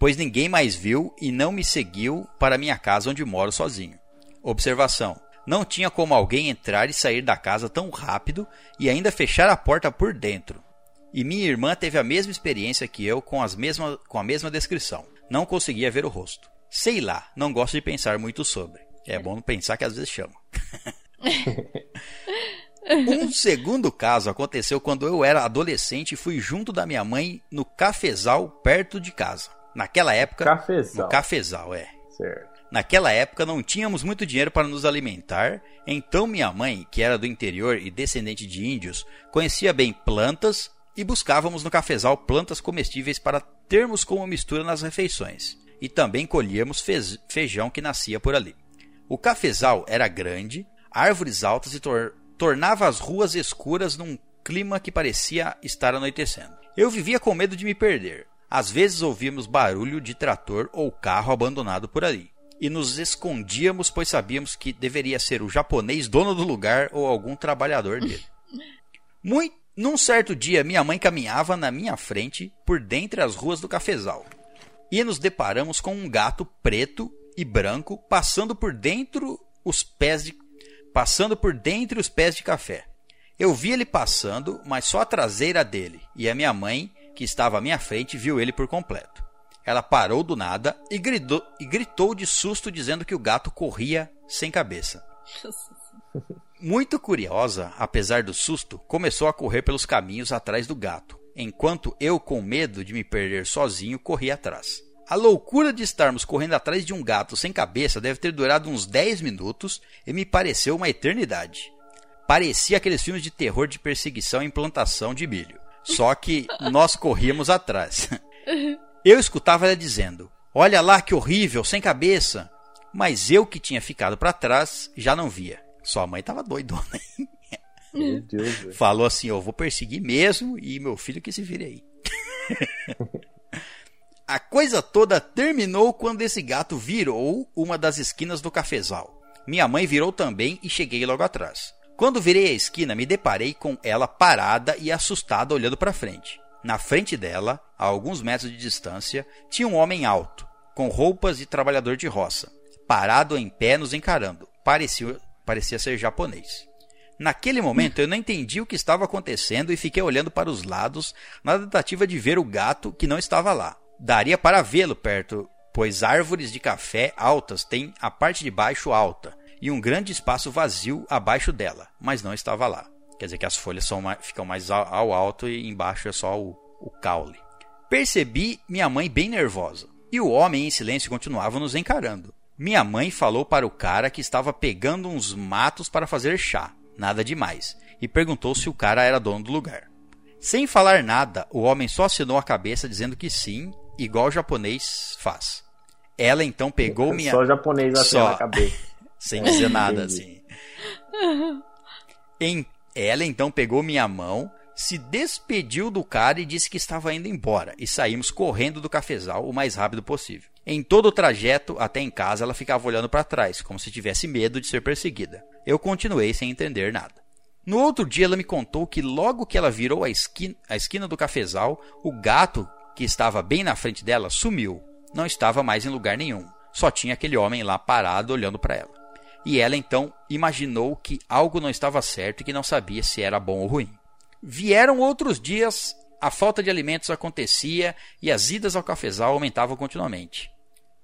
Pois ninguém mais viu e não me seguiu para minha casa onde moro sozinho. Observação: não tinha como alguém entrar e sair da casa tão rápido e ainda fechar a porta por dentro. E minha irmã teve a mesma experiência que eu com, as mesma, com a mesma descrição. Não conseguia ver o rosto. Sei lá, não gosto de pensar muito sobre. É bom pensar que às vezes chama. Um segundo caso aconteceu quando eu era adolescente e fui junto da minha mãe no cafezal perto de casa. Naquela época. Cafezal. No cafezal, é. Certo. Naquela época não tínhamos muito dinheiro para nos alimentar, então minha mãe, que era do interior e descendente de índios, conhecia bem plantas e buscávamos no cafezal plantas comestíveis para termos como mistura nas refeições. E também colhíamos feijão que nascia por ali. O cafezal era grande, árvores altas e tor- tornava as ruas escuras num clima que parecia estar anoitecendo. Eu vivia com medo de me perder. Às vezes ouvíamos barulho de trator ou carro abandonado por ali. E nos escondíamos, pois sabíamos que deveria ser o japonês dono do lugar ou algum trabalhador dele. Muito, num certo dia, minha mãe caminhava na minha frente por dentre as ruas do cafezal. E nos deparamos com um gato preto e branco passando por dentro os pés de passando por dentre os pés de café. Eu vi ele passando, mas só a traseira dele, e a minha mãe, que estava à minha frente, viu ele por completo. Ela parou do nada e gritou, e gritou de susto dizendo que o gato corria sem cabeça. Muito curiosa, apesar do susto, começou a correr pelos caminhos atrás do gato, enquanto eu, com medo de me perder sozinho, corri atrás. A loucura de estarmos correndo atrás de um gato sem cabeça deve ter durado uns 10 minutos e me pareceu uma eternidade. Parecia aqueles filmes de terror de perseguição em plantação de milho. Só que nós corríamos atrás. Eu escutava ela dizendo: Olha lá que horrível, sem cabeça. Mas eu que tinha ficado para trás já não via. Sua mãe tava doidona. Meu Deus. Falou assim: Eu vou perseguir mesmo e meu filho que se vire aí. A coisa toda terminou quando esse gato virou uma das esquinas do cafezal. Minha mãe virou também e cheguei logo atrás. Quando virei a esquina, me deparei com ela parada e assustada olhando para frente. Na frente dela, a alguns metros de distância, tinha um homem alto, com roupas de trabalhador de roça, parado em pé nos encarando. Parecia, parecia ser japonês. Naquele momento eu não entendi o que estava acontecendo e fiquei olhando para os lados na tentativa de ver o gato que não estava lá. Daria para vê-lo perto, pois árvores de café altas têm a parte de baixo alta e um grande espaço vazio abaixo dela, mas não estava lá. Quer dizer que as folhas são ficam mais ao, alto e embaixo é só o, o caule. Percebi minha mãe bem nervosa. E o homem em silêncio continuava nos encarando. Minha mãe falou para o cara que estava pegando uns matos para fazer chá, nada demais, e perguntou se o cara era dono do lugar. Sem falar nada, o homem só assinou a cabeça dizendo que sim, igual o japonês faz. Ela então pegou minha. Só japonês assim Só. na cabeça. Sem dizer nada, assim. Em- Ela então pegou minha mão, se despediu do cara e disse que estava indo embora. E saímos correndo do cafezal o mais rápido possível. Em todo o trajeto até em casa, ela ficava olhando para trás, como se tivesse medo de ser perseguida. Eu continuei sem entender nada. No outro dia, ela me contou que logo que ela virou a esquina, a esquina do cafezal, o gato que estava bem na frente dela sumiu. Não estava mais em lugar nenhum. Só tinha aquele homem lá parado olhando para ela. E ela então imaginou que algo não estava certo e que não sabia se era bom ou ruim. Vieram outros dias, a falta de alimentos acontecia e as idas ao cafezal aumentavam continuamente.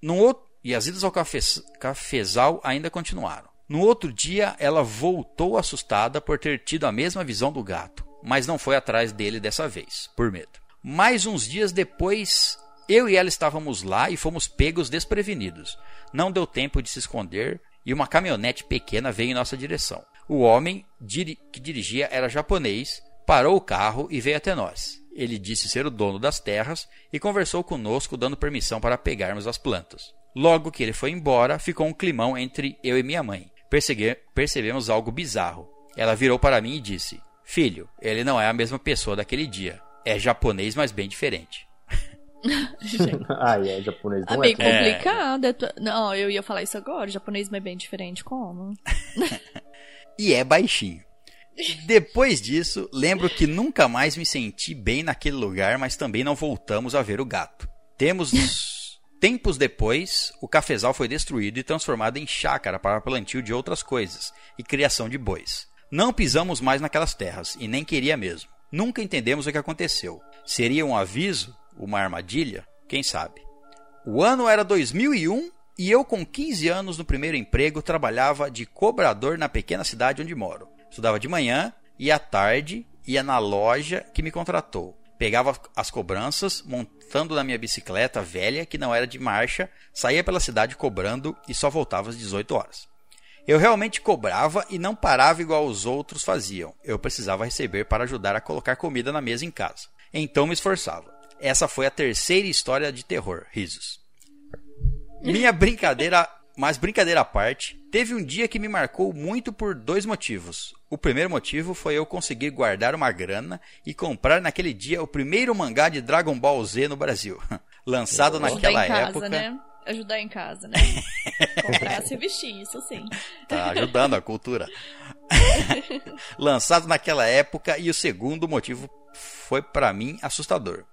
No outro, e as idas ao cafe, cafezal ainda continuaram. No outro dia, ela voltou assustada por ter tido a mesma visão do gato, mas não foi atrás dele dessa vez, por medo. Mais uns dias depois, eu e ela estávamos lá e fomos pegos desprevenidos. Não deu tempo de se esconder e uma caminhonete pequena veio em nossa direção. O homem diri- que dirigia era japonês, parou o carro e veio até nós. Ele disse ser o dono das terras e conversou conosco, dando permissão para pegarmos as plantas. Logo que ele foi embora, ficou um climão entre eu e minha mãe. Persegue- percebemos algo bizarro. Ela virou para mim e disse: Filho, ele não é a mesma pessoa daquele dia. É japonês, mas bem diferente. Ah, é, japonês é não é. tão- complicado. é Não, eu ia falar isso agora. Japonês é bem diferente. Como? e é baixinho. Depois disso, lembro que nunca mais me senti bem naquele lugar, mas também não voltamos a ver o gato. Temos tempos depois, o cafezal foi destruído e transformado em chácara para plantio de outras coisas e criação de bois. Não pisamos mais naquelas terras e nem queria mesmo. Nunca entendemos o que aconteceu. Seria um aviso, uma armadilha, quem sabe. O ano era 2001 e eu, com 15 anos no primeiro emprego, trabalhava de cobrador na pequena cidade onde moro. Estudava de manhã e à tarde ia na loja que me contratou. Pegava as cobranças, montando na minha bicicleta velha, que não era de marcha, saía pela cidade cobrando e só voltava às 18 horas. Eu realmente cobrava e não parava igual os outros faziam. Eu precisava receber para ajudar a colocar comida na mesa em casa. Então me esforçava. Essa foi a terceira história de terror. Risos. Minha brincadeira, mas brincadeira à parte, teve um dia que me marcou muito por dois motivos. O primeiro motivo foi eu conseguir guardar uma grana e comprar naquele dia o primeiro mangá de Dragon Ball Z no Brasil, lançado Ajudar naquela em casa, época. né? Ajudar em casa, né? Comprar se vestir, isso sim. Tá ajudando a cultura. Lançado naquela época e o segundo motivo foi para mim assustador.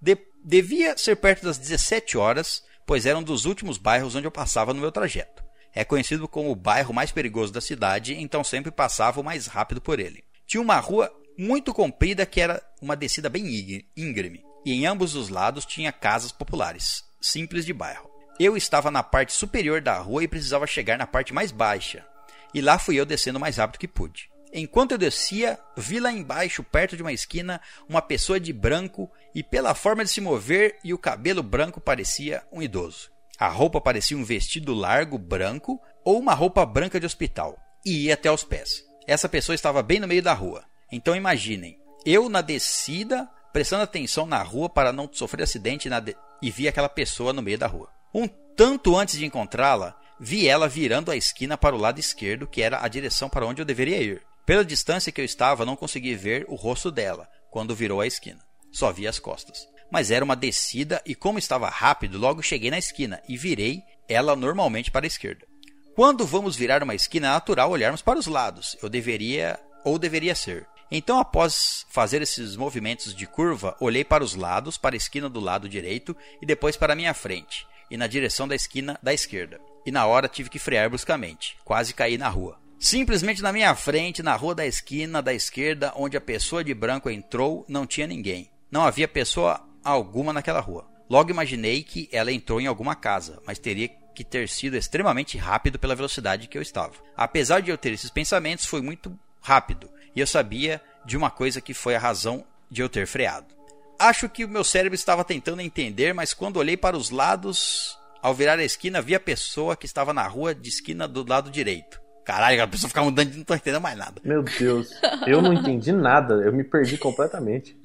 De- devia ser perto das 17 horas, pois era um dos últimos bairros onde eu passava no meu trajeto. É conhecido como o bairro mais perigoso da cidade, então sempre passava o mais rápido por ele. Tinha uma rua muito comprida que era uma descida bem íngreme, e em ambos os lados tinha casas populares, simples de bairro. Eu estava na parte superior da rua e precisava chegar na parte mais baixa, e lá fui eu descendo o mais rápido que pude. Enquanto eu descia, vi lá embaixo, perto de uma esquina, uma pessoa de branco e pela forma de se mover e o cabelo branco parecia um idoso. A roupa parecia um vestido largo branco ou uma roupa branca de hospital e ia até os pés. Essa pessoa estava bem no meio da rua. Então imaginem, eu na descida, prestando atenção na rua para não sofrer acidente de- e vi aquela pessoa no meio da rua. Um tanto antes de encontrá-la, vi ela virando a esquina para o lado esquerdo, que era a direção para onde eu deveria ir. Pela distância que eu estava, não consegui ver o rosto dela quando virou a esquina. Só vi as costas. Mas era uma descida e, como estava rápido, logo cheguei na esquina e virei ela normalmente para a esquerda. Quando vamos virar uma esquina, é natural olharmos para os lados. Eu deveria ou deveria ser. Então, após fazer esses movimentos de curva, olhei para os lados, para a esquina do lado direito e depois para a minha frente, e na direção da esquina da esquerda. E na hora tive que frear bruscamente, quase caí na rua. Simplesmente na minha frente, na rua da esquina da esquerda, onde a pessoa de branco entrou, não tinha ninguém. Não havia pessoa alguma naquela rua. Logo imaginei que ela entrou em alguma casa, mas teria que ter sido extremamente rápido pela velocidade que eu estava. Apesar de eu ter esses pensamentos, foi muito rápido e eu sabia de uma coisa que foi a razão de eu ter freado. Acho que o meu cérebro estava tentando entender, mas quando olhei para os lados, ao virar a esquina, vi a pessoa que estava na rua de esquina do lado direito. Caralho, a pessoa ficava mudando e não tô entendendo mais nada. Meu Deus, eu não entendi nada, eu me perdi completamente.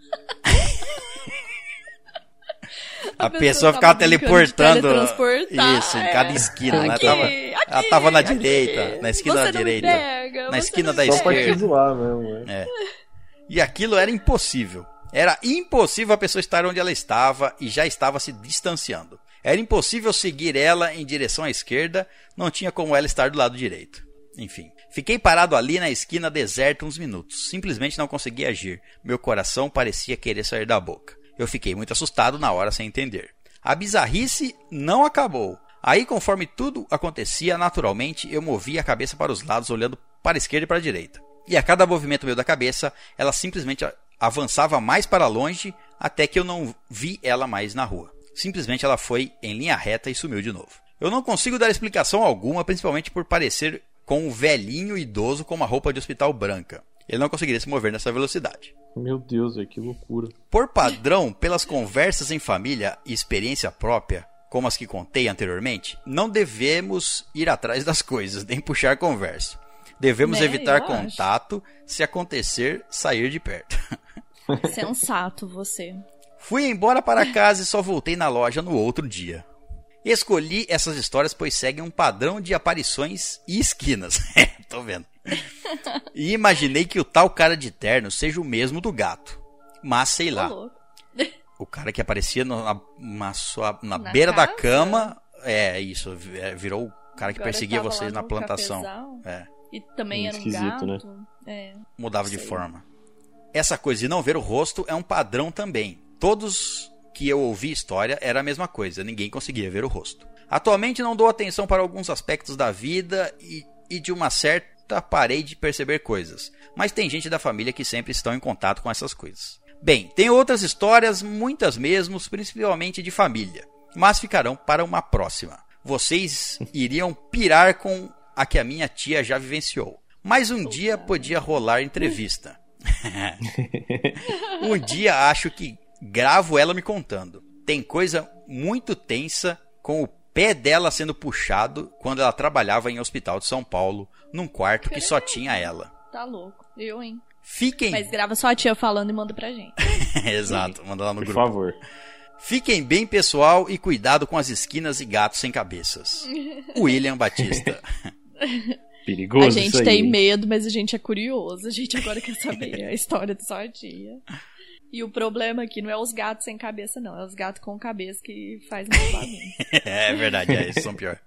A, A pessoa, pessoa ficava de teleportando. Isso, em é. cada esquina. né? Aqui, ela, tava, aqui, ela tava na aqui. direita, na esquina Você da direita. pega, na esquina da me Só pra te esquerda. zoar mesmo, né? E aquilo era impossível. Era impossível a pessoa estar onde ela estava e já estava se distanciando. Era impossível seguir ela em direção à esquerda, não tinha como ela estar do lado direito. Enfim, fiquei parado ali na esquina deserta uns minutos. Simplesmente não conseguia agir. Meu coração parecia querer sair da boca. Eu fiquei muito assustado na hora sem entender. A bizarrice não acabou. Aí, conforme tudo acontecia naturalmente, eu movia a cabeça para os lados, olhando para a esquerda e para a direita. E a cada movimento meu da cabeça, ela simplesmente avançava mais para longe até que eu não vi ela mais na rua. Simplesmente ela foi em linha reta e sumiu de novo. Eu não consigo dar explicação alguma, principalmente por parecer com um velhinho idoso com uma roupa de hospital branca. Ele não conseguiria se mover nessa velocidade. Meu Deus, véio, que loucura. Por padrão, pelas conversas em família e experiência própria, como as que contei anteriormente, não devemos ir atrás das coisas, nem puxar conversa. Devemos Né, evitar eu acho. contato, se acontecer, sair de perto. Sensato você. Fui embora para casa e só voltei na loja no outro dia. Escolhi essas histórias pois seguem um padrão de aparições e esquinas. É, tô vendo. E imaginei que o tal cara de terno seja o mesmo do gato. Mas sei lá, o cara que aparecia no- na, na sua- na Na beira da casa? cama, é isso, é, virou o cara que Agora perseguia vocês na plantação. É, E também era um Esquisito, né? gato. É. mudava de forma. Essa coisa de não ver o rosto é um padrão também. Todos que eu ouvi história era a mesma coisa, ninguém conseguia ver o rosto. Atualmente não dou atenção para alguns aspectos da vida e, e de uma certa parei de perceber coisas. Mas tem gente da família que sempre estão em contato com essas coisas. Bem, tem outras histórias, muitas mesmo, principalmente de família, mas ficarão para uma próxima. Vocês iriam pirar com a que a minha tia já vivenciou. Mas um dia podia rolar entrevista. um dia acho que gravo ela me contando. Tem coisa muito tensa com o pé dela sendo puxado quando ela trabalhava em hospital de São Paulo, num quarto que só tinha ela. Tá louco. Eu, hein? Fiquem. Mas grava só a tia falando e manda pra gente. Exato, manda lá no Por grupo. favor. Fiquem bem, pessoal, e cuidado com as esquinas e gatos sem cabeças. William Batista. Perigoso a gente isso aí. tem medo, mas a gente é curioso. A gente agora quer saber a história sua tia. E o problema aqui não é os gatos sem cabeça, não. É os gatos com cabeça que faz mais bagunça. é verdade, é, esses são pior.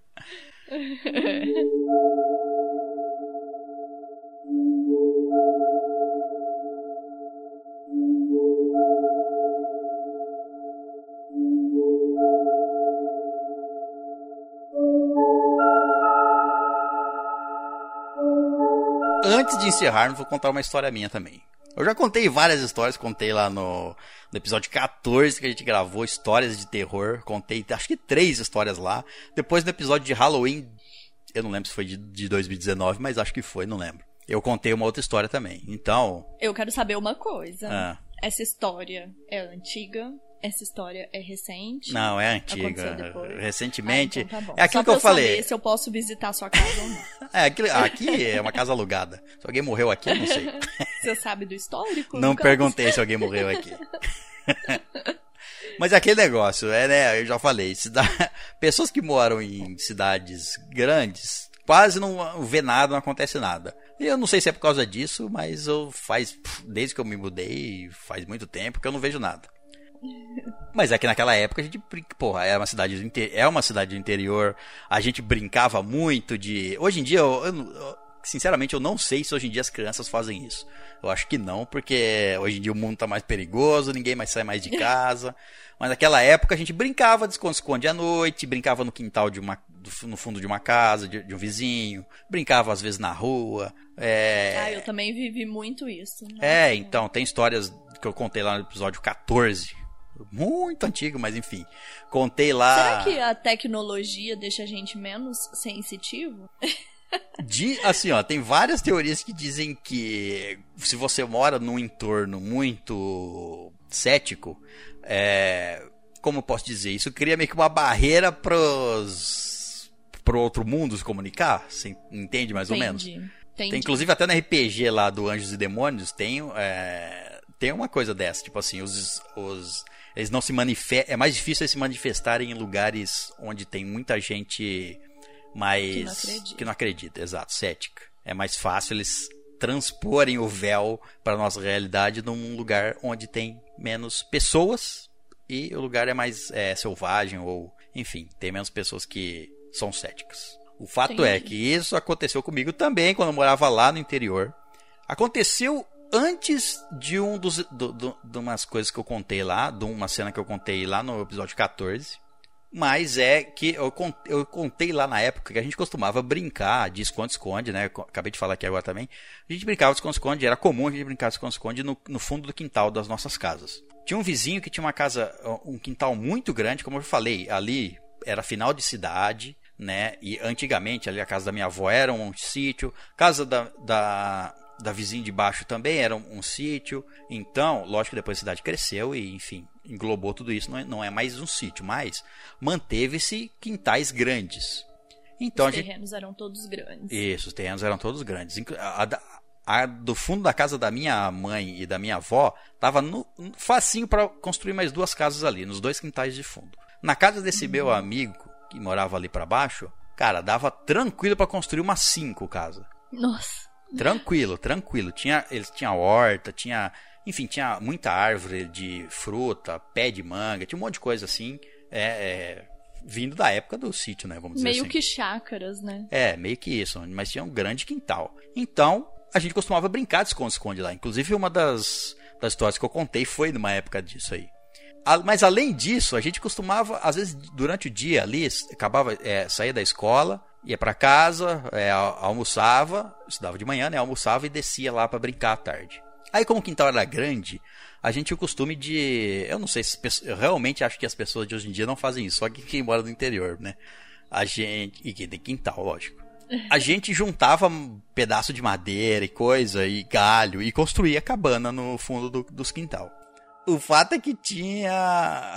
Antes de encerrarmos, vou contar uma história minha também. Eu já contei várias histórias, contei lá no, no episódio 14 que a gente gravou, histórias de terror. Contei, acho que três histórias lá. Depois no episódio de Halloween, eu não lembro se foi de, de 2019, mas acho que foi, não lembro. Eu contei uma outra história também. Então, Eu quero saber uma coisa. ah, Essa história é antiga? Essa história é recente? não, é antiga. Recentemente. Ah, então tá. É aquilo que pra eu falei. se eu posso visitar a sua casa ou não. É, aquilo, aqui é uma casa alugada. Se alguém morreu aqui, eu não sei. Você sabe do histórico? Não caso? perguntei se alguém morreu aqui. Mas é aquele negócio, é, né? Eu já falei, cida... pessoas que moram em cidades grandes quase não vê nada, não acontece nada. E eu não sei se é por causa disso, mas eu faz desde que eu me mudei, faz muito tempo que eu não vejo nada. Mas é que naquela época a gente, porra, é uma cidade do inte- é uma cidade do interior, a gente brincava muito de. Hoje em dia, eu, eu sinceramente, eu não sei se hoje em dia as crianças fazem isso. Eu acho que não, porque hoje em dia o mundo tá mais perigoso, ninguém mais sai mais de casa. Mas naquela época a gente brincava de esconde-esconde à noite, brincava no quintal de uma, no fundo de uma casa, de, de um vizinho, brincava às vezes na rua. É, Ah, eu também vivi muito isso. Nossa. é, então, tem histórias que eu contei lá no episódio 14. Muito antigo, mas enfim. Contei lá. Será que a tecnologia deixa a gente menos sensitivo? De, assim, ó, tem várias teorias que dizem que se você mora num entorno muito cético, é, como eu posso dizer, isso cria meio que uma barreira pros pro outro mundo se comunicar, você entende mais Entendi. ou menos? Entendi. Tem, inclusive até no RPG lá do Anjos e Demônios tem é, tem uma coisa dessa, tipo assim, os, os eles não se manifestam, é mais difícil eles se manifestarem em lugares onde tem muita gente mais Que não acredita. que não acredita, exato, cética. É mais fácil eles transporem o véu para nossa realidade num lugar onde tem menos pessoas e o lugar é mais é, selvagem ou, enfim, tem menos pessoas que são céticas. O fato é Entendi. que isso aconteceu comigo também quando eu morava lá no interior. Aconteceu antes de um dos do, do- de umas coisas que eu contei lá, de uma cena que eu contei lá no episódio 14. Mas é que eu, eu contei lá na época que a gente costumava brincar de esconde-esconde, né? Acabei de falar aqui agora também. A gente brincava de esconde-esconde, era comum a gente brincar de esconde-esconde no, no fundo do quintal das nossas casas. Tinha um vizinho que tinha uma casa, um quintal muito grande, como eu falei, ali era final de cidade, né? E antigamente ali a casa da minha avó era um sítio, casa da, da, da vizinha de baixo também era um, um sítio. Então, lógico que depois a cidade cresceu e, enfim, englobou tudo isso, não é, não é mais um sítio, mas manteve-se quintais grandes. Então a Os gente terrenos eram todos grandes. isso, os terrenos eram todos grandes. A, da- a do fundo da casa da minha mãe e da minha avó tava no, no- facinho para construir mais duas casas ali, nos dois quintais de fundo. Na casa desse meu amigo que morava ali para baixo, cara, dava tranquilo para construir umas cinco casas. Nossa. Tranquilo, tranquilo. Tinha, eles tinha horta, tinha, enfim, tinha muita árvore de fruta, pé de manga, tinha um monte de coisa assim, é, é, vindo da época do sítio, né? Vamos dizer Meio assim. que chácaras, né? É, meio que isso, mas tinha um grande quintal. Então, a gente costumava brincar de esconde-esconde lá. Inclusive, uma das, das histórias que eu contei foi numa época disso aí. Mas além disso, a gente costumava, às vezes, durante o dia ali, acabava, é, saía da escola, ia pra casa, é, al- almoçava, estudava de manhã, né? Almoçava e descia lá pra brincar à tarde. Aí, como o quintal era grande, a gente tinha o costume de. Eu não sei se. Eu realmente acho que as pessoas de hoje em dia não fazem isso, só que quem mora no interior, né? A gente. E que tem quintal, lógico. A gente juntava um pedaço de madeira e coisa, e galho, e construía cabana no fundo do, dos quintal. O fato é que tinha.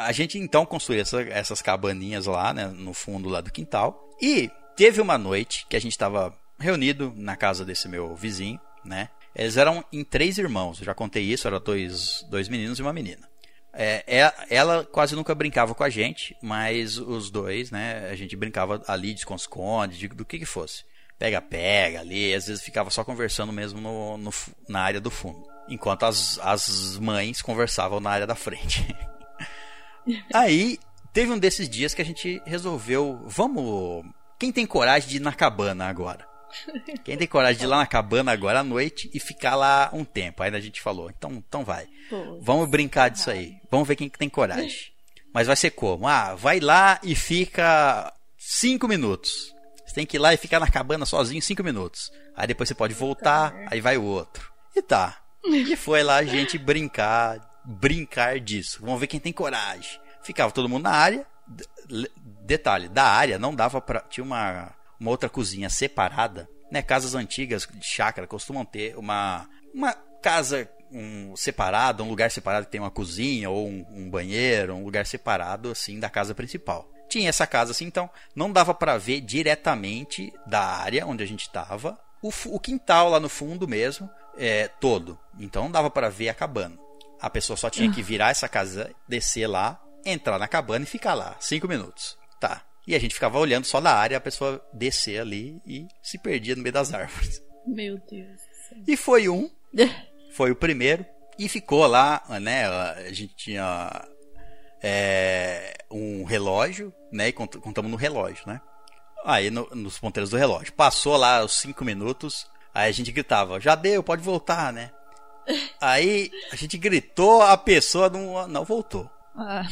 A gente então construía essa- essas cabaninhas lá, né, no fundo lá do quintal. E teve uma noite que a gente estava reunido na casa desse meu vizinho, né? Eles eram em três irmãos, já contei isso, eram dois, dois meninos e uma menina. É, é- ela quase nunca brincava com a gente, mas os dois, né, a gente brincava ali de esconde-esconde, de- do que que fosse. Pega-pega ali, às vezes ficava só conversando mesmo no, no na área do fundo. Enquanto as, as mães conversavam na área da frente. Aí, teve um desses dias que a gente resolveu, vamos... Quem tem coragem de ir na cabana agora? Quem tem coragem de ir lá na cabana agora à noite e ficar lá um tempo? Aí a gente falou, então, então vai. Pô, Vamos brincar disso aí. Vamos ver quem que tem coragem. Mas vai ser como? Ah, vai lá e fica cinco minutos. Você tem que ir lá e ficar na cabana sozinho cinco minutos. Aí depois você pode voltar, aí vai o outro. E tá. E foi lá a gente brincar, brincar disso. Vamos ver quem tem coragem. Ficava todo mundo na área. Detalhe, da área não dava pra. Tinha uma, uma outra cozinha separada. Né? Casas antigas de chácara costumam ter uma, uma casa um, separada, um lugar separado que tem uma cozinha ou um, um banheiro, um lugar separado assim da casa principal. Tinha essa casa assim, então não dava pra ver diretamente da área onde a gente estava o, o quintal lá no fundo mesmo, é, todo. Então não dava pra ver a cabana. A pessoa só tinha que virar essa casa, descer lá, entrar na cabana e ficar lá, cinco minutos. E a gente ficava olhando só da área, a pessoa descer ali e se perdia no meio das árvores. Meu Deus do céu. E foi um, foi o primeiro, e ficou lá, né? A gente tinha é, um relógio, né? E cont- contamos no relógio, né? Aí no- nos ponteiros do relógio. Passou lá os cinco minutos, aí a gente gritava, já deu, pode voltar, né? Aí a gente gritou, a pessoa não, não voltou. Ah,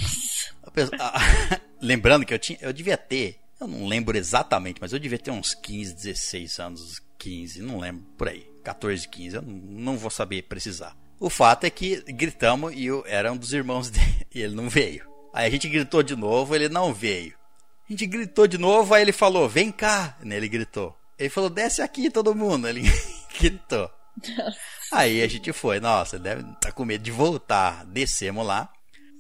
A pessoa- a- lembrando que eu tinha, eu devia ter, eu não lembro exatamente, mas eu devia ter uns 15, 16 anos, 15, não lembro, por aí, 14, 15, eu não, vou saber precisar. O fato é que gritamos e eu, era um dos irmãos dele, e ele não veio. Aí a gente gritou de novo, ele não veio. A gente gritou de novo, aí ele falou, vem cá, né, ele gritou. Ele falou, desce aqui todo mundo. Ele gritou. Aí a gente foi, nossa, deve estar tá com medo de voltar. Descemos lá.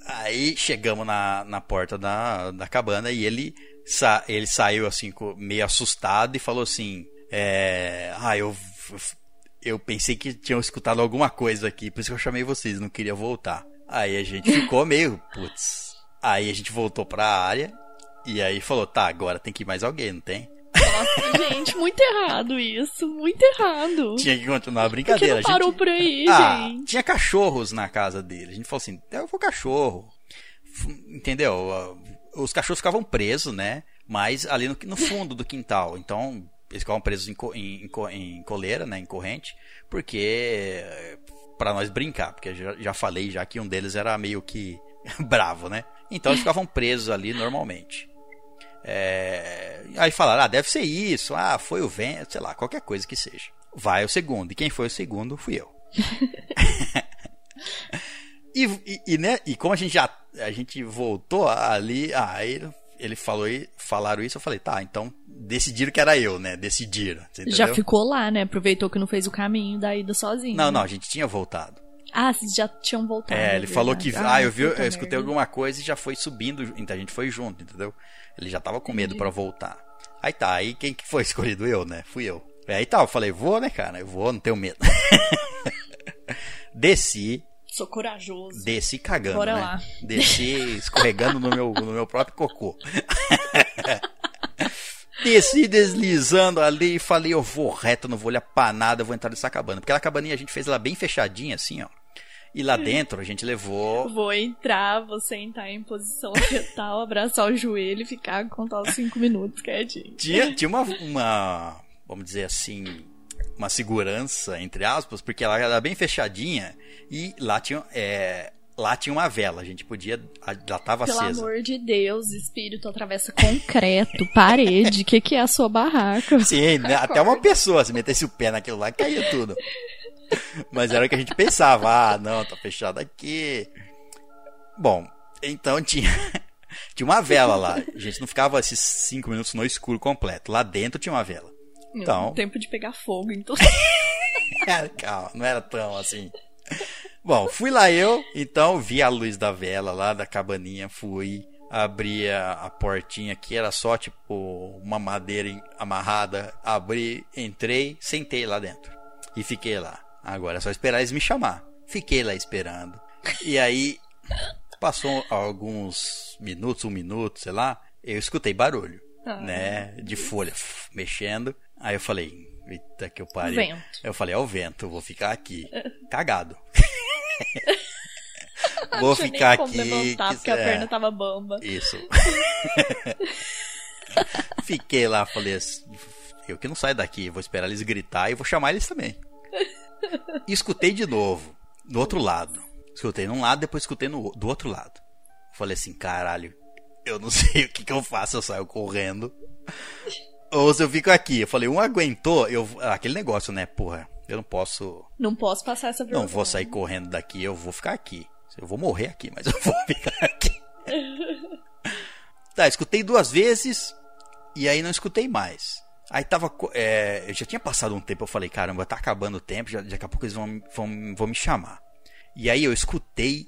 Aí chegamos na, na porta da, da cabana e ele, sa, ele saiu assim, meio assustado e falou assim: é, Ah, eu, eu pensei que tinham escutado alguma coisa aqui, por isso que eu chamei vocês, não queria voltar. Aí a gente ficou meio, putz. Aí a gente voltou pra área e aí falou: Tá, agora tem que ir mais alguém, não tem? Nossa, gente, muito errado isso. Muito errado. Tinha que continuar a brincadeira. Por que não parou gente... por aí, ah, gente? Tinha cachorros na casa dele. A gente falou assim: eu vou cachorro. Entendeu? Os cachorros ficavam presos, né? Mas ali no, no fundo do quintal. Então, eles ficavam presos em, em, em, coleira, né? Em corrente. Porque. para nós brincar. Porque já, já falei já que um deles era meio que bravo, né? Então eles ficavam presos ali normalmente. É... Aí falaram, ah, deve ser isso, ah, foi o vento, sei lá, qualquer coisa que seja. Vai o segundo, e quem foi o segundo fui eu. e, e, e, né, e como a gente já a gente voltou ali, aí ele falou falaram isso, eu falei, tá, então decidiram que era eu, né? Decidiram. Já ficou lá, né? Aproveitou que não fez o caminho da ida sozinho. Não, não, a gente tinha voltado. Ah, vocês já tinham voltado. É, ele falou que. Ah, ah eu vi, eu escutei alguma coisa e já foi subindo, então a gente foi junto, entendeu? Ele já tava com medo para voltar. Aí tá, aí quem que foi escolhido? Eu, né? Fui eu. Aí tá, eu falei, vou, né, cara? Eu vou, não tenho medo. Desci. Sou corajoso. Desci cagando. Bora né? lá. Desci escorregando no meu, no meu próprio cocô. Desci deslizando ali e falei, eu vou reto, não vou olhar pra nada, eu vou entrar nessa cabana. Porque aquela cabaninha a gente fez ela bem fechadinha, assim, ó. E lá dentro a gente levou. Vou entrar, vou sentar em posição fetal, abraçar o joelho e ficar contar os cinco minutos quietinho. Tinha, tinha uma, uma, vamos dizer assim, uma segurança, entre aspas, porque ela era bem fechadinha e lá tinha, é, lá tinha uma vela, a gente podia. Ela tava Pelo acesa. amor de Deus, espírito atravessa concreto, parede. O que, que é a sua barraca? Sim, né? até uma pessoa, se metesse o pé naquilo lá, caía tudo. Mas era o que a gente pensava. Ah, não, tá fechado aqui. Bom, então tinha, tinha uma vela lá. A gente não ficava esses cinco minutos no escuro completo. Lá dentro tinha uma vela. Então. Tempo de pegar fogo, então. Calma, não era tão assim. Bom, fui lá eu, então vi a luz da vela lá da cabaninha, fui, abri a, a portinha que era só tipo uma madeira amarrada, abri, entrei, sentei lá dentro e fiquei lá. Agora é só esperar eles me chamar. Fiquei lá esperando. E aí, passou alguns minutos, um minuto, sei lá, eu escutei barulho, ah. né? De folha mexendo. Aí eu falei, eita que eu parei. Vento. Eu falei, é o vento, vou ficar aqui. Cagado. vou ficar aqui. Que, porque a perna tava bamba. Isso. Fiquei lá, falei assim, eu que não saio daqui, vou esperar eles gritar e vou chamar eles também. E escutei de novo, do outro lado. Escutei num lado, depois escutei no, do outro lado. Falei assim, caralho, eu não sei o que, que eu faço, eu saio correndo. Ou se eu fico aqui. Eu falei, um aguentou, eu, aquele negócio, né, porra, eu não posso... Não posso passar essa vergonha. Não vou sair correndo daqui, eu vou ficar aqui. Eu vou morrer aqui, mas eu vou ficar aqui. tá, escutei duas vezes e aí não escutei mais. Aí tava. É, eu já tinha passado um tempo, eu falei, caramba, tá acabando o tempo, já, daqui a pouco eles vão, vão, vão me chamar. E aí eu escutei.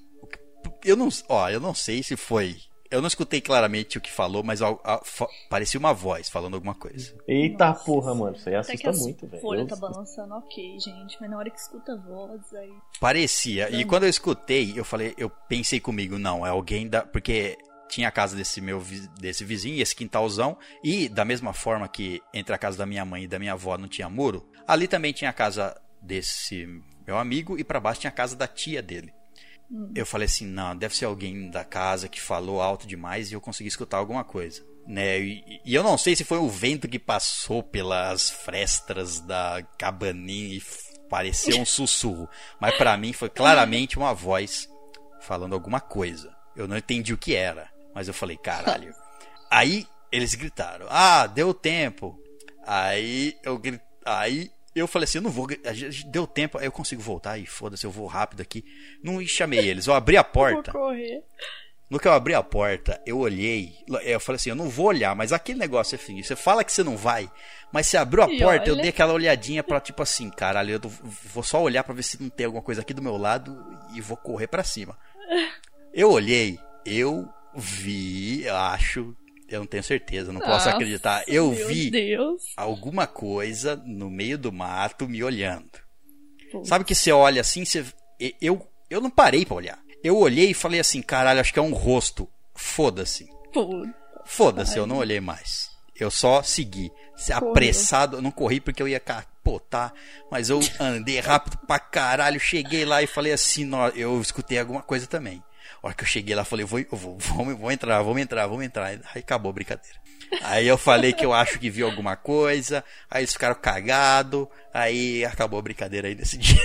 Eu não, ó, eu não sei se foi. Eu não escutei claramente o que falou, mas a, a, parecia uma voz falando alguma coisa. Eita Nossa. porra, mano, isso aí assusta muito, velho. A folha tá balançando, ok, gente, mas na hora que escuta a voz aí. Parecia. Não. E quando eu escutei, eu falei, eu pensei comigo, não, é alguém da. Porque tinha a casa desse meu desse vizinho, esse quintalzão, e da mesma forma que entre a casa da minha mãe e da minha avó não tinha muro, ali também tinha a casa desse meu amigo e para baixo tinha a casa da tia dele. Hum. Eu falei assim, não, deve ser alguém da casa que falou alto demais e eu consegui escutar alguma coisa. Né? E, e eu não sei se foi o vento que passou pelas frestas da cabaninha e pareceu um sussurro, mas para mim foi claramente uma voz falando alguma coisa. Eu não entendi o que era. Mas eu falei, caralho. Aí eles gritaram: "Ah, deu tempo". Aí eu grit... aí eu falei assim, eu não vou, deu tempo, aí eu consigo voltar e foda-se, eu vou rápido aqui. Não chamei eles, eu abri a porta. Vou correr. No que eu abri a porta, eu olhei, eu falei assim, eu não vou olhar, mas aquele negócio é assim, você fala que você não vai, mas você abriu a E porta, eu olha. dei aquela olhadinha pra tipo assim, caralho, eu vou só olhar pra ver se não tem alguma coisa aqui do meu lado e vou correr pra cima. Eu olhei, eu vi, eu acho, eu não tenho certeza, não posso acreditar. Eu vi Deus. alguma coisa no meio do mato me olhando. Putz. Sabe que você olha assim, você eu eu não parei pra olhar. Eu olhei e falei assim, caralho, acho que é um rosto. Foda-se. Foda-se, eu não olhei mais. Eu só segui. Se Apressado, eu não corri porque eu ia capotar, mas eu andei rápido pra caralho, cheguei lá e falei assim, eu escutei alguma coisa também. A hora que eu cheguei lá, falei, vou, eu vou, vou, vou entrar, vamos entrar, vamos entrar. Aí acabou a brincadeira. Aí eu falei que eu acho que vi alguma coisa, aí eles ficaram cagados, aí acabou a brincadeira aí nesse dia.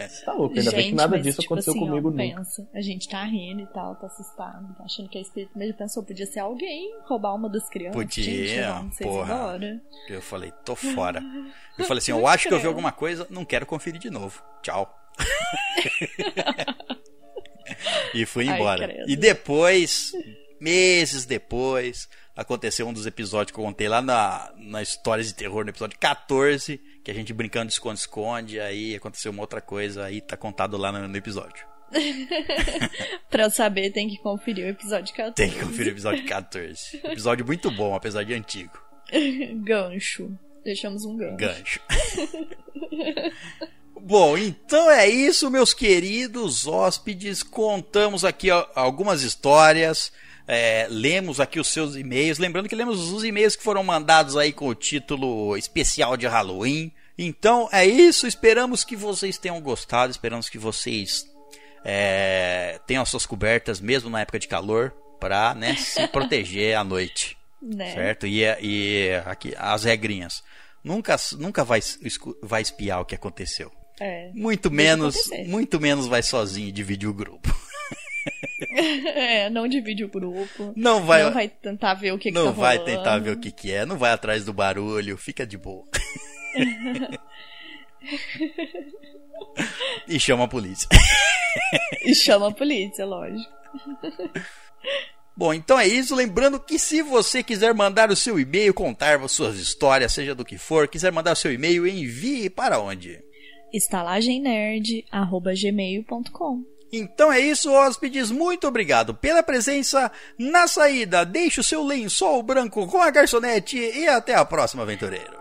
Você tá louco, ainda bem que nada disso tipo aconteceu assim, comigo ó, nunca. pensa, a gente tá rindo e tal, tá assustado, tá achando que é espírito, mas ele pensou, podia ser alguém roubar uma das crianças. Podia, gente, vamos porra. embora. Eu falei, tô fora. Eu falei assim, eu acho que eu vi alguma coisa, não quero conferir de novo. Tchau. E fui Ai, embora. credo. e depois, meses depois, aconteceu um dos episódios que eu contei lá na, na Histórias de Terror, no episódio 14, que a gente brincando de esconde-esconde, aí aconteceu uma outra coisa, aí tá contado lá no, no episódio. Pra eu saber, tem que conferir o episódio 14. Tem que conferir o episódio 14. Episódio muito bom, apesar de antigo. Gancho. Deixamos um gancho. gancho. Bom, então é isso, meus queridos hóspedes. Contamos aqui ó, algumas histórias. é, lemos aqui os seus e-mails. Lembrando que lemos os e-mails que foram mandados aí com o título especial de Halloween. Então é isso. Esperamos que vocês tenham gostado. Esperamos que vocês é, tenham as suas cobertas, mesmo na época de calor, para né, se proteger à noite. Né? Certo? E, e aqui as regrinhas. Nunca, nunca vai, vai espiar o que aconteceu. É. Muito menos, muito menos vai sozinho dividir o grupo. é, não divide o grupo. Não vai, não vai tentar ver o que, que não tá vai rolando. tentar ver o que, que é, não vai atrás do barulho, fica de boa. e chama a polícia. E chama a polícia, lógico. Bom, então é isso. Lembrando que se você quiser mandar o seu e-mail, contar suas histórias, seja do que for, quiser mandar o seu e-mail, envie para onde? estalagemnerd@gmail.com. Então é isso, hóspedes. Muito obrigado pela presença. Na saída, deixe o seu lençol branco com a garçonete e até a próxima, aventureiro.